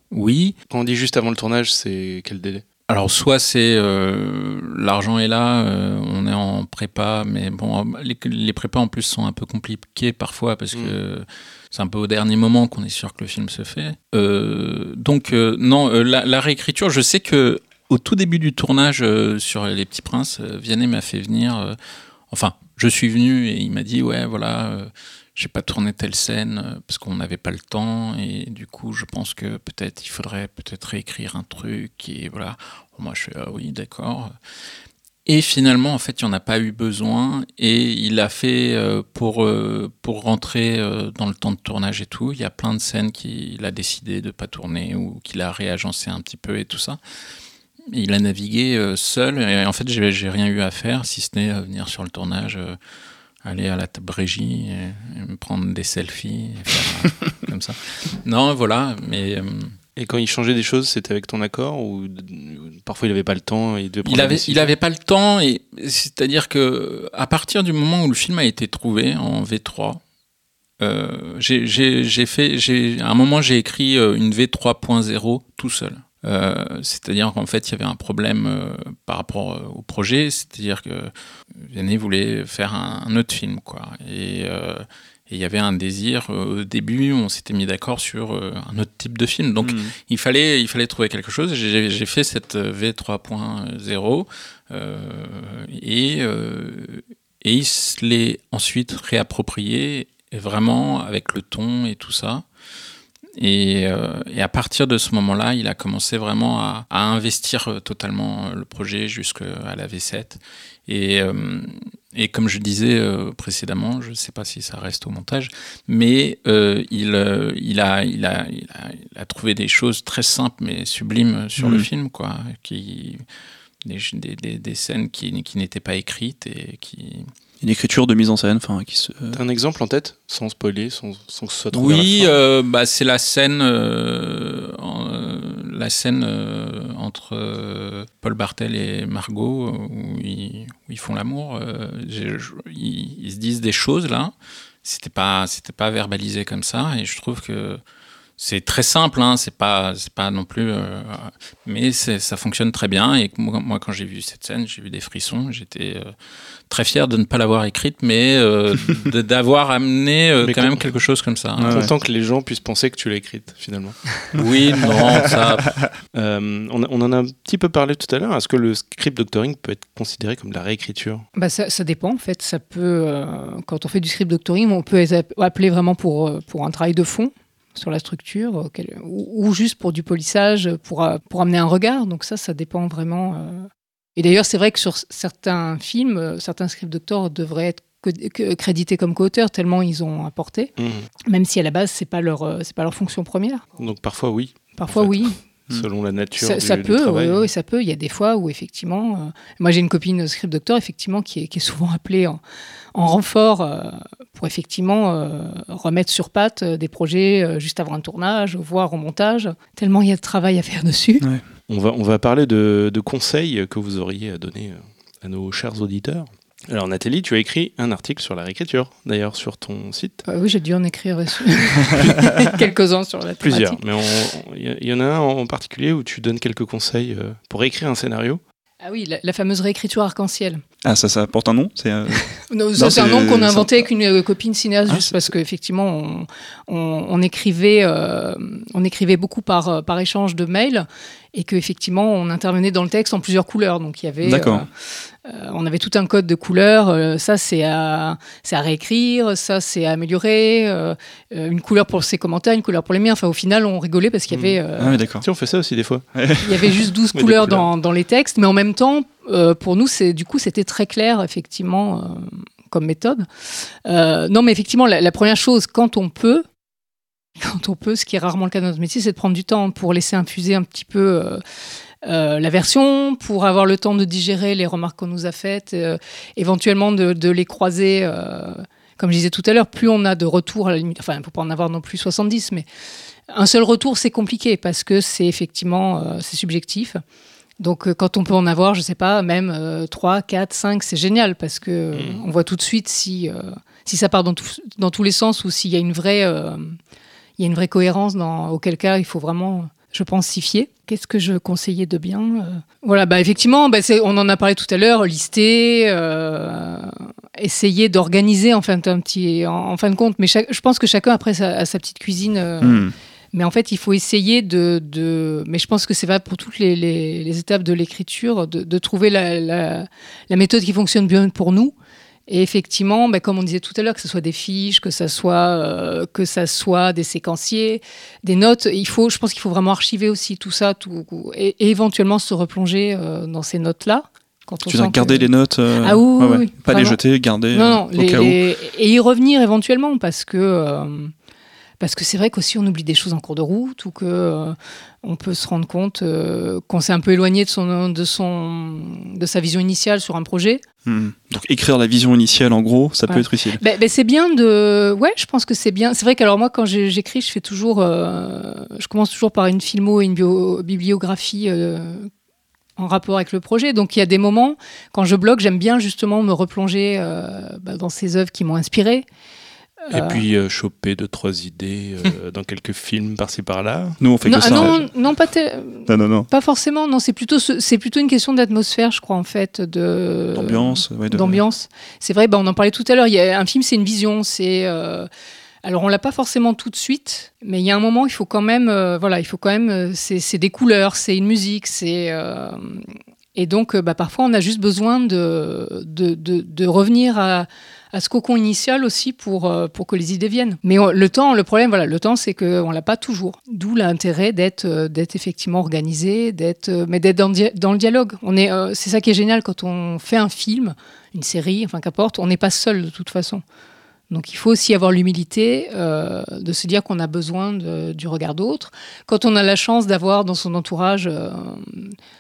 Oui. Quand on dit juste avant le tournage, c'est quel délai? Alors soit c'est euh, l'argent est là, euh, on est en prépa, mais bon, les, les prépas en plus sont un peu compliqués parfois parce que c'est un peu au dernier moment qu'on est sûr que le film se fait. Euh, donc euh, non, euh, la, réécriture, je sais que au tout début du tournage sur Les Petits Princes, Vianney m'a fait venir. enfin, je suis venu et il m'a dit ouais voilà, j'ai pas tourné telle scène parce qu'on n'avait pas le temps et du coup je pense que peut-être il faudrait peut-être réécrire un truc et voilà. Moi je fais ah oui d'accord. Et finalement, en fait, il n'y en a pas eu besoin. Et il a fait, euh, pour, euh, pour rentrer euh, dans le temps de tournage et tout, il y a plein de scènes qu'il a décidé de ne pas tourner ou qu'il a réagencé un petit peu et tout ça. Et il a navigué seul. Et en fait, j'ai rien eu à faire, si ce n'est venir sur le tournage, aller à la table régie et, et me prendre des selfies, et faire, comme ça. Non, voilà. Mais. Et quand il changeait des choses, c'était avec ton accord ou parfois il avait pas le temps et il il avait, décision il avait pas le temps et c'est-à-dire que à partir du moment où le film a été trouvé en V3, euh, j'ai- fait, j'ai à un moment j'ai écrit euh, une V3.0 tout seul. Euh, c'est-à-dire qu'en fait il y avait un problème euh, par rapport euh, au projet, c'est-à-dire que Vianney voulait faire un, un autre film quoi et et il y avait un désir euh, au début, on s'était mis d'accord sur euh, un autre type de film. Donc Mm. il fallait, il fallait trouver quelque chose. J'ai fait cette euh, V3.0 euh, et, euh, et il se l'est ensuite réapproprié, vraiment avec le ton et tout ça. Et, euh, et à partir de ce moment-là, il a commencé vraiment à, à investir totalement le projet jusqu'à la V7. Et, euh, et comme je disais euh, précédemment, je ne sais pas si ça reste au montage, mais euh, il, euh, il, a, il, a, il, a, il a trouvé des choses très simples mais sublimes sur le Mhm. film, quoi, qui, des, des, des, des scènes qui, qui n'étaient pas écrites et qui, Une écriture de mise en scène, enfin, qui se. T'as un exemple en tête, sans spoiler, sans, sans que ce soit trop Oui, fin euh, bah, c'est la scène, euh, en- euh, la scène euh, entre euh, Paul Bartel et Margot euh, où ils, où ils font l'amour. euh, ils, ils se disent des choses là. C'était pas, c'était pas verbalisé comme ça, et je trouve que c'est très simple. Hein, c'est pas, c'est pas non plus, euh, mais ça fonctionne très bien. Et moi, moi, quand j'ai vu cette scène, j'ai eu des frissons. J'étais euh, très fier de ne pas l'avoir écrite, mais euh, d'avoir amené euh, Mais quand même quelque chose comme ça. hein. Ouais, ouais. Content que les gens puissent penser que tu l'as écrite, finalement. Oui, non, ça. Euh, on, a- on en a un petit peu parlé tout à l'heure. Est-ce que le script doctoring peut être considéré comme de la réécriture? Bah ça, ça dépend en fait. Ça peut, euh, quand on fait du script doctoring, on peut appelé vraiment pour, pour un travail de fond sur la structure euh, quel- ou, ou juste pour du polissage, pour, euh, pour amener un regard. Donc ça, ça dépend vraiment. euh. Et d'ailleurs, c'est vrai que sur certains films, euh, certains script doctors devraient être crédités comme co-auteurs tellement ils ont apporté, même si à la base c'est pas leur euh, c'est pas leur fonction première. Donc parfois, oui, Parfois En fait, oui, Mm. selon la nature ça, du, ça du peut, travail. oui, oui, ça peut. Il y a des fois où effectivement, euh, moi j'ai une copine script doctor effectivement qui est, qui est souvent appelée en, en renfort euh, pour effectivement euh, remettre sur pattes euh, des projets juste avant un tournage, voire au montage. Tellement il y a de travail à faire dessus. On va, on va parler de, de conseils que vous auriez à donner à nos chers auditeurs. Alors Nathalie, tu as écrit un article sur la réécriture, d'ailleurs sur ton site. Euh, oui, j'ai dû en écrire quelques-uns sur la Plusieurs, thématique. mais on- il y y, en a un en particulier où tu donnes quelques conseils pour écrire un scénario. Ah oui, la, la fameuse réécriture arc-en-ciel. Ah, ça, ça porte un nom C'est. euh, Non, ça, Non, c'est un nom qu'on a inventé avec une euh, copine cinéaste, Ah, juste parce qu'effectivement, on, on, on écrivait, euh, on écrivait beaucoup par, par échange de mails et qu'effectivement, on intervenait dans le texte en plusieurs couleurs. Donc, il y avait. D'accord. euh, euh, on avait tout un code de couleurs. euh, ça, c'est à, c'est à réécrire. Ça, c'est à améliorer. euh, une couleur pour ses commentaires, une couleur pour les miens. Enfin, au final, on rigolait parce qu'il y avait. euh, Ah, oui, d'accord. Tu sais, on fait ça aussi des fois. il y avait juste 12 Mais des couleurs, couleurs. Dans, dans les textes, mais en même temps, euh, pour nous, c'est du coup, c'était très clair, effectivement, euh, comme méthode. Euh, non, mais effectivement, la, la première chose, quand on peut, quand on peut, ce qui est rarement le cas dans notre métier, c'est de prendre du temps pour laisser infuser un petit peu euh, euh, la version, pour avoir le temps de digérer les remarques qu'on nous a faites, euh, éventuellement de, de les croiser. comme je disais tout à l'heure, plus on a de retours, à la limite, enfin, il ne faut pas en avoir non plus 70, mais un seul retour, c'est compliqué parce que c'est effectivement c'est subjectif. Donc, quand on peut en avoir, je sais pas, même euh, 3, 4, 5, c'est génial parce que euh, Mm. on voit tout de suite si, euh, si ça part dans, tout- dans tous les sens ou s'il y a une vraie, euh, il y a une vraie cohérence, dans, auquel cas il faut vraiment, je pense, s'y fier. Qu'est-ce que je conseillais de bien Euh, Voilà, bah effectivement, bah, on en a parlé tout à l'heure, lister, euh, essayer d'organiser en fin de, un petit, en, en fin de compte. Mais chaque- je pense que chacun après sa, a sa petite cuisine. euh, Hmm. mais en fait, il faut essayer de, de- mais je pense que c'est vrai pour toutes les, les- les étapes de l'écriture, de, de trouver la, la- la méthode qui fonctionne bien pour nous. Et effectivement, ben, comme on disait tout à l'heure, que ce soit des fiches, que ça soit, euh, que ça soit des séquenciers, des notes, il faut, je pense qu'il faut vraiment archiver aussi tout ça, tout, et, et éventuellement se replonger euh, dans ces notes-là. Quand on Tu dire garder que- les notes euh, Ah oui, Pas les jeter, garder non, non, au les- cas où. et y revenir éventuellement parce que parce que c'est vrai qu'aussi on oublie des choses en cours de route ou que euh, on peut se rendre compte euh, qu'on s'est un peu éloigné de son de son de sa vision initiale sur un projet. Hmm. Donc écrire la vision initiale en gros, ça peut être utile. Ben, ben, c'est bien de ouais, je pense que c'est bien. C'est vrai qu'alors moi quand j'écris, je fais toujours euh, je commence toujours par une filmo et une bio- bibliographie en rapport avec le projet. Donc il y a des moments quand je blogue, j'aime bien justement me replonger euh, bah, dans ces œuvres qui m'ont inspiré. Et Euh, puis euh, choper deux, trois idées euh, dans quelques films par-ci par-là. Nous on fait non, que ah ça. non, non, pas, te- Non, non, non. pas forcément. Non, c'est plutôt, c'est plutôt une question d'atmosphère, je crois, en fait, de D'ambiance. ouais, de- d'ambiance. C'est vrai, bah, on en parlait tout à l'heure. Il y a un film, c'est une vision. C'est euh, alors on l'a pas forcément tout de suite, mais il y a un moment, il faut quand même, euh, voilà, il faut quand même. euh, c'est c'est des couleurs, c'est une musique, c'est euh, et donc euh, bah, parfois on a juste besoin de de, de, de revenir à à ce cocon initial aussi pour, euh, pour que les idées viennent. Mais le temps, le problème, voilà, le temps, c'est qu'on l'a pas toujours. D'où l'intérêt d'être euh, effectivement organisé, euh, mais d'être dans, le dialogue. On est, c'est ça qui est génial quand on fait un film, une série, enfin qu'importe, on n'est pas seul de toute façon. Donc il faut aussi avoir l'humilité de se dire qu'on a besoin du regard d'autres. Quand on a la chance d'avoir dans son entourage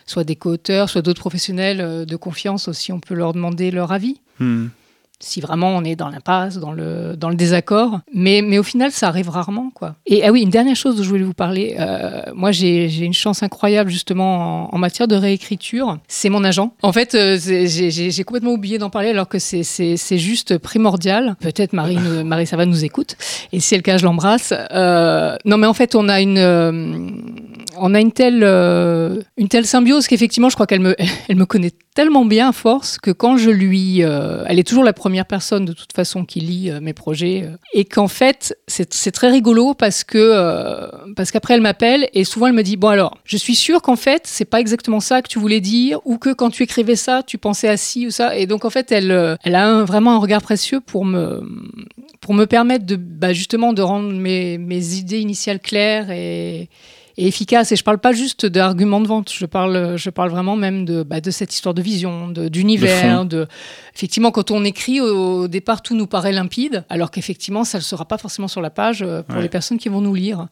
soit des co-auteurs, soit d'autres professionnels de confiance aussi, on peut leur demander leur avis Hmm. Si vraiment on est dans l'impasse, dans le, dans le désaccord. Mais, mais au final, ça arrive rarement. quoi. Et ah oui, une dernière chose dont je voulais vous parler. euh, moi, j'ai une chance incroyable justement en, matière de réécriture. C'est mon agent. En fait, euh, j'ai complètement oublié d'en parler alors que c'est- juste primordial. Peut-être Marie, nous- Marie Sava nous écoute. Et si c'est le cas, je l'embrasse. Euh, non, mais en fait, on a une... on a une telle, euh, une telle symbiose qu'effectivement, je crois qu'elle me, elle me connaît tellement bien à force que quand je lui, euh, elle est toujours la première personne de toute façon qui lit euh, mes projets et qu'en fait c'est très rigolo parce que parce qu'après elle m'appelle et souvent elle me dit bon alors je suis sûre qu'en fait c'est pas exactement ça que tu voulais dire ou que quand tu écrivais ça tu pensais à ci ou ça et donc en fait elle elle a vraiment un regard précieux pour me pour me permettre de bah, justement de rendre mes, mes idées initiales claires et et efficace. Et je parle pas juste d'arguments de vente, je parle, je parle vraiment même de, bah, de cette histoire de vision, d'univers. De, Effectivement, quand on écrit, au, au départ, tout nous paraît limpide, alors qu'effectivement, ça ne sera pas forcément sur la page euh, pour Ouais. les personnes qui vont nous lire.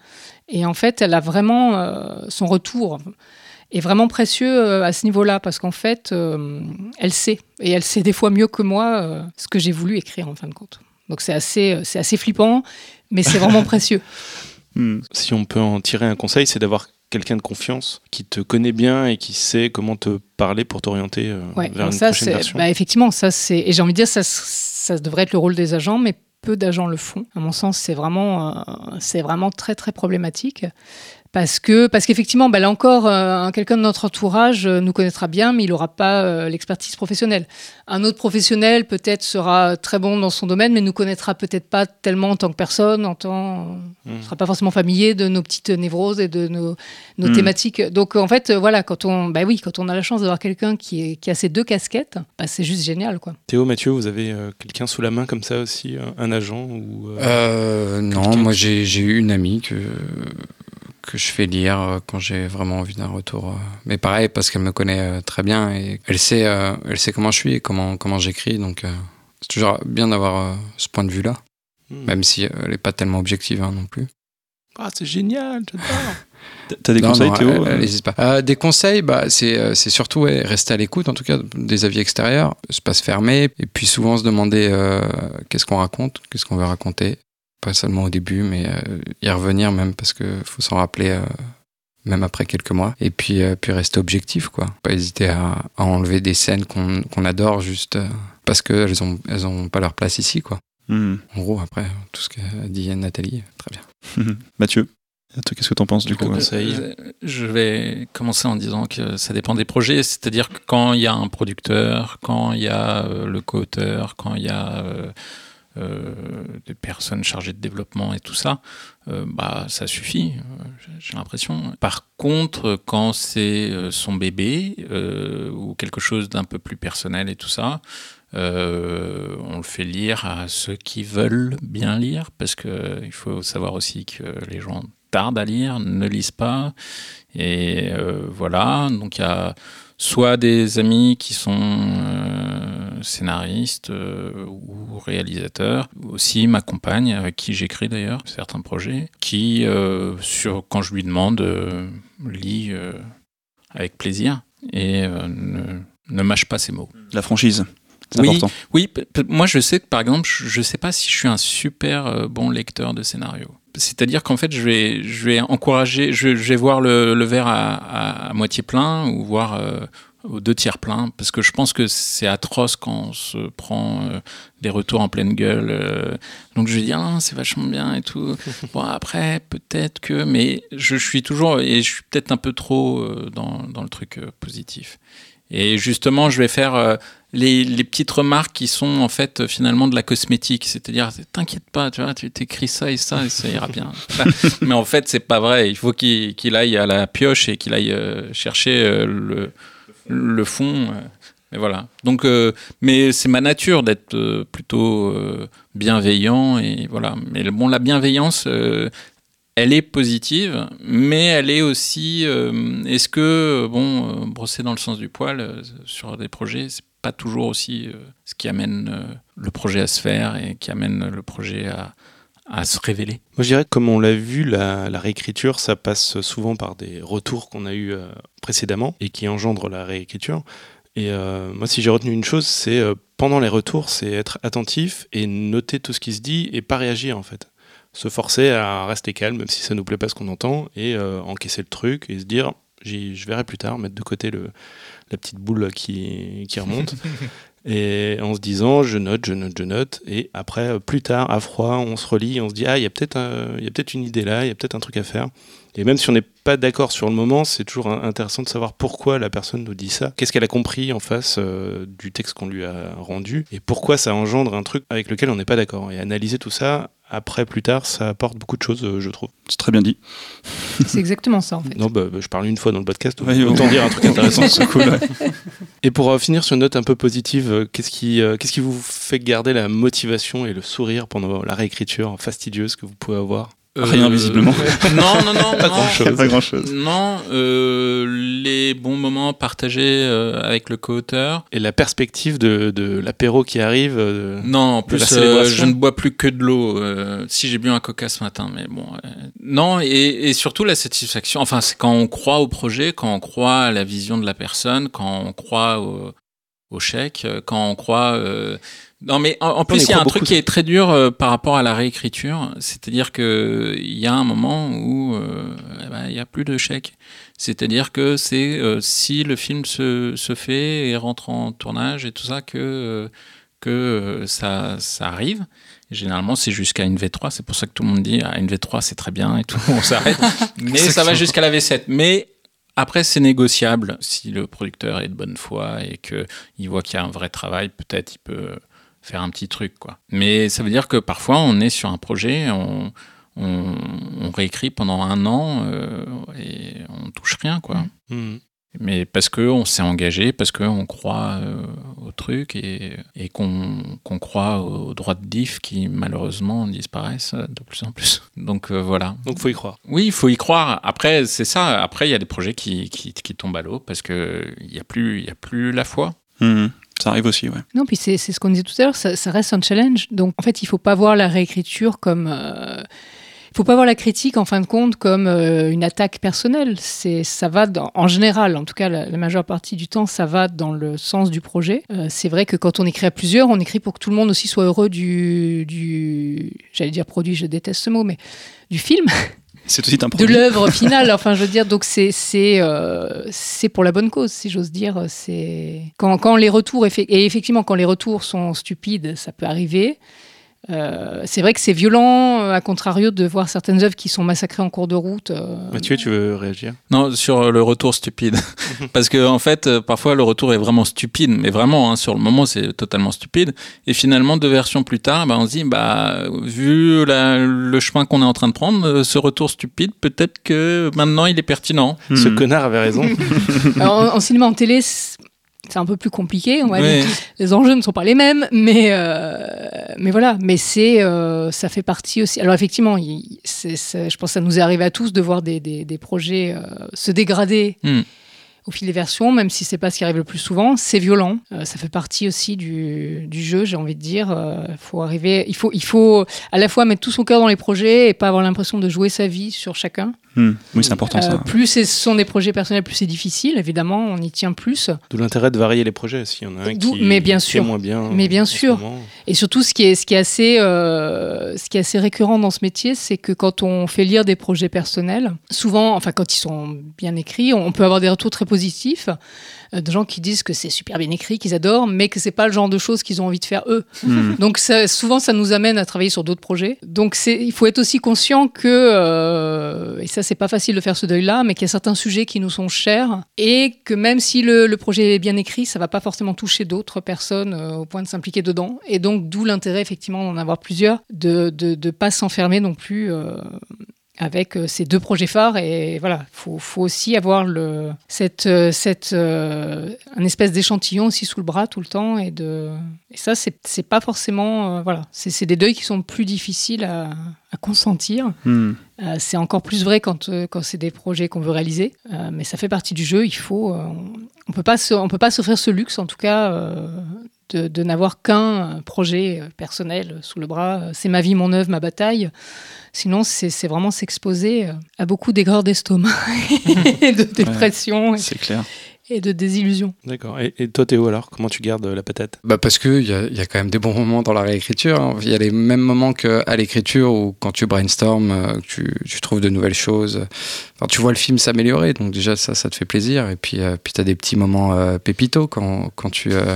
Et en fait, elle a vraiment euh, son retour est vraiment précieux euh, à ce niveau-là, parce qu'en fait, euh, elle sait, et elle sait des fois mieux que moi euh, ce que j'ai voulu écrire en fin de compte. Donc c'est assez, c'est assez flippant, mais c'est vraiment précieux. Hmm. Si on peut en tirer un conseil, c'est d'avoir quelqu'un de confiance qui te connaît bien et qui sait comment te parler pour t'orienter euh, Ouais, vers une ça, prochaine version. bah, effectivement, ça c'est, et j'ai envie de dire, ça, ça devrait être le rôle des agents, mais peu d'agents le font. À mon sens, c'est vraiment, euh, c'est vraiment très très problématique. Parce que, parce qu'effectivement, bah, là encore, euh, quelqu'un de notre entourage euh, nous connaîtra bien, mais il n'aura pas euh, l'expertise professionnelle. Un autre professionnel peut-être sera très bon dans son domaine, mais nous connaîtra peut-être pas tellement en tant que personne, en tant, ne sera pas forcément familier de nos petites névroses et de nos, nos Mm. thématiques. Donc en fait, euh, voilà, quand on, bah oui, quand on a la chance d'avoir quelqu'un qui, est, qui a ces deux casquettes, bah, c'est juste génial, quoi. Théo, Mathieu, vous avez euh, quelqu'un sous la main comme ça aussi, un, agent ou euh, Euh, non, moi j'ai eu une amie que, que je fais lire euh, quand j'ai vraiment envie d'un retour. euh. Mais pareil, parce qu'elle me connaît euh, très bien et elle sait, elle sait comment je suis et comment, comment j'écris. Donc c'est toujours bien d'avoir ce point de vue-là, hmm. même si elle n'est pas tellement objective hein, non plus. Ah, c'est génial, j'adore. T'as- des Non, conseils, non, Théo elle- euh elle hésite pas. Euh, Des conseils, bah, c'est c'est surtout ouais, rester à l'écoute, en tout cas, des avis extérieurs, se pas se fermer, et puis souvent se demander euh, qu'est-ce qu'on raconte, qu'est-ce qu'on veut raconter. Pas seulement au début, mais euh, y revenir même, parce que faut s'en rappeler euh, même après quelques mois. Et puis, euh, puis rester objectif, quoi. Pas hésiter à, à enlever des scènes qu'on adore juste euh, parce qu'elles ont, elles ont pas leur place ici, quoi. Hmm. En gros, après, tout ce qu'a dit Nathalie, très bien. Mathieu, toi, qu'est-ce que t'en penses du coup conseil. Euh, Je vais commencer en disant que ça dépend des projets. C'est-à-dire que quand il y a un producteur, quand il y a euh, le co-auteur, quand il y a des personnes chargées de développement et tout ça, euh, bah ça suffit. euh, j'ai- l'impression. Par contre, quand c'est euh, son bébé euh, ou quelque chose d'un peu plus personnel et tout ça. euh, on le fait lire à ceux qui veulent bien lire, parce que il faut savoir aussi que les gens tardent à lire, ne lisent pas, et euh, voilà. Donc il y a soit des amis qui sont euh, scénaristes euh, ou réalisateurs, aussi ma compagne avec qui j'écris d'ailleurs certains projets, qui euh, sur quand je lui demande lit avec plaisir et ne, ne mâche pas ses mots. La franchise, c'est Oui. important. Oui, moi je sais que par exemple, je je sais pas si je suis un super bon lecteur de scénario. C'est-à-dire qu'en fait, je vais, je vais encourager, je, je vais voir le, le verre à, à- à moitié plein ou voir euh, aux deux tiers plein, parce que je pense que c'est atroce quand on se prend euh, des retours en pleine gueule. euh. donc je vais dire, ah, c'est vachement bien et tout. Bon, après, peut-être que, mais je, je suis toujours, et je suis peut-être un peu trop dans, dans le truc positif. Et justement, je vais faire euh, les, les petites remarques qui sont en fait euh, finalement de la cosmétique, c'est-à-dire t'inquiète pas, tu vois, tu t'écris ça et ça et ça ira bien. Mais en fait, c'est pas vrai. Il faut qu'il aille à la pioche et qu'il aille euh, chercher le, le fond. Mais voilà. Donc, euh, mais c'est ma nature d'être plutôt bienveillant et voilà. Mais bon, la bienveillance, euh, elle est positive, mais elle est aussi. euh, Est-ce que bon, euh, brosser dans le sens du poil euh, sur des projets, c'est pas toujours aussi ce qui amène le projet à se faire et qui amène le projet à, se révéler? Moi, je dirais que comme on l'a vu, la, réécriture, ça passe souvent par des retours qu'on a eus précédemment et qui engendrent la réécriture. Et moi, si j'ai retenu une chose, c'est pendant les retours, c'est être attentif et noter tout ce qui se dit et pas réagir en fait. Se forcer à rester calme, même si ça nous plaît pas ce qu'on entend, et euh, encaisser le truc et se dire, je verrai plus tard, mettre de côté le, la petite boule qui, qui remonte. Et en se disant, je note, je note, je note. Et après, euh, plus tard, à froid, on se relit, on se dit, ah, il y a peut-être un- il y a peut-être une idée là, il y a peut-être un truc à faire. Et même si on n'est pas d'accord sur le moment, c'est toujours intéressant de savoir pourquoi la personne nous dit ça. Qu'est-ce qu'elle a compris en face euh, du texte qu'on lui a rendu et pourquoi ça engendre un truc avec lequel on n'est pas d'accord. Et analyser tout ça, après, plus tard, ça apporte beaucoup de choses, euh, je trouve. C'est très bien dit. C'est exactement ça en fait. Non, bah, bah, je parle une fois dans le podcast, Ouais, autant ouais. dire un truc intéressant. C'est cool. ouais. Et pour euh, finir sur une note un peu positive, euh, qu'est-ce qui, euh, qu'est-ce qui vous fait garder la motivation et le sourire pendant la réécriture fastidieuse que vous pouvez avoir? Rien, Euh, visiblement. Non, non, non. Pas non. grand-chose. Pas grand chose. Non, euh, les bons moments partagés euh, avec le co-auteur. Et la perspective de, de l'apéro qui arrive euh, Non, en plus, euh, je ne bois plus que de l'eau. euh, si j'ai bu un coca ce matin, mais bon. euh, non, et, et surtout la satisfaction. Enfin, c'est quand on croit au projet, quand on croit à la vision de la personne, quand on croit au, au chèque, quand on croit. euh, Non, mais en, plus, il y a un truc qui est très dur euh, par rapport à la réécriture. C'est-à-dire que il y a un moment où euh, eh ben, il n'y a plus de chèque. C'est-à-dire que c'est euh, si le film se, se fait et rentre en tournage et tout ça que euh, que euh, ça, ça arrive. Généralement, c'est jusqu'à une V3. C'est pour ça que tout le monde dit ah, une V3, c'est très bien et tout. On s'arrête. Mais ça va jusqu'à la V7. Mais après, c'est négociable. Si le producteur est de bonne foi et qu'il voit qu'il y a un vrai travail, peut-être il peut faire un petit truc. quoi. Mais ça veut dire que parfois, on est sur un projet, on, on, on réécrit pendant un an euh, et on touche rien. quoi. hmm. Mais parce qu'on s'est engagé, parce qu'on croit euh, au truc et, et qu'on qu'on croit aux droits de diff qui malheureusement disparaissent de plus en plus. Donc euh, voilà. Donc faut y croire. Oui, il faut y croire. Après, c'est ça. Après, il y a des projets qui, qui, qui tombent à l'eau parce qu'il n'y a, plus- il y a plus la foi. Mhm. Ça arrive aussi, ouais. Non, puis c'est ce qu'on disait tout à l'heure, ça, reste un challenge. Donc en fait, il faut pas voir la réécriture comme. euh, il faut pas voir la critique en fin de compte comme euh, une attaque personnelle. C'est ça va en général, en tout cas la, la majeure partie du temps, ça va dans le sens du projet. Euh, c'est vrai que quand on écrit à plusieurs, on écrit pour que tout le monde aussi soit heureux du, du j'allais dire produit, je déteste ce mot, mais du film C'est aussi un de l'œuvre finale. Enfin, je veux dire, donc c'est c'est euh, c'est pour la bonne cause, si j'ose dire. C'est quand quand les retours et effectivement quand les retours sont stupides, ça peut arriver. Euh, c'est vrai que c'est violent, euh, à contrario, de voir certaines œuvres qui sont massacrées en cours de route. euh. Mathieu, tu veux réagir? Non, sur le retour stupide. Parce que, en fait, parfois, le retour est vraiment stupide. Mais vraiment, hein, sur le moment, c'est totalement stupide. Et finalement, deux versions plus tard, bah, on se dit, bah, vu la- le chemin qu'on est en train de prendre, ce retour stupide, peut-être que maintenant, il est pertinent. Ce Hmm. connard avait raison. Alors, en, en cinéma, en télé, c'est un peu plus compliqué. On va Ouais. dire. Les enjeux ne sont pas les mêmes, mais, euh, mais voilà. Mais c'est, euh, ça fait partie aussi. Alors effectivement, il- je pense que ça nous est arrivé à tous de voir des, des- des projets euh, se dégrader. Hmm. Au fil des versions, même si c'est pas ce qui arrive le plus souvent, c'est violent. Ça fait partie aussi du, du jeu, j'ai envie de dire. Faut arriver, il faut, il faut à la fois mettre tout son cœur dans les projets et pas avoir l'impression de jouer sa vie sur chacun. Hmm. Oui, c'est important Euh, ça. plus ce sont des projets personnels, plus c'est difficile. Évidemment, on y tient plus. D'où l'intérêt de varier les projets. S'il y en a un qui, mais bien qui est sûr. moins bien. Mais bien sûr. Et surtout, ce qui est, ce qui est, assez, euh, ce qui est assez récurrent dans ce métier, c'est que quand on fait lire des projets personnels, souvent, enfin quand ils sont bien écrits, on peut avoir des retours très positifs euh, de gens qui disent que c'est super bien écrit, qu'ils adorent, mais que c'est pas le genre de choses qu'ils ont envie de faire eux. Hmm. Donc ça, souvent, ça nous amène à travailler sur d'autres projets. Donc il faut être aussi conscient que, euh, et ça c'est pas facile de faire ce deuil-là, mais qu'il y a certains sujets qui nous sont chers et que même si le, le projet est bien écrit, ça va pas forcément toucher d'autres personnes euh, au point de s'impliquer dedans. Et donc d'où l'intérêt effectivement d'en avoir plusieurs, de de pas s'enfermer non plus. euh, avec euh, ces deux projets phares et voilà faut, faut aussi avoir le cette euh, cette euh, un espèce d'échantillon aussi sous le bras tout le temps et de et ça c'est c'est pas forcément euh, voilà c'est c'est des deuils qui sont plus difficiles à, à consentir Hmm. Euh, c'est encore plus vrai quand quand c'est des projets qu'on veut réaliser mais ça fait partie du jeu il faut on, on peut pas se, on peut pas s'offrir ce luxe en tout cas de, de n'avoir qu'un projet euh, personnel sous le bras. Euh, C'est ma vie, mon œuvre, ma bataille. Sinon, c'est vraiment s'exposer euh, à beaucoup d'aigreur d'estomac et de dépression et- C'est clair. et de désillusion. D'accord. Et, et toi, Théo, alors, comment tu gardes euh, la patate? Bah parce qu'il y a, y a quand même des bons moments dans la réécriture. hein. Il y a les mêmes moments qu'à l'écriture où quand tu brainstorm, euh, que tu, tu trouves de nouvelles choses. Enfin, tu vois le film s'améliorer, donc déjà ça, ça te fait plaisir. Et puis, euh, puis tu as des petits moments euh, pépitos quand, quand tu... euh,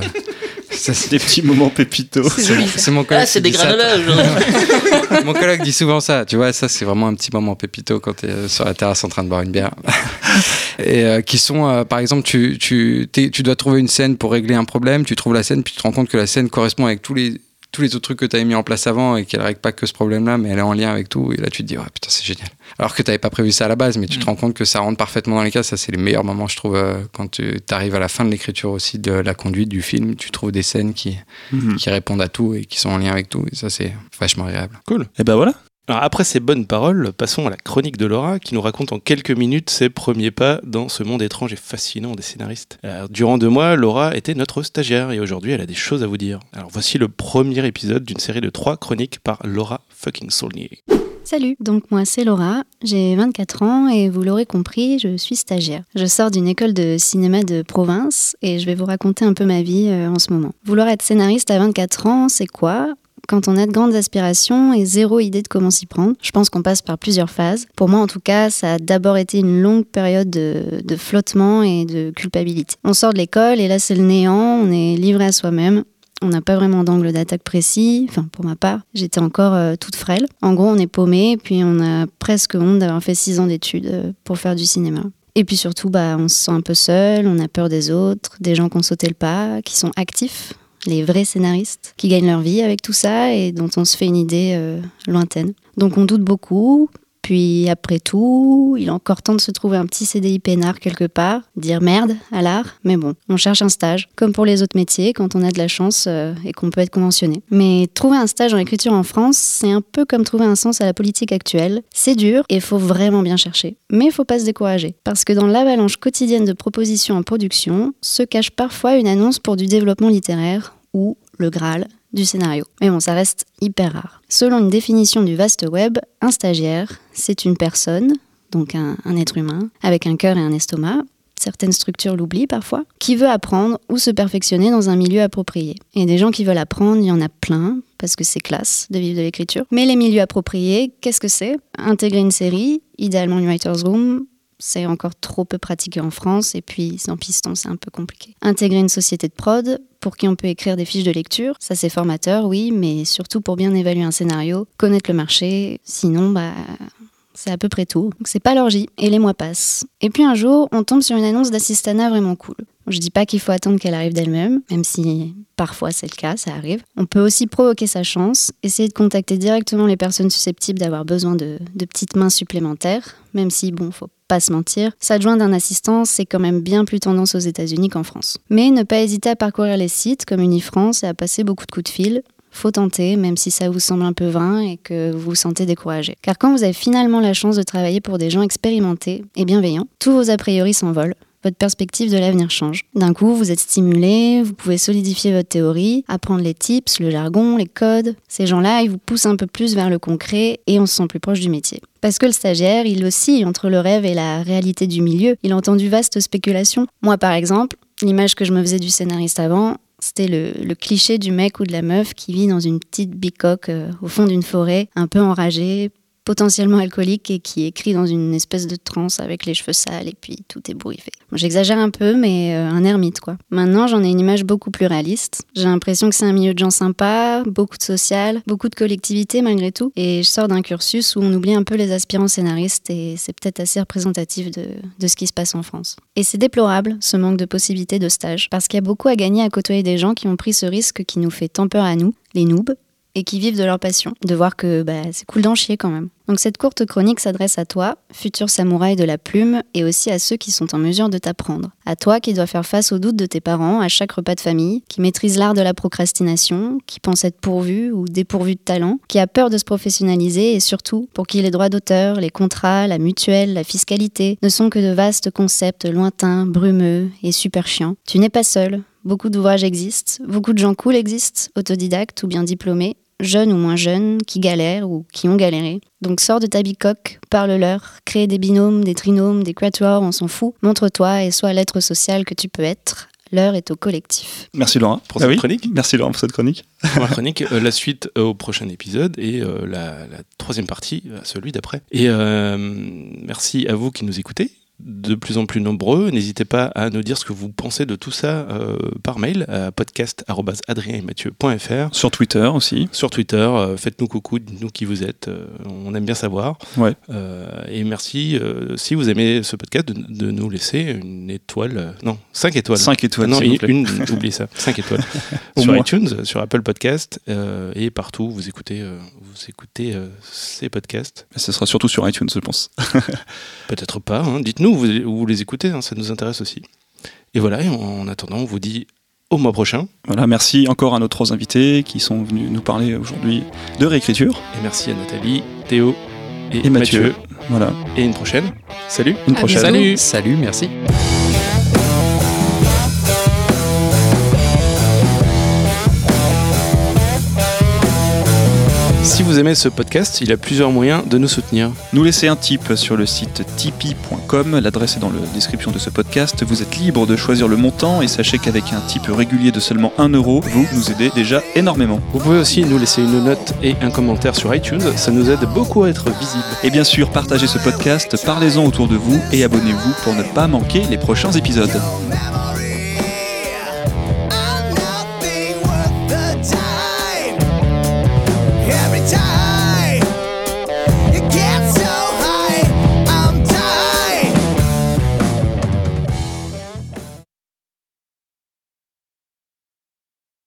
ça, c'est- Des petits moments pépitos. C'est joli, ça. c'est mon collègue Ah, c'est des granulages. Mon collègue dit souvent ça, tu vois, ça c'est vraiment un petit moment pépito quand tu es sur la terrasse en train de boire une bière. Et euh, qui sont, euh, par exemple, tu, tu, tu dois trouver une scène pour régler un problème, tu trouves la scène, puis tu te rends compte que la scène correspond avec tous les, tous les autres trucs que tu avais mis en place avant et qu'elle règle pas que ce problème-là, mais elle est en lien avec tout. Et là, tu te dis, ouais, putain, c'est génial. Alors que tu pas prévu ça à la base, mais tu te rends compte que ça rentre parfaitement dans les cas. Ça, c'est les meilleurs moments, je trouve, euh, quand tu arrives à la fin de l'écriture aussi de la conduite du film. Tu trouves des scènes qui, Mhm. qui répondent à tout et qui sont en lien avec tout. Et ça, c'est vachement agréable. Cool. Et ben voilà. Alors, après ces bonnes paroles, passons à la chronique de Laura qui nous raconte en quelques minutes ses premiers pas dans ce monde étrange et fascinant des scénaristes. Durant deux mois, Laura était notre stagiaire et aujourd'hui elle a des choses à vous dire. Alors voici le premier épisode d'une série de trois chroniques par Laura fucking Saulnier. Salut, donc moi c'est Laura, j'ai 24 ans et vous l'aurez compris, je suis stagiaire. Je sors d'une école de cinéma de province et je vais vous raconter un peu ma vie euh, en ce moment. Vouloir être scénariste à 24 ans, c'est quoi? Quand on a de grandes aspirations et zéro idée de comment s'y prendre, je pense qu'on passe par plusieurs phases. Pour moi, en tout cas, ça a d'abord été une longue période de, flottement et de culpabilité. On sort de l'école et là, c'est le néant, on est livré à soi-même. On n'a pas vraiment d'angle d'attaque précis, enfin pour ma part, j'étais encore euh, toute frêle. En gros, on est paumé, puis on a presque honte d'avoir fait six ans d'études euh, pour faire du cinéma. Et puis surtout, bah, on se sent un peu seul, on a peur des autres, des gens qui ont sauté le pas, qui sont actifs, les vrais scénaristes, qui gagnent leur vie avec tout ça et dont on se fait une idée euh, lointaine. Donc on doute beaucoup, puis après tout, il est encore temps de se trouver un petit CDI peinard quelque part, dire merde à l'art, mais bon, on cherche un stage, comme pour les autres métiers, quand on a de la chance euh, et qu'on peut être conventionné. Mais trouver un stage en écriture en France, c'est un peu comme trouver un sens à la politique actuelle. C'est dur et faut vraiment bien chercher. Mais faut pas se décourager, parce que dans l'avalanche quotidienne de propositions en production, se cache parfois une annonce pour du développement littéraire ou le Graal du scénario. Mais bon, ça reste hyper rare. Selon une définition du vaste web, un stagiaire, c'est une personne, donc un, un être humain, avec un cœur et un estomac, certaines structures l'oublient parfois, qui veut apprendre ou se perfectionner dans un milieu approprié. Et des gens qui veulent apprendre, il y en a plein, parce que c'est classe de vivre de l'écriture. Mais les milieux appropriés, qu'est-ce que c'est? Intégrer une série, idéalement une writer's room, c'est encore trop peu pratiqué en France, et puis sans piston, c'est un peu compliqué. Intégrer une société de prod, pour qui on peut écrire des fiches de lecture, ça c'est formateur, oui, mais surtout pour bien évaluer un scénario, connaître le marché, sinon, bah, c'est à peu près tout. Donc c'est pas l'orgie, et les mois passent. Et puis un jour, on tombe sur une annonce d'assistana vraiment cool. Je dis pas qu'il faut attendre qu'elle arrive d'elle-même, même si parfois c'est le cas, ça arrive. On peut aussi provoquer sa chance, essayer de contacter directement les personnes susceptibles d'avoir besoin de, de, petites mains supplémentaires, même si, bon, faut pas se mentir, s'adjoindre d'un assistant, c'est quand même bien plus tendance aux États-Unis qu'en France. Mais ne pas hésiter à parcourir les sites comme Unifrance et à passer beaucoup de coups de fil faut tenter, même si ça vous semble un peu vain et que vous vous sentez découragé. Car quand vous avez finalement la chance de travailler pour des gens expérimentés et bienveillants, tous vos a priori s'envolent votre perspective de l'avenir change. D'un coup, vous êtes stimulé, vous pouvez solidifier votre théorie, apprendre les tips, le jargon, les codes. Ces gens-là, ils vous poussent un peu plus vers le concret et on se sent plus proche du métier. Parce que le stagiaire, il oscille entre le rêve et la réalité du milieu. Il a entendu vastes spéculations. Moi, par exemple, l'image que je me faisais du scénariste avant, c'était le, cliché du mec ou de la meuf qui vit dans une petite bicoque euh, au fond d'une forêt, un peu enragé, potentiellement alcoolique et qui écrit dans une espèce de transe avec les cheveux sales et puis tout est bourriffé. J'exagère un peu, mais euh, un ermite quoi. Maintenant, j'en ai une image beaucoup plus réaliste. J'ai l'impression que c'est un milieu de gens sympas, beaucoup de social, beaucoup de collectivité malgré tout. Et je sors d'un cursus où on oublie un peu les aspirants scénaristes et c'est peut-être assez représentatif de, de ce qui se passe en France. Et c'est déplorable ce manque de possibilités de stage parce qu'il y a beaucoup à gagner à côtoyer des gens qui ont pris ce risque qui nous fait tant peur à nous, les noobs, et qui vivent de leur passion, de voir que bah, c'est cool d'en chier quand même. Donc cette courte chronique s'adresse à toi, futur samouraï de la plume, et aussi à ceux qui sont en mesure de t'apprendre. À toi qui dois faire face aux doutes de tes parents à chaque repas de famille, qui maîtrise l'art de la procrastination, qui pense être pourvu ou dépourvu de talent, qui a peur de se professionnaliser et surtout pour qui les droits d'auteur, les contrats, la mutuelle, la fiscalité ne sont que de vastes concepts lointains, brumeux et super chiants. Tu n'es pas seul, Beaucoup d'ouvrages existent, beaucoup de gens cool existent, autodidactes ou bien diplômés, jeunes ou moins jeunes, qui galèrent ou qui ont galéré. Donc sors de ta bicoque, parle-leur, crée des binômes, des trinômes, des quatuors, on s'en fout. Montre-toi et sois l'être social que tu peux être. L'heure est au collectif. Merci Laurent pour Ah cette oui chronique. Merci Laurent pour cette chronique. la chronique, euh, la suite euh, au prochain épisode et euh, la, la troisième partie, euh, celui d'après. Et euh, merci à vous qui nous écoutez de plus en plus nombreux. N'hésitez pas à nous dire ce que vous pensez de tout ça euh, par mail à podcast.adrienetmathieu.fr. Sur Twitter aussi. Sur Twitter, euh, faites-nous coucou, dites-nous qui vous êtes. euh, on aime bien savoir. Ouais. Et merci, si vous aimez ce podcast, de, de nous laisser une étoile. non, cinq étoiles. 5 étoiles. non, une, oubliez ça. 5 étoiles. Sur moins. iTunes, sur Apple Podcast et partout vous écoutez, vous écoutez ces podcasts. Ce sera surtout sur iTunes, je pense. Peut-être pas. hein. Dites-nous où vous, où vous les écoutez, hein, ça nous intéresse aussi. Et voilà, et en, en attendant, on vous dit au mois prochain. Voilà, merci encore à nos trois invités qui sont venus nous parler aujourd'hui de réécriture. Et merci à Nathalie, Théo et, Et Mathieu. Mathieu. Voilà, Et une prochaine. Salut. une À prochaine. bientôt. Salut Salut, merci. Si vous aimez ce podcast, il y a plusieurs moyens de nous soutenir. Nous laisser un tip sur le site tipeee.com, l'adresse est dans la description de ce podcast. Vous êtes libre de choisir le montant et sachez qu'avec un tip régulier de seulement 1 euro, vous nous aidez déjà énormément. Vous pouvez aussi nous laisser une note et un commentaire sur iTunes, ça nous aide beaucoup à être visible. Et bien sûr, partagez ce podcast, parlez-en autour de vous et abonnez-vous pour ne pas manquer les prochains épisodes.